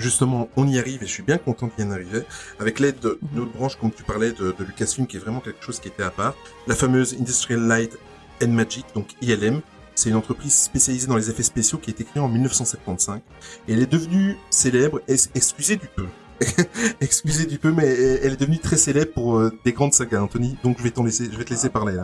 G: justement, on y arrive et je suis bien content d'y en arriver, avec l'aide de notre branche, comme tu parlais, de, de Lucasfilm, qui est vraiment quelque chose qui était à part, la fameuse Industrial Light and Magic, donc ILM. C'est une entreprise spécialisée dans les effets spéciaux qui a été créée en 1975. Et elle est devenue célèbre, et, excusez du peu, [LAUGHS] excusez du peu, mais elle est devenue très célèbre pour euh, des grandes sagas, Anthony. Donc je vais t'en laisser, je vais te laisser parler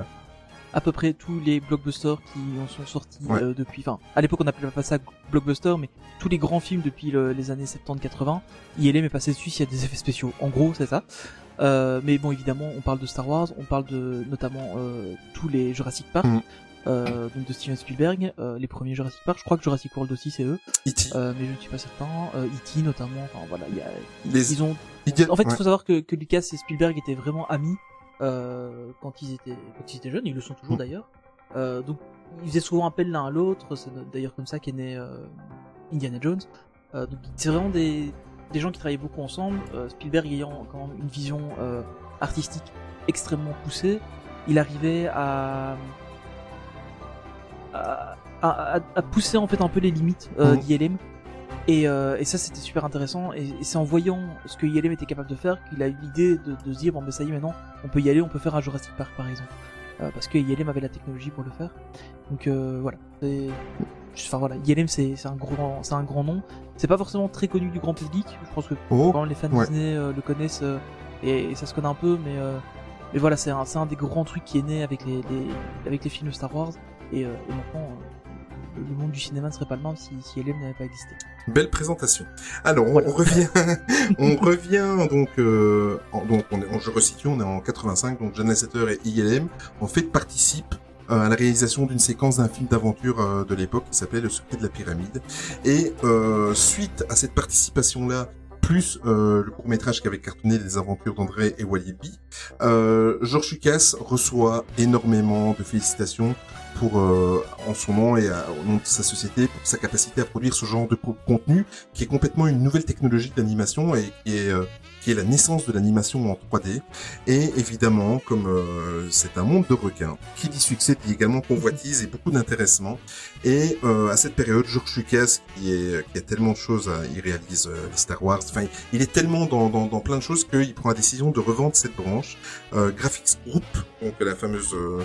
F: à peu près tous les blockbusters qui en sont sortis
G: Ouais.
F: euh, depuis, enfin, à l'époque on appelait pas ça blockbuster, mais tous les grands films depuis le- les années 70-80, ILM est passé dessus s'il y a des effets spéciaux. En gros, c'est ça. Euh, mais bon, évidemment, on parle de Star Wars, on parle de notamment tous les Jurassic Park,
G: Mhm.
F: Euh, donc de Steven Spielberg, euh, les premiers Jurassic Park. Je crois que Jurassic World aussi c'est eux,
G: E.T.
F: euh, mais je ne suis pas certain. Euh, E.T. notamment. Enfin voilà, il y a,
G: Les-
F: ils ont en fait, il
G: ouais.
F: faut savoir que, que Lucas et Spielberg étaient vraiment amis euh, quand ils étaient quand ils étaient jeunes. Ils le sont toujours
G: Mm.
F: d'ailleurs. Euh, donc, ils faisaient souvent appel l'un à l'autre. C'est d'ailleurs comme ça qu'est né euh, Indiana Jones. Euh, donc, c'est vraiment des des gens qui travaillaient beaucoup ensemble. Euh, Spielberg ayant quand même une vision euh, artistique extrêmement poussée, il arrivait à à, à, à pousser en fait un peu les limites euh,
G: Mhm.
F: d'ILM. Et, euh, et ça c'était super intéressant. Et, et c'est en voyant ce que ILM était capable de faire qu'il a eu l'idée de, de se dire bon ben ça y est maintenant on peut y aller on peut faire un Jurassic Park par exemple. Euh, parce que ILM avait la technologie pour le faire. Donc euh, voilà. Enfin voilà. ILM c'est un c'est un grand nom. C'est pas forcément très connu du grand public. Je pense que
G: Oh,
F: quand les fans
G: ouais.
F: Disney le connaissent et, et ça se connaît un peu mais mais voilà c'est un un des grands trucs qui est né avec les, les avec les films Star Wars et, euh, et maintenant euh, le monde du cinéma ne serait pas le même si, si ILM n'avait pas existé.
G: Belle présentation. Alors, on,
F: Voilà.
G: revient, [LAUGHS] on revient donc, euh, en- donc on est, en- je resitue, on est en 85, donc John Lasseter et ILM en fait participent euh, à la réalisation d'une séquence d'un film d'aventure euh, de l'époque qui s'appelait Le secret de la pyramide. Et suite à cette participation-là, plus le court métrage qui avait cartonné les aventures d'André et euh, George Lucas reçoit énormément de félicitations pour euh, en son nom et au nom de sa société pour sa capacité à produire ce genre de co- contenu qui est complètement une nouvelle technologie d'animation et est euh, qui est la naissance de l'animation en 3D et évidemment comme euh, c'est un monde de requins qui dit succès dit également convoitise et beaucoup d'intéressement. Et euh, à cette période George Lucas qui est qui a tellement de choses à, il réalise euh, les Star Wars. Enfin il est tellement dans, dans, dans plein de choses qu'il prend la décision de revendre cette branche euh, Graphics Group donc la fameuse euh,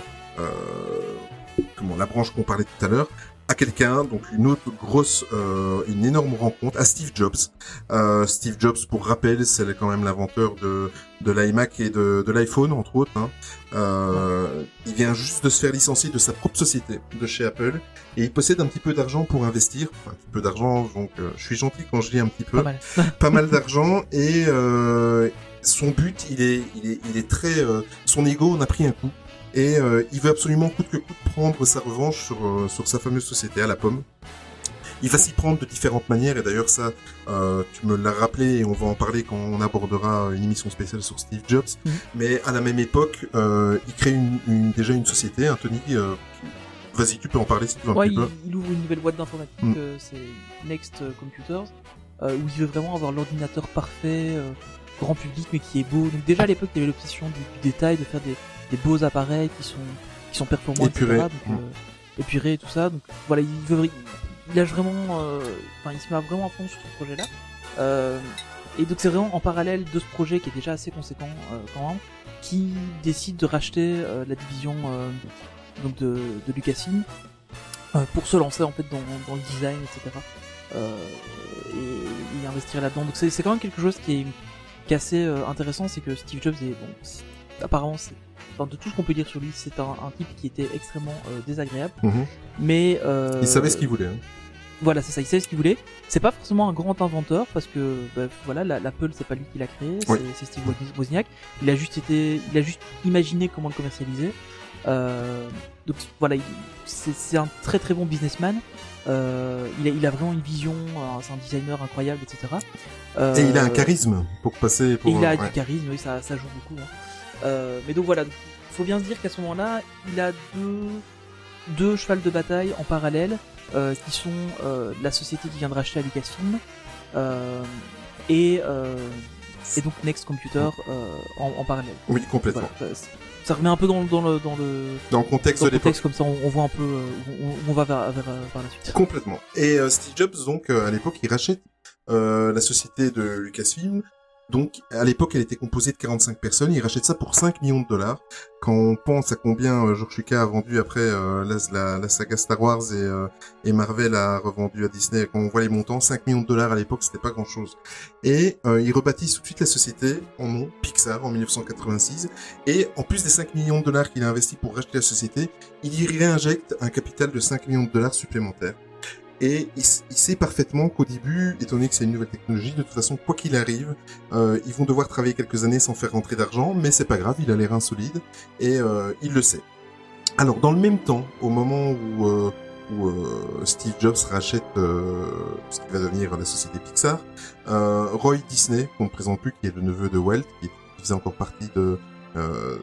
G: comment la branche qu'on parlait tout à l'heure à quelqu'un, donc une autre grosse, euh, une énorme rencontre à Steve Jobs. Euh, Steve Jobs, pour rappel, c'est quand même l'inventeur de, de l'iMac et de, de l'iPhone, entre autres. Hein. Euh, il vient juste de se faire licencier de sa propre société, de chez Apple, et il possède un petit peu d'argent pour investir. Enfin, un petit peu d'argent, donc euh, je suis gentil quand je dis un petit peu.
F: Pas mal. [LAUGHS]
G: pas mal d'argent, et euh, son but, il est, il est, il est très... euh, son ego en a pris un coup et euh, il veut absolument coûte que coûte prendre sa revanche sur, euh, sur sa fameuse société à la pomme. Il va s'y prendre de différentes manières et d'ailleurs ça, euh, tu me l'as rappelé et on va en parler quand on abordera une émission spéciale sur Steve Jobs.
F: Mhm.
G: Mais à la même époque, euh, il crée une, une- déjà une société, Tony. euh, Vas-y, tu peux en parler si tu veux un petit
F: il,
G: peu.
F: il ouvre une nouvelle boîte d'informatique,
G: Mm.
F: c'est Next Computers, où il veut vraiment avoir l'ordinateur parfait, grand public, mais qui est beau. Donc déjà à l'époque, il y avait l'obsession du, du détail, de faire des, des beaux appareils qui sont qui sont performants,
G: Épurés.
F: etc. Donc, euh, épurés et tout ça. Donc voilà, il veut, il lâche vraiment, euh, enfin, il se met vraiment à fond sur ce projet-là. Euh, et donc c'est vraiment en parallèle de ce projet qui est déjà assez conséquent quand même, qui décide de racheter la division donc de, de Lucasfilm pour se lancer en fait dans, dans le design, etc. Euh, et, et investir là-dedans. Donc c'est quand même quelque chose qui est, qui est assez euh, intéressant, c'est que Steve Jobs est bon, apparemment enfin, de tout ce qu'on peut dire sur lui, c'est un, un type qui était extrêmement euh, désagréable,
G: Mhm.
F: mais euh,
G: Il savait ce qu'il voulait. hein.
F: voilà, c'est ça, il savait ce qu'il voulait. C'est pas forcément un grand inventeur parce que bah, voilà, la- l'Apple c'est pas lui qui l'a créé,
G: Oui.
F: c'est- Steve Woz- Wozniak. Il a juste été, il a juste imaginé comment le commercialiser. Euh, donc voilà, il- c'est un très très bon businessman. Euh, il, a, il a vraiment une vision, c'est un designer incroyable, etc. Euh,
G: Et il a un charisme pour passer. Pour,
F: et il a
G: ouais.
F: du charisme, oui, ça, ça joue beaucoup. hein. Euh, mais donc voilà, faut bien se dire qu'à ce moment-là, il a deux, deux chevals de bataille en parallèle, euh, qui sont euh, la société qui vient de racheter à Lucasfilm, euh, et, euh, et donc Next Computer euh, en, en parallèle.
G: Oui, complètement.
F: Voilà, ça, remet un peu dans, le- dans le dans le,
G: Dans le contexte
F: dans
G: de
F: le
G: l'époque.
F: contexte comme ça, on, on voit un peu on, va vers, vers, par la suite.
G: Complètement. Et euh, Steve Jobs, donc, euh, à l'époque, il rachète euh, la société de Lucasfilm. Donc, à l'époque, elle était composée de 45 personnes. Il rachète ça pour 5 millions de dollars. Quand on pense à combien euh, George Lucas a vendu après euh, la, la, saga Star Wars et, euh, et Marvel a revendu à Disney, quand on voit les montants, 5 millions de dollars à l'époque, c'était pas grand-chose. Et euh, il rebaptise tout de suite la société en nom Pixar en 1986. Et en plus des 5 millions de dollars qu'il a investi pour racheter la société, il y réinjecte un capital de 5 millions de dollars supplémentaires. Et il, sait parfaitement qu'au début, étant donné que c'est une nouvelle technologie, de toute façon, quoi qu'il arrive, euh, ils vont devoir travailler quelques années sans faire rentrer d'argent, mais c'est pas grave, il a les reins solides et euh, il le sait. Alors, dans le même temps, au moment où, euh, où euh, Steve Jobs rachète euh, ce qui va devenir la société Pixar, euh, Roy Disney, qu'on ne présente plus, qui est le neveu de Walt, qui, qui faisait encore partie de, euh,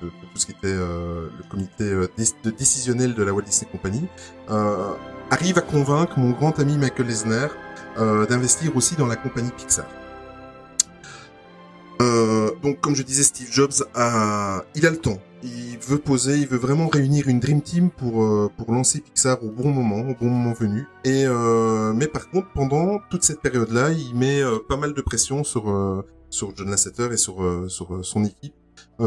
G: de, de- tout ce qui était euh, le comité euh, de décisionnel de la Walt Disney Company, euh, arrive à convaincre mon grand ami Michael Eisner d'investir aussi dans la compagnie Pixar. Euh, donc, comme je disais, Steve Jobs a, il a le temps. Il veut poser, il veut vraiment réunir une dream team pour euh, pour lancer Pixar au bon moment, au bon moment venu. Et euh, mais par contre, pendant toute cette période-là, il met pas mal de pression sur sur John Lasseter et sur sur son équipe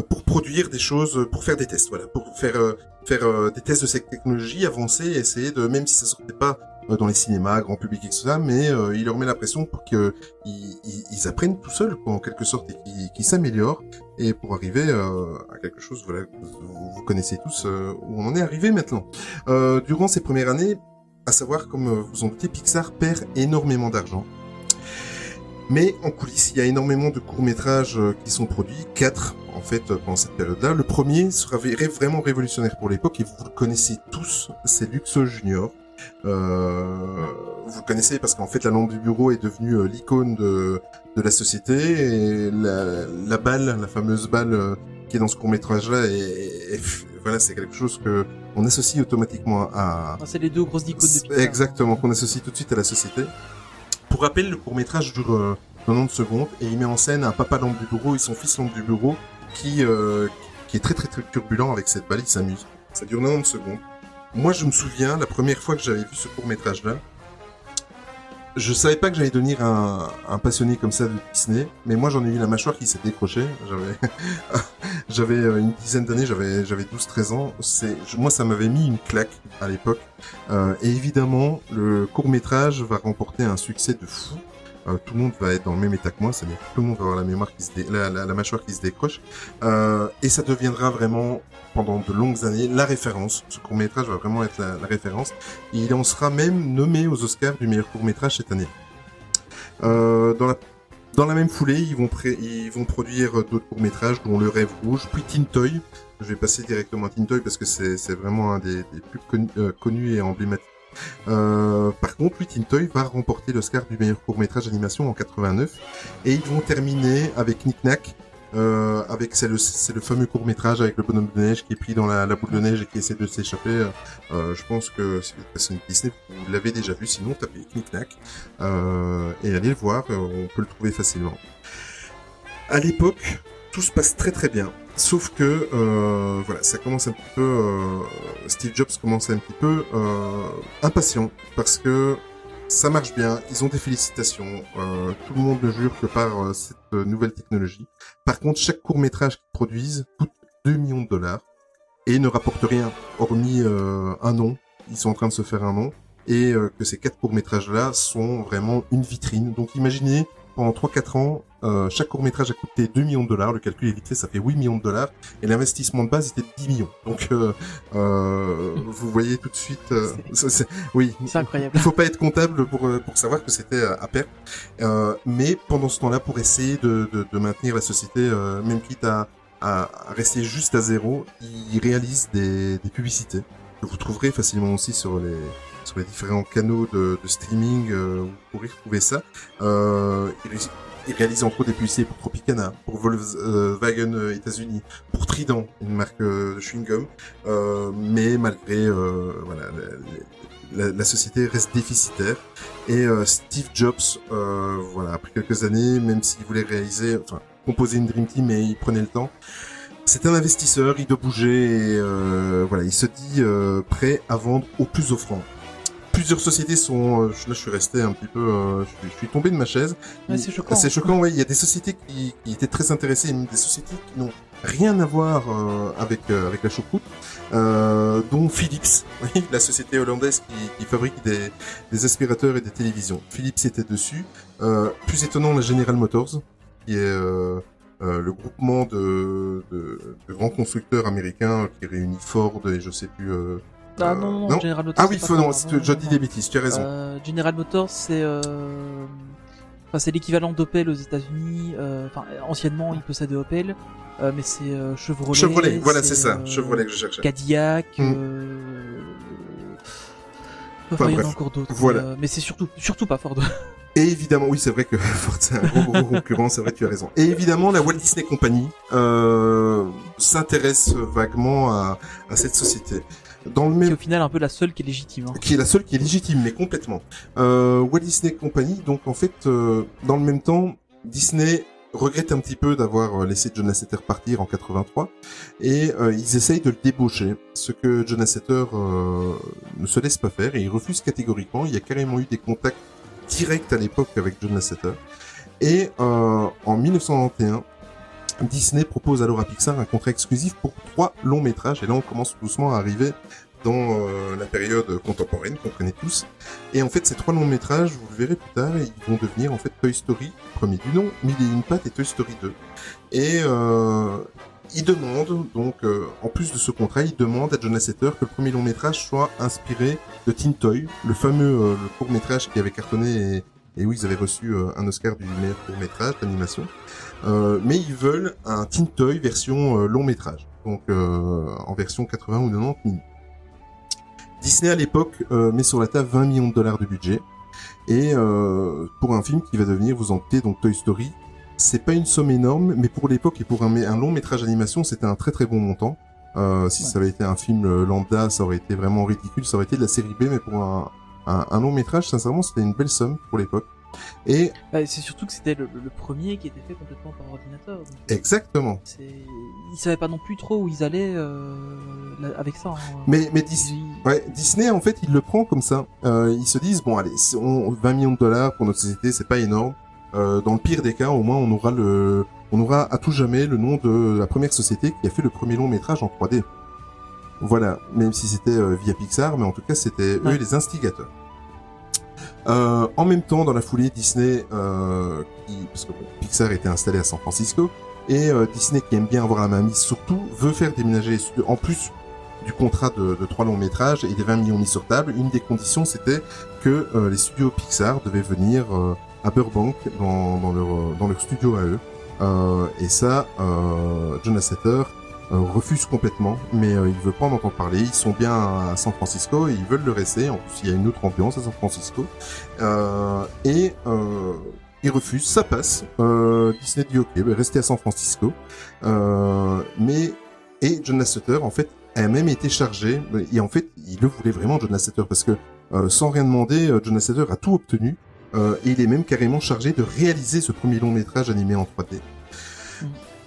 G: pour produire des choses, euh, pour faire des tests, voilà, pour faire euh, faire euh, des tests de cette technologie, avancer, essayer de même si ça sortait pas euh, dans les cinémas, grand public et tout ça, mais euh, il leur met la pression pour qu'ils ils, ils apprennent tout seuls, quoi, en quelque sorte, et qu'ils s'améliorent, et pour arriver euh, à quelque chose, voilà, vous, vous connaissez tous euh, où on en est arrivé maintenant. Euh, durant ces premières années, à savoir, comme euh, vous en doutez, Pixar perd énormément d'argent. Mais en coulisses, il y a énormément de courts-métrages euh, qui sont produits, quatre en fait euh, pendant cette période-là. Le premier sera vraiment révolutionnaire pour l'époque et vous le connaissez tous, c'est Luxo Junior. Euh, vous le connaissez parce qu'en fait la lampe du bureau est devenue euh, l'icône de, de la société et la, la balle, la fameuse balle qui est dans ce court-métrage-là, et, voilà, c'est quelque chose que on associe automatiquement à,
F: Enfin, c'est les deux grosses icônes de.
G: Exactement, qu'on associe tout de suite à la société. Pour rappel, le court-métrage dure euh, 90 secondes et il met en scène un papa lampe du bureau et son fils lampe du bureau qui, euh, qui est très très très turbulent avec cette balle, il s'amuse. Ça dure 90 secondes. Moi, je me souviens, la première fois que j'avais vu ce court-métrage-là, je savais pas que j'allais devenir un, un passionné comme ça de Disney, mais moi j'en ai eu la mâchoire qui s'est décrochée. J'avais, [LAUGHS] j'avais euh, une dizaine d'années, j'avais, j'avais 12-13 ans. C'est, moi ça m'avait mis une claque à l'époque. Euh, et évidemment, le court métrage va remporter un succès de fou. Euh, tout le monde va être dans le même état que moi, c'est-à-dire tout le monde va avoir la mémoire qui se dé- la, la mâchoire qui se décroche. Euh, et ça deviendra vraiment pendant de longues années la référence. Ce court métrage va vraiment être la, référence. Il en sera même nommé aux Oscars du meilleur court métrage cette année. Euh, dans la même foulée, ils vont, produire d'autres courts métrages, dont Le Rêve Rouge, puis Tintoy. Je vais passer directement à Tintoy parce que c'est vraiment un des, plus connus, euh, connus et emblématiques. Euh, par contre, oui, Tintoy va remporter l'Oscar du meilleur court métrage d'animation en 89 et ils vont terminer avec Nick Nack. Euh, avec c'est le le fameux court métrage avec le bonhomme de neige qui est pris dans la, boule de neige et qui essaie de s'échapper. Euh, je pense que si vous passionné de Disney, vous l'avez déjà vu. Sinon, tapez Nick Nack euh, et allez le voir. euh, on peut le trouver facilement. À l'époque, tout se passe très très bien. Sauf que euh, voilà, ça commence un petit peu. euh, Steve Jobs commence un petit peu euh, impatient parce que ça marche bien. Ils ont des félicitations. euh, tout le monde ne jure que par euh, cette euh, nouvelle technologie. Par contre, chaque court métrage qu'ils produisent coûte 2 millions de dollars et ne rapporte rien, hormis euh, un nom. Ils sont en train de se faire un nom et euh, que ces quatre courts métrages là sont vraiment une vitrine. Donc imaginez pendant 3-4 ans, euh, chaque court métrage a coûté 2 millions de dollars, le calcul est vite fait, ça fait 8 millions de dollars, et l'investissement de base était de 10 millions. Donc euh, euh, [LAUGHS] vous voyez tout de suite, euh, c'est- oui,
F: C'est incroyable.
G: il faut pas être comptable pour, euh, pour savoir que c'était euh, à perte. Euh, mais pendant ce temps-là, pour essayer de, de, de maintenir la société, euh, même quitte à, à, à rester juste à zéro, ils réalisent des, des publicités que vous trouverez facilement aussi sur les sur les différents canaux de, de streaming, euh, vous pourrez retrouver ça. Euh, ils, ré- ils réalisent entre autres des publicités pour Tropicana, pour Volkswagen euh, États-Unis, pour Trident, une marque euh, de chewing-gum. Euh, mais malgré euh, voilà, la, la- société reste déficitaire. Et euh, Steve Jobs, euh, voilà, après quelques années, même s'il voulait réaliser, enfin, composer une Dream Team, mais il prenait le temps. C'est un investisseur, il doit bouger et euh, voilà, il se dit euh, prêt à vendre au plus offrant. Plusieurs sociétés sont, euh, là je suis resté un petit peu, euh, je, suis, je suis tombé de ma chaise.
F: Ouais, c'est choquant.
G: C'est choquant, ouais. Il y a des sociétés qui, qui étaient très intéressées, et des sociétés qui n'ont rien à voir euh, avec euh, avec la choucroute, euh, dont Philips, [LAUGHS] oui, la société hollandaise qui, qui fabrique des, des aspirateurs et des télévisions. Philips était dessus. Euh, plus étonnant, la General Motors, qui est euh, euh, le groupement de, de, de grands constructeurs américains qui réunit Ford et je sais plus.
F: Ah
G: euh,
F: non, non, General Motors.
G: ah oui, faut, non, c'est- je dis des bêtises. Tu as raison.
F: Euh, General Motors, c'est euh... enfin, c'est l'équivalent d'Opel aux États-Unis. Enfin, anciennement, il possédait Opel, mais c'est Chevrolet.
G: Chevrolet, voilà, c'est ça. Chevrolet que je cherchais.
F: Cadillac.
G: Mm. Enfin,
F: Enfin, il y en a
G: bref.
F: encore d'autres.
G: Voilà.
F: mais, euh, mais c'est surtout, surtout pas Ford. [LAUGHS]
G: Et évidemment, oui, c'est vrai que [LAUGHS] Ford, c'est un gros, gros concurrent, c'est vrai, tu as raison. Et évidemment, la Walt Disney Company euh, s'intéresse vaguement à, à cette société. Dans le
F: qui est
G: même
F: au final un peu la seule qui est légitime. hein.
G: qui est la seule qui est légitime, mais complètement. Euh, Walt Disney Company, donc en fait, euh, dans le même temps, Disney regrette un petit peu d'avoir euh, laissé John Lasseter partir en 83, et euh, ils essayent de le débaucher, ce que John Lasseter euh, ne se laisse pas faire, et il refuse catégoriquement. Il y a carrément eu des contacts directs à l'époque avec John Lasseter. Et euh, en 1991, Disney propose alors à Pixar un contrat exclusif pour trois longs métrages, et là on commence doucement à arriver dans euh, la période contemporaine qu'on connaît tous. Et en fait, ces trois longs métrages, vous le verrez plus tard, ils vont devenir en fait Toy Story, premier du nom, Mille et une et Toy Story 2. Et euh, ils demandent, donc, euh, en plus de ce contrat, ils demandent à John Lasseter que le premier long métrage soit inspiré de Teen Toy, le fameux euh, court métrage qui avait cartonné et, où ils avaient reçu un Oscar du meilleur court métrage d'animation. Euh, mais ils veulent un Teen Toy version euh, long métrage, donc euh, en version 80 ou 90 minutes. Disney à l'époque euh, met sur la table 20 millions de dollars de budget. Et euh, pour un film qui va devenir, vous en doutez, donc Toy Story, c'est pas une somme énorme, mais pour l'époque et pour un, un long métrage d'animation, c'était un très très bon montant. Euh, si
F: Ouais.
G: ça avait été un film lambda, ça aurait été vraiment ridicule, ça aurait été de la série B, mais pour un, un, un long métrage, sincèrement, c'était une belle somme pour l'époque. Et
F: Bah, c'est surtout que c'était le, le premier qui était fait complètement par ordinateur. donc
G: exactement.
F: Ils savaient pas non plus trop où ils allaient euh, avec ça. hein.
G: Mais mais Dis-
F: Ils-
G: ouais, Disney en fait, il le prend comme ça. Euh, ils se disent bon allez, on, 20 millions de dollars pour notre société, c'est pas énorme. Euh, dans le pire des cas, au moins on aura le on aura à tout jamais le nom de la première société qui a fait le premier long métrage en 3D. Voilà, même si c'était euh, via Pixar, mais en tout cas c'était eux les instigateurs. Euh, en même temps, dans la foulée, Disney, euh, qui, parce que Pixar était installé à San Francisco, et euh, Disney, qui aime bien avoir la main mise surtout, veut faire déménager les studios. En plus du contrat de, trois longs métrages et des 20 millions mis sur table, une des conditions c'était que euh, les studios Pixar devaient venir euh, à Burbank dans, leur, studio à eux. Et ça, John Lasseter euh, refuse complètement, mais euh, il veut pas en entendre parler. Ils sont bien à San Francisco ils veulent le rester. En plus, il y a une autre ambiance à San Francisco. Euh, et euh, il refuse, ça passe. Euh, Disney dit ok, ben, restez à San Francisco. Euh, mais et John Lasseter, en fait, a même été chargé. Et en fait, il le voulait vraiment, John Lasseter, parce que euh, sans rien demander, euh, John Lasseter a tout obtenu. Euh, et il est même carrément chargé de réaliser ce premier long métrage animé en 3D.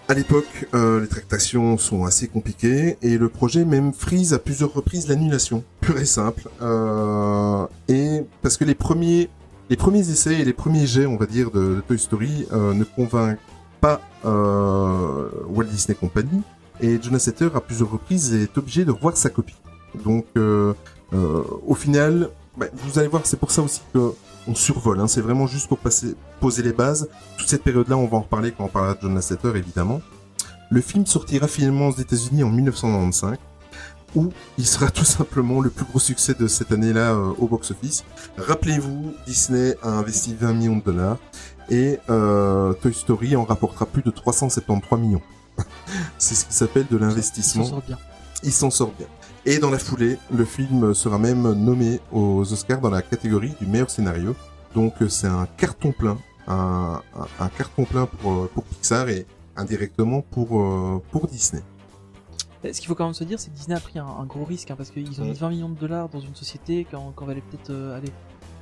G: À l'époque, euh, les tractations sont assez compliquées et le projet même frise à plusieurs reprises l'annulation, pure et simple. Euh, et parce que les premiers, les premiers essais et les premiers jets, on va dire, de, Toy Story euh, ne convainquent pas euh, Walt Disney Company et John Lasseter à plusieurs reprises est obligé de revoir sa copie. Donc, euh, euh, au final, bah, vous allez voir, c'est pour ça aussi que on survole. Hein, c'est vraiment juste pour passer, poser les bases. Toute cette période-là, on va en reparler quand on parlera de John Lasseter, évidemment. Le film sortira finalement aux États-Unis en 1995, où il sera [LAUGHS] tout simplement le plus gros succès de cette année-là euh, au box-office. Rappelez-vous, Disney a investi 20 millions de dollars et euh, Toy Story en rapportera plus de 373 millions. [LAUGHS] c'est ce qui s'appelle de
F: Ils s'en
G: l'investissement
F: sortent bien.
G: il s'en sort bien. Et dans la foulée, le film sera même nommé aux Oscars dans la catégorie du meilleur scénario. Donc euh, c'est un carton plein, un, un, un carton plein pour, euh, pour Pixar et indirectement pour, euh, pour Disney.
F: Ce qu'il faut quand même se dire, c'est que Disney a pris un, un gros risque, hein, parce qu'ils ont
G: Mm.
F: mis 20 millions de dollars dans une société quand, quand valait peut-être euh, aller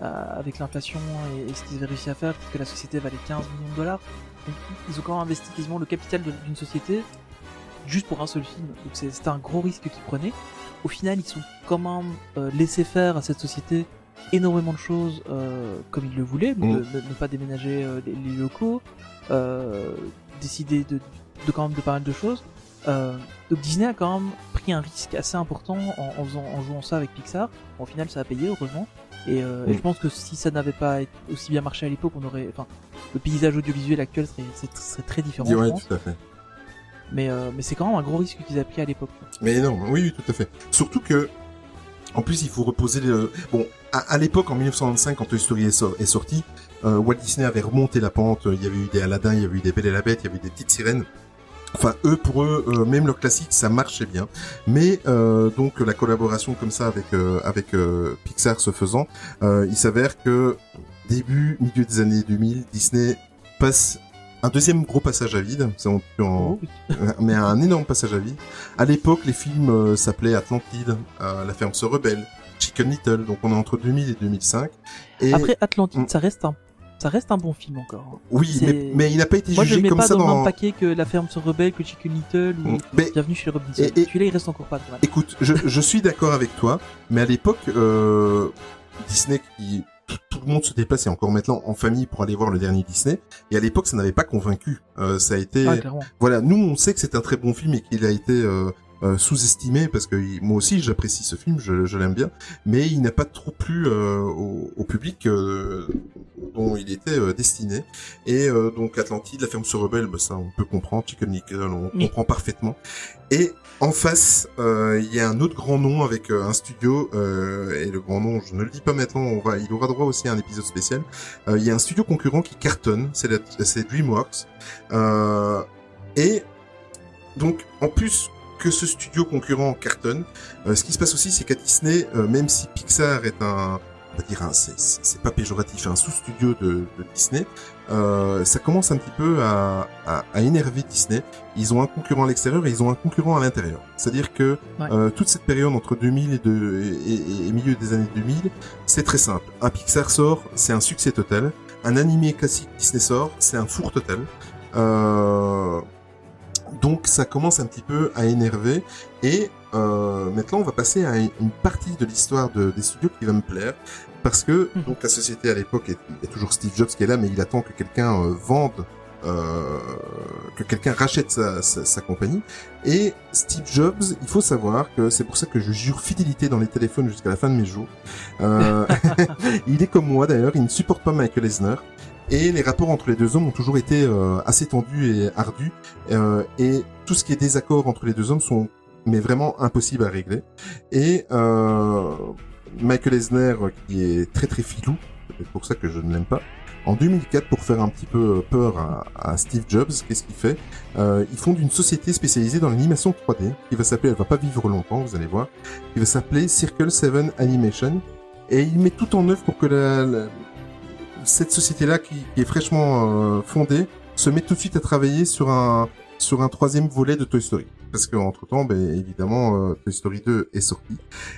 F: euh, avec l'inflation et, et ce qu'ils avaient réussi à faire, peut-être que la société valait 15 millions de dollars. Donc, ils ont quand même investi quasiment le capital d'une société juste pour un seul film. Donc c'est- c'était un gros risque qu'ils prenaient. Au final, ils sont quand même euh, laissé faire à cette société énormément de choses euh, comme ils le voulaient,
G: Mm.
F: de ne pas déménager euh, les, les locaux, décider de, de quand même de pas mal de choses. Donc Disney a quand même pris un risque assez important en, en, faisant, en jouant ça avec Pixar. Bon, au final, ça a payé heureusement. Et, et
G: Mm.
F: je pense que si ça n'avait pas aussi bien marché à l'époque, on aurait, enfin, le paysage audiovisuel actuel serait, très différent. je
G: Ouais, tout à fait.
F: Mais, euh, mais c'est quand même un gros risque qu'ils pris à l'époque.
G: Mais non, oui, tout à fait. Surtout que, en plus, il faut reposer le... Bon, à, l'époque, en 1995, quand Toy Story est, est sorti, euh, Walt Disney avait remonté la pente. Il y avait eu des Aladdin, il y avait eu des Belle et la Bête, il y avait eu des petites sirènes. Enfin, eux, pour eux, euh, même leur classique, ça marchait bien. Mais donc la collaboration comme ça avec avec Pixar se faisant, il s'avère que début, milieu des années 2000, Disney passe un deuxième gros passage à vide. En,
F: Oh, oui.
G: euh, mais un énorme passage à vide. À l'époque, les films euh, s'appelaient Atlantide, euh, La ferme se rebelle, Chicken Little, donc on est entre 2000 et 2005. Et
F: Après Atlantide, ça reste un, ça reste un bon film encore.
G: oui, mais, mais il n'a pas été
F: Moi, je
G: jugé
F: le mets
G: comme
F: pas
G: ça
F: dans, le
G: dans.
F: même paquet que La ferme se rebelle, que Chicken Little ou
G: Mm. Mais
F: Bienvenue chez Robinson.
G: Et- et-
F: Celui-là, il reste encore pas
G: écoute, je, je suis d'accord avec toi, mais à l'époque, euh, Disney qui tout, tout le monde se déplaçait encore maintenant en famille pour aller voir le dernier Disney. Et à l'époque, ça n'avait pas convaincu. Euh, ça a été,
F: Ah,
G: voilà, nous on sait que c'est un très bon film et qu'il a été euh, euh, sous-estimé parce que moi aussi j'apprécie ce film, je, je l'aime bien, mais il n'a pas trop plu euh, au, au public euh, dont il était euh, destiné. Et euh, donc Atlantide, la ferme se rebelle, bah, ça on peut comprendre, Chicken Little, on
F: Oui.
G: comprend parfaitement. Et en face, euh, il y a un autre grand nom avec euh, un studio, euh, et le grand nom, je ne le dis pas maintenant, on va, il aura droit aussi à un épisode spécial. Euh, il y a un studio concurrent qui cartonne, c'est DreamWorks. Euh, et donc, en plus que ce studio concurrent cartonne, euh, ce qui se passe aussi, c'est qu'à Disney, euh, même si Pixar est un, on va dire, un- c'est- pas péjoratif, un sous-studio de, de Disney, euh, ça commence un petit peu à, à, à énerver Disney. Ils ont un concurrent à l'extérieur et ils ont un concurrent à l'intérieur. C'est-à-dire que
F: Ouais.
G: euh, toute cette période entre 2000 et, de, et milieu des années 2000, c'est très simple. Un Pixar sort, c'est un succès total. un animé classique Disney sort, c'est un four total. Euh, donc ça commence un petit peu à énerver et euh, maintenant on va passer à une partie de l'histoire de, des studios qui va me plaire parce que
F: Mhm.
G: donc la société à l'époque il y a toujours Steve Jobs qui est là mais il attend que quelqu'un euh, vende euh, que quelqu'un rachète sa, sa, sa compagnie et Steve Jobs il faut savoir que c'est pour ça que je jure fidélité dans les téléphones jusqu'à la fin de mes jours euh, [LAUGHS] il est comme moi d'ailleurs il ne supporte pas Michael Eisner et les rapports entre les deux hommes ont toujours été euh, assez tendus et ardus. Euh, et tout ce qui est désaccord entre les deux hommes sont mais vraiment impossible à régler. Et euh, Michael Eisner, qui est très très filou, c'est pour ça que je ne l'aime pas, en 2004, pour faire un petit peu peur à, Steve Jobs, qu'est-ce qu'il fait? Euh, Il fonde une société spécialisée dans l'animation 3D, qui va s'appeler, elle va pas vivre longtemps, vous allez voir, qui va s'appeler Circle 7 Animation, et il met tout en œuvre pour que la, cette société-là, qui, qui est fraîchement euh, fondée, se met tout de suite à travailler sur un sur un troisième volet de Toy Story. Parce qu'entre temps, ben, évidemment, euh, Toy Story 2 est sorti.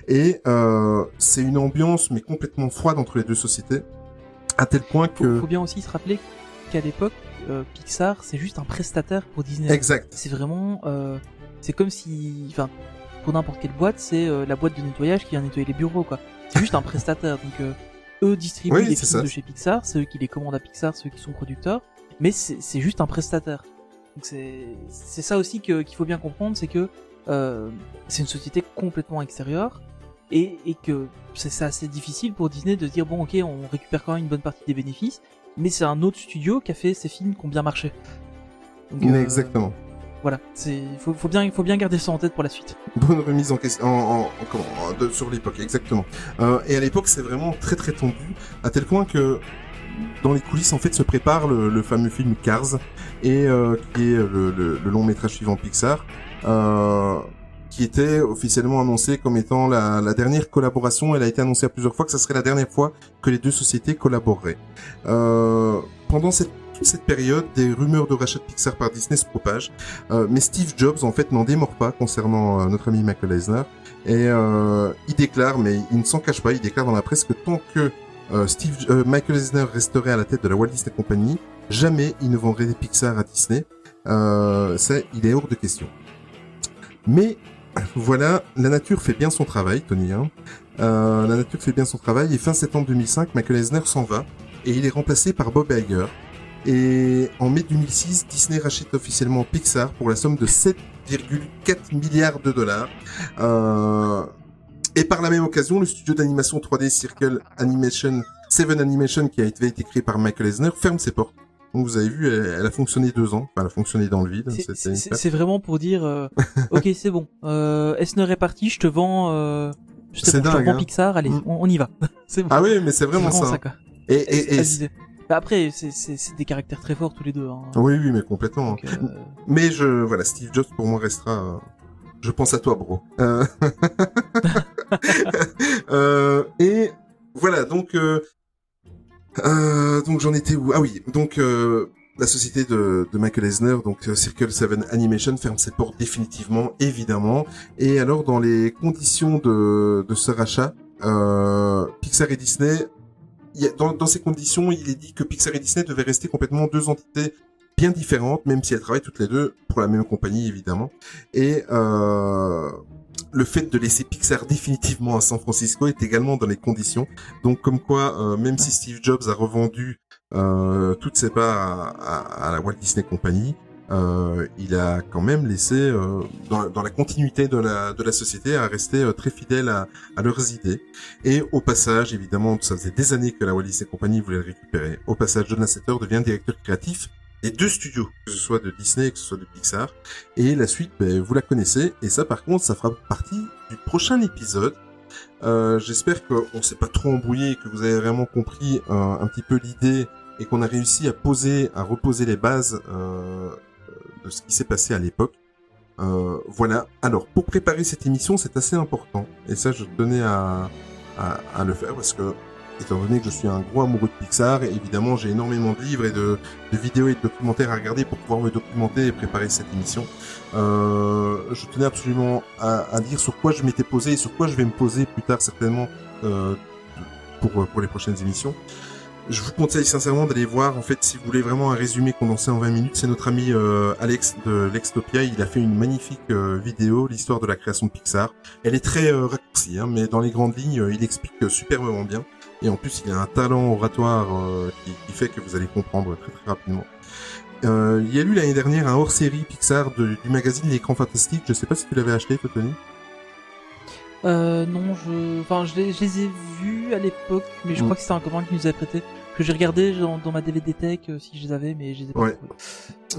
G: Et euh, c'est une ambiance, mais complètement froide entre les deux sociétés, à tel point que...
F: faut bien aussi se rappeler qu'à l'époque, euh, Pixar, c'est juste un prestataire pour Disney.
G: Exact.
F: C'est vraiment, c'est comme si, enfin, pour n'importe quelle boîte, c'est la boîte de nettoyage qui vient nettoyer les bureaux, quoi. C'est juste un prestataire. Donc, eux distribuent
G: Oui,
F: les films
G: ça.
F: de chez Pixar, c'est eux qui les commandent à Pixar, ceux qui sont producteurs, mais c'est juste un prestataire. C'est ça aussi qu'il faut bien comprendre, c'est que euh, c'est une société complètement extérieure et, et que c'est assez difficile pour Disney de dire bon ok on récupère quand même une bonne partie des bénéfices, mais c'est un autre studio qui a fait ces films qui ont bien marché. Donc, euh,
G: Exactement.
F: Voilà, c'est faut, faut bien faut bien garder ça en tête pour la suite.
G: Bonne remise en question en, sur l'époque, exactement. Euh, et à l'époque, c'est vraiment très très tendu, à tel point que dans les coulisses, en fait, se prépare le, le fameux film Cars, et euh, qui est le, le- le long métrage suivant Pixar, euh, qui était officiellement annoncé comme étant la, la dernière collaboration. Elle a été annoncée à plusieurs fois que ça serait la dernière fois que les deux sociétés collaboreraient. Euh, pendant cette toute cette période, des rumeurs de rachat de Pixar par Disney se propagent. Euh, mais Steve Jobs, en fait, n'en démord pas concernant euh, notre ami Michael Eisner. Et euh, il déclare, mais il ne s'en cache pas, il déclare dans la presse que tant que euh, Steve, euh, Michael Eisner resterait à la tête de la Walt Disney Company, jamais il ne vendrait des Pixar à Disney. Euh, il est hors de question. Mais voilà, la nature fait bien son travail, Tony. Hein. Euh, la nature fait bien son travail et fin septembre 2005, Michael Eisner s'en va et il est remplacé par Bob Iger. Et en mai 2006, Disney rachète officiellement Pixar pour la somme de 7,4 milliards de dollars. Euh, et par la même occasion, le studio d'animation 3D Circle Animation, Seven Animation, qui a été, créé par Michael Eisner, ferme ses portes. Donc vous avez vu, elle, elle a fonctionné deux ans. Enfin, elle a fonctionné dans le vide.
F: C'est- vraiment pour dire euh, ok c'est bon, euh, Esner est parti, je te vends, euh, je te,
G: C'est
F: bon, je te
G: dingue,
F: vends
G: hein.
F: Pixar, allez
G: Mm.
F: on, on y va. [LAUGHS] bon.
G: Ah oui, mais c'est
F: C'est
G: vraiment, ça.
F: quoi.
G: Et, et, et-.
F: Bah après c'est des caractères très forts tous les deux. Hein.
G: oui, oui, mais complètement.
F: Donc, euh,
G: Mais je, voilà, Steve Jobs pour moi restera. Je pense à toi, bro. Euh, [LAUGHS] euh, et voilà, donc, euh, donc j'en étais où? Ah oui, donc la société de, de Michael Eisner, donc Circle 7 Animation, ferme ses portes définitivement, évidemment. Et alors, dans les conditions de, de ce rachat, Pixar et Disney, dans, dans ces conditions, il est dit que Pixar et Disney devaient rester complètement deux entités bien différentes, même si elles travaillent toutes les deux pour la même compagnie, évidemment. Et euh, le fait de laisser Pixar définitivement à San Francisco est également dans les conditions. Donc, comme quoi, euh, même si Steve Jobs a revendu euh, toutes ses parts à, à- à la Walt Disney Company, euh, il a quand même laissé, euh, dans, dans la continuité de la, de la société, à rester euh, très fidèle à, à leurs idées. Et au passage, évidemment, ça faisait des années que la Walt Disney Company voulait le récupérer. Au passage, John Lasseter devient directeur créatif des deux studios, que ce soit de Disney, que ce soit de Pixar. Et la suite, ben, vous la connaissez. Et ça, par contre, ça fera partie du prochain épisode. Euh, J'espère qu'on s'est pas trop embrouillé, que vous avez vraiment compris euh, un petit peu l'idée et qu'on a réussi à poser, à reposer les bases euh, de ce qui s'est passé à l'époque. Euh, voilà. Alors, pour préparer cette émission, c'est assez important. Et ça, je tenais à, à, à le faire parce que, étant donné que je suis un gros amoureux de Pixar, évidemment, j'ai énormément de livres et de, vidéos et de documentaires à regarder pour pouvoir me documenter et préparer cette émission. Euh, je tenais absolument à, dire sur quoi je m'étais posé et sur quoi je vais me poser plus tard certainement euh, pour, pour les prochaines émissions. je vous conseille sincèrement d'aller voir. En fait, si vous voulez vraiment un résumé condensé en 20 minutes, c'est notre ami euh, Alex de Lextopia. Il a fait une magnifique euh, vidéo, l'histoire de la création de Pixar. Elle est très euh, raccourcie, hein, mais dans les grandes lignes, euh, il explique euh, superbement bien. Et en plus, il a un talent oratoire euh, qui, qui fait que vous allez comprendre très très rapidement. Euh, il y a eu l'année dernière un hors-série Pixar de- du magazine L'écran fantastique. Je sais pas si tu l'avais acheté, toi, Tony.
F: Euh, non, je, enfin, je les, je les ai vus à l'époque, mais je
G: Mm.
F: crois que c'était un copain qui nous avait prêté. Que j'ai regardé dans, dans ma DVD Tech euh, si je les avais, mais je les ai pas
G: Ouais.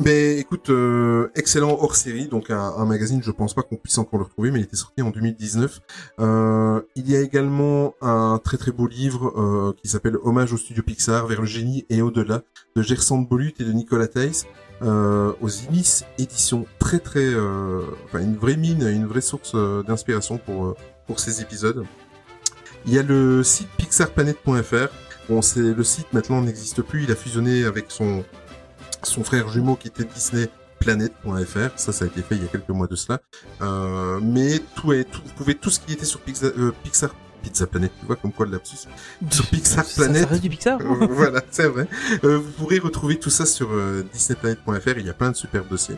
G: Mais écoute, euh, excellent hors série, donc un, un magazine, je pense pas qu'on puisse encore le retrouver, mais il était sorti en 2019. Euh, il y a également un très très beau livre euh, qui s'appelle Hommage au studio Pixar vers le génie et au-delà de Gerson Bolut et de Nicolas Theiss euh, aux Inis éditions. Très très, euh, enfin une vraie mine, une vraie source d'inspiration pour pour ces épisodes. Il y a le site pixarplanet.fr. Bon, c'est le site maintenant n'existe plus. Il a fusionné avec son son frère jumeau qui était Disney Planet.fr, ça ça a été fait il y a quelques mois de cela. Euh, mais tout est tout, vous pouvez tout ce qui était sur Pixar, euh, Pixar Pizza Planet, tu vois comme quoi le lapsus. Sur Pixar
F: Ça-
G: Planet.
F: Ça reste du Pixar. hein.
G: Euh, [LAUGHS] voilà, c'est vrai. Euh, vous pourrez retrouver tout ça sur euh, disneyplanet.fr, il y a plein de super dossiers.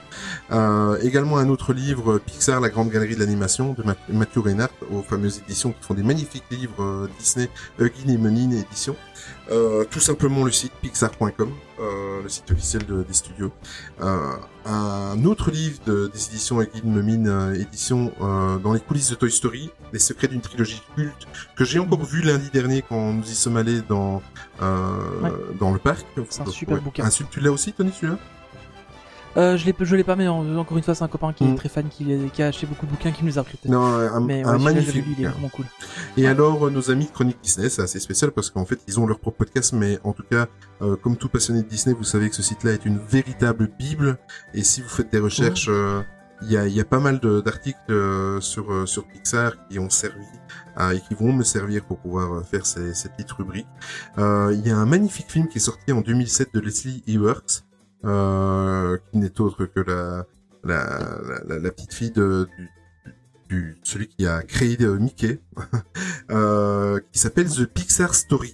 G: Euh, également un autre livre, euh, Pixar, la grande galerie de l'animation, de Ma- Mathieu Reinhardt, aux fameuses éditions qui font des magnifiques livres Disney, Huggin et Menin éditions. Euh, tout simplement le site pixar.com, le site officiel de- des studios. Euh, un autre livre de, des éditions Huggin Memin euh, édition euh, dans les coulisses de Toy Story, les secrets d'une trilogie culte que j'ai encore vu lundi dernier quand nous y sommes allés dans euh,
F: Ouais.
G: dans le parc.
F: C'est un super bouquin.
G: Un, tu l'as aussi, Tony, celui-là?
F: Euh, je l'ai, je l'ai pas, mais en- encore une fois, c'est un copain qui
G: Mm.
F: est très fan, qui, qui a acheté beaucoup de bouquins, qui nous a recruté.
G: Non, un,
F: mais
G: un
F: ouais,
G: magnifique
F: lu, il est
G: bouquin.
F: vraiment cool.
G: Et alors, euh, nos amis de Chronique Disney, c'est assez spécial parce qu'en fait, ils ont leur propre podcast, mais en tout cas, euh, comme tout passionné de Disney, vous savez que ce site-là est une véritable bible. Et si vous faites des recherches, euh, il y, a, y a pas mal d'articles sur sur Pixar qui ont servi euh, et qui vont me servir pour pouvoir faire ces, ces petites rubriques. Euh, Il y a un magnifique film qui est sorti en 2007 de Leslie Ewerks, euh, qui n'est autre que la la, la, la- petite fille de, du, du celui qui a créé euh, Mickey, [LAUGHS] euh, qui s'appelle The Pixar Story.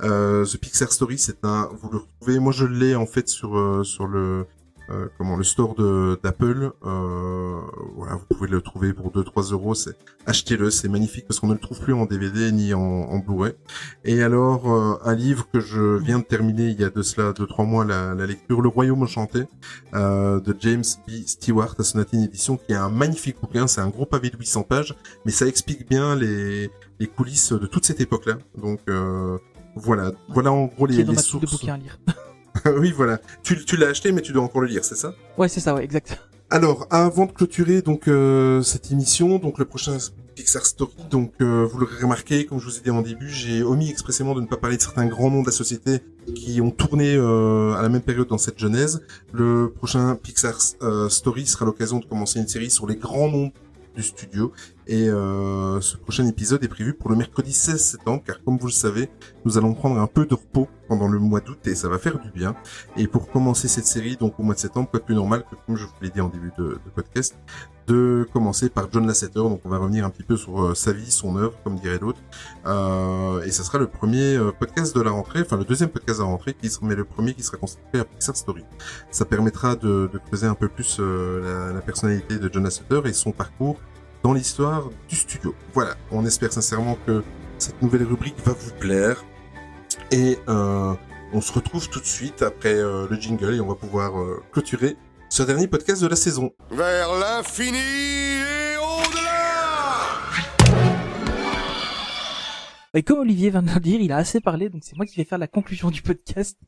G: The Pixar Story, c'est un, vous le retrouvez, moi je l'ai en fait sur sur le euh, comment le store de d'Apple. Euh, voilà, vous pouvez le trouver pour 2-3 euros. C'est achetez-le, c'est magnifique parce qu'on ne le trouve plus en DVD ni en, en Blu-ray. Et alors euh, un livre que je viens de terminer il y a de cela 2-3 mois la, la lecture, Le Royaume enchanté euh, de James B. Stewart à Sonatine Édition, qui est un magnifique bouquin. C'est un gros pavé de 800 pages, mais ça explique bien les les coulisses de toute cette époque-là. Donc euh, voilà, voilà en gros les, les
F: liste de
G: sources.
F: bouquins à lire. [LAUGHS]
G: oui, voilà. Tu, tu l'as acheté, mais tu dois encore le lire, c'est ça?
F: Ouais, c'est ça, ouais, exact.
G: Alors, avant de clôturer donc euh, cette émission, donc le prochain Pixar Story, donc euh, vous l'aurez remarqué, comme je vous ai dit en début, j'ai omis expressément de ne pas parler de certains grands noms de la société qui ont tourné euh, à la même période dans cette genèse. Le prochain Pixar euh, Story sera l'occasion de commencer une série sur les grands noms du studio. Et euh, ce prochain épisode est prévu pour le mercredi 16 septembre, car comme vous le savez, nous allons prendre un peu de repos pendant le mois d'août et ça va faire du bien. Et pour commencer cette série, donc au mois de septembre, quoi de plus normal que, comme je vous l'ai dit en début de, de podcast, de commencer par John Lasseter. Donc on va revenir un petit peu sur euh, sa vie, son œuvre, comme dirait l'autre. Euh, et ça sera le premier euh, podcast de la rentrée, enfin le deuxième podcast de la rentrée, qui sera, mais le premier qui sera consacré à Pixar Story. Ça permettra de, de creuser un peu plus la, personnalité de John Lasseter et son parcours dans l'histoire du studio. Voilà, on espère sincèrement que cette nouvelle rubrique va vous plaire. Et euh, on se retrouve tout de suite après le jingle et on va pouvoir clôturer ce dernier podcast de la saison.
C: Vers l'infini et au-delà
F: Et comme Olivier vient de le dire, il a assez parlé, donc c'est moi qui vais faire la conclusion du podcast.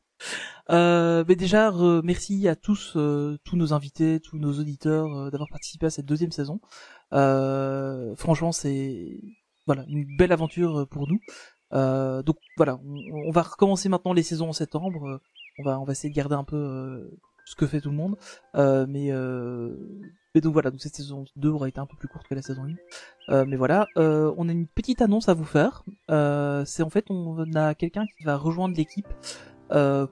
F: Euh, mais déjà, merci à tous, euh, tous nos invités, tous nos auditeurs euh, d'avoir participé à cette deuxième saison. Euh, franchement, c'est voilà une belle aventure pour nous. Euh, donc voilà, on, on va recommencer maintenant les saisons en septembre. On va on va essayer de garder un peu euh, ce que fait tout le monde, Euh, mais euh, mais donc voilà, donc cette saison 2 aura été un peu plus courte que la saison 1. Euh, mais voilà, on a une petite annonce à vous faire. C'est en fait on a quelqu'un qui va rejoindre l'équipe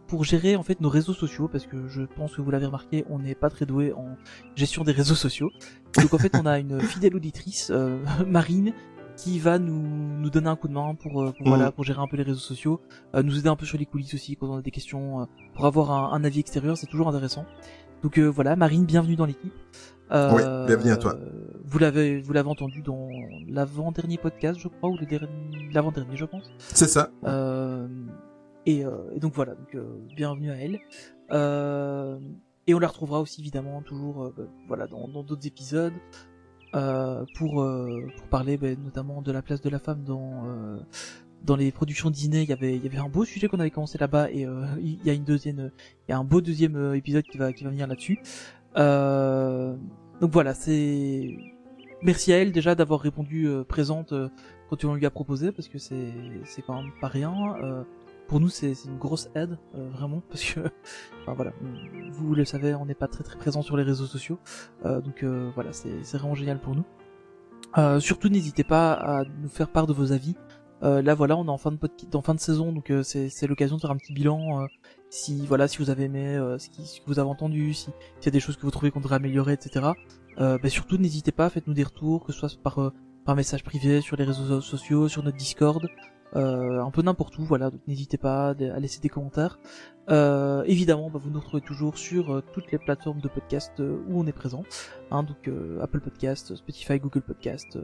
F: pour gérer en fait nos réseaux sociaux parce que je pense que vous l'avez remarqué, on n'est pas très doué en gestion des réseaux sociaux. Donc en fait on a une fidèle auditrice, [LAUGHS] Marine, qui va nous, nous donner un coup de main pour, pour voilà pour gérer un peu les réseaux sociaux, nous aider un peu sur les coulisses aussi quand on a des questions, pour avoir un, un avis extérieur, c'est toujours intéressant. Donc voilà, Marine, bienvenue dans l'équipe.
G: Euh, oui, bienvenue à toi.
F: Vous l'avez, vous l'avez entendu dans l'avant-dernier podcast, je crois, ou le dernier, l'avant-dernier, je pense.
G: C'est ça.
F: Euh, et, euh, et, donc voilà, donc bienvenue à elle. et on la retrouvera aussi évidemment toujours, voilà, dans, dans d'autres épisodes. Pour pour parler bah, notamment de la place de la femme dans dans les productions Disney, il y avait il y avait un beau sujet qu'on avait commencé là-bas et il y a une deuxième il y a un beau deuxième épisode qui va qui va venir là-dessus. Euh, donc voilà, c'est merci à elle déjà d'avoir répondu euh, présente euh, quand on lui a proposé parce que c'est c'est quand même pas rien. Euh, pour nous, c'est une grosse aide vraiment parce que [LAUGHS] enfin voilà, vous le savez, on n'est pas très très présent sur les réseaux sociaux, donc voilà, c'est vraiment génial pour nous. surtout, n'hésitez pas à nous faire part de vos avis. là voilà, on est en fin de en fin de saison, donc c'est c'est l'occasion de faire un petit bilan si voilà si vous avez aimé ce, qui, ce, que vous avez entendu si s'il y a des choses que vous trouvez qu'on devrait améliorer etc euh, bah, surtout n'hésitez pas, faites-nous des retours, que ce soit par, euh, par message privé, sur les réseaux sociaux, sur notre Discord, euh, un peu n'importe où, voilà, donc n'hésitez pas à laisser des commentaires. Euh, évidemment, bah, vous nous retrouvez toujours sur euh, toutes les plateformes de podcast où on est présent, hein, donc Apple Podcast, Spotify, Google Podcast,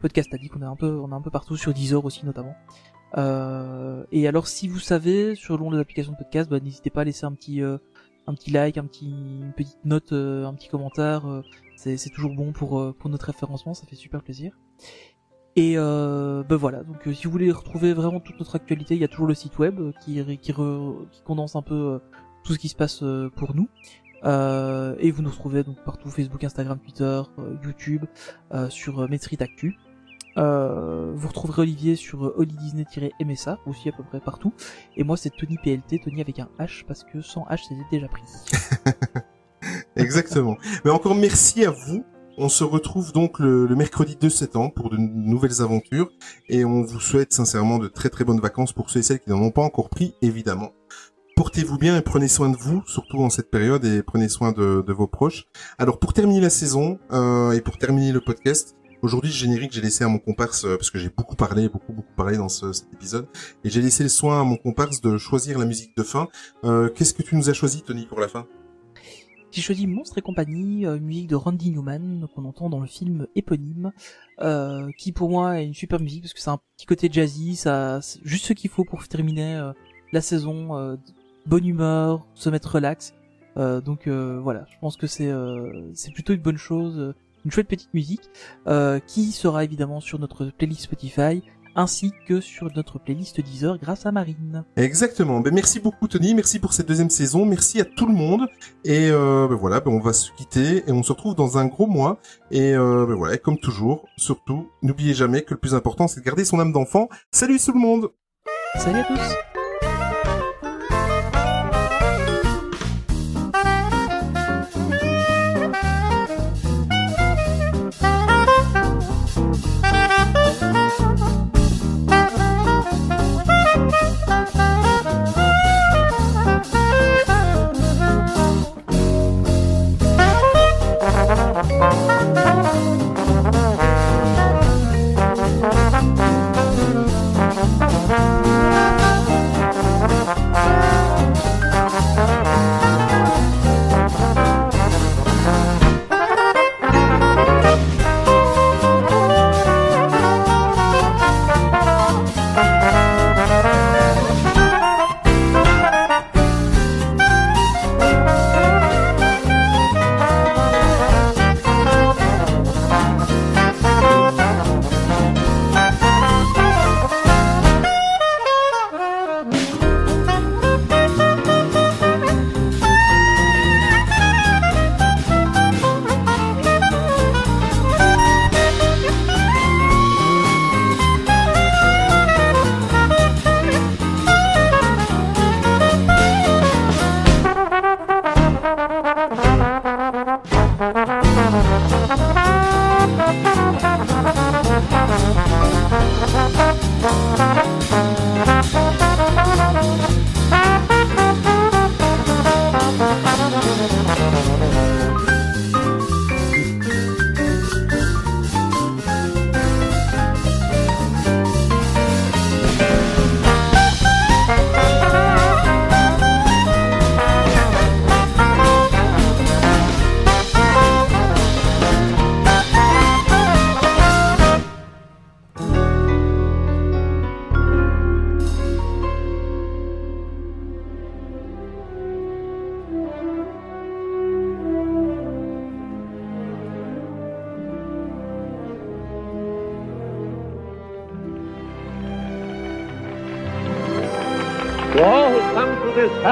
F: Podcast Addict, on est un peu, on est un peu partout sur Deezer aussi notamment. et alors, si vous savez, selon les applications de podcast, bah, n'hésitez pas à laisser un petit un petit like, un petit, une petite note, un petit commentaire c'est toujours bon pour, euh, pour notre référencement, ça fait super plaisir. Et euh, ben voilà, donc euh, si vous voulez retrouver vraiment toute notre actualité, il y a toujours le site web euh, qui, qui, qui condense un peu tout ce qui se passe pour nous. et vous nous retrouvez donc partout Facebook, Instagram, Twitter, YouTube, sur Metrit Actu. vous retrouverez Olivier sur Oli Disney-MSA, aussi à peu près partout. Et moi c'est Tony PLT, Tony avec un H, parce que sans H c'était déjà pris. [LAUGHS]
G: Exactement. Mais encore merci à vous. On se retrouve donc le, mercredi 2 septembre pour de nouvelles aventures et on vous souhaite sincèrement de très très bonnes vacances pour ceux et celles qui n'en ont pas encore pris, évidemment. Portez-vous bien et prenez soin de vous, surtout en cette période, et prenez soin de, vos proches. Alors pour terminer la saison euh, et pour terminer le podcast, aujourd'hui générique j'ai laissé à mon comparse, euh, parce que j'ai beaucoup parlé, beaucoup beaucoup parlé dans cet épisode, et j'ai laissé le soin à mon comparse de choisir la musique de fin. Euh, qu'est-ce que tu nous as choisi Tony pour la fin?
F: J'ai choisi Monstre et compagnie, euh, musique de Randy Newman qu'on entend dans le film éponyme, euh, qui pour moi est une super musique parce que c'est un petit côté jazzy, ça juste ce qu'il faut pour terminer euh, la saison, bonne humeur, se mettre relax. donc voilà, je pense que c'est c'est plutôt une bonne chose, une chouette petite musique qui sera évidemment sur notre playlist Spotify ainsi que sur notre playlist Deezer grâce à Marine.
G: Exactement. Ben, merci beaucoup Tony, merci pour cette deuxième saison, merci à tout le monde. Et euh, ben, voilà, ben, on va se quitter et on se retrouve dans un gros mois. Et euh, ben, voilà, comme toujours, surtout, n'oubliez jamais que le plus important c'est de garder son âme d'enfant. Salut tout le monde
F: Salut à tous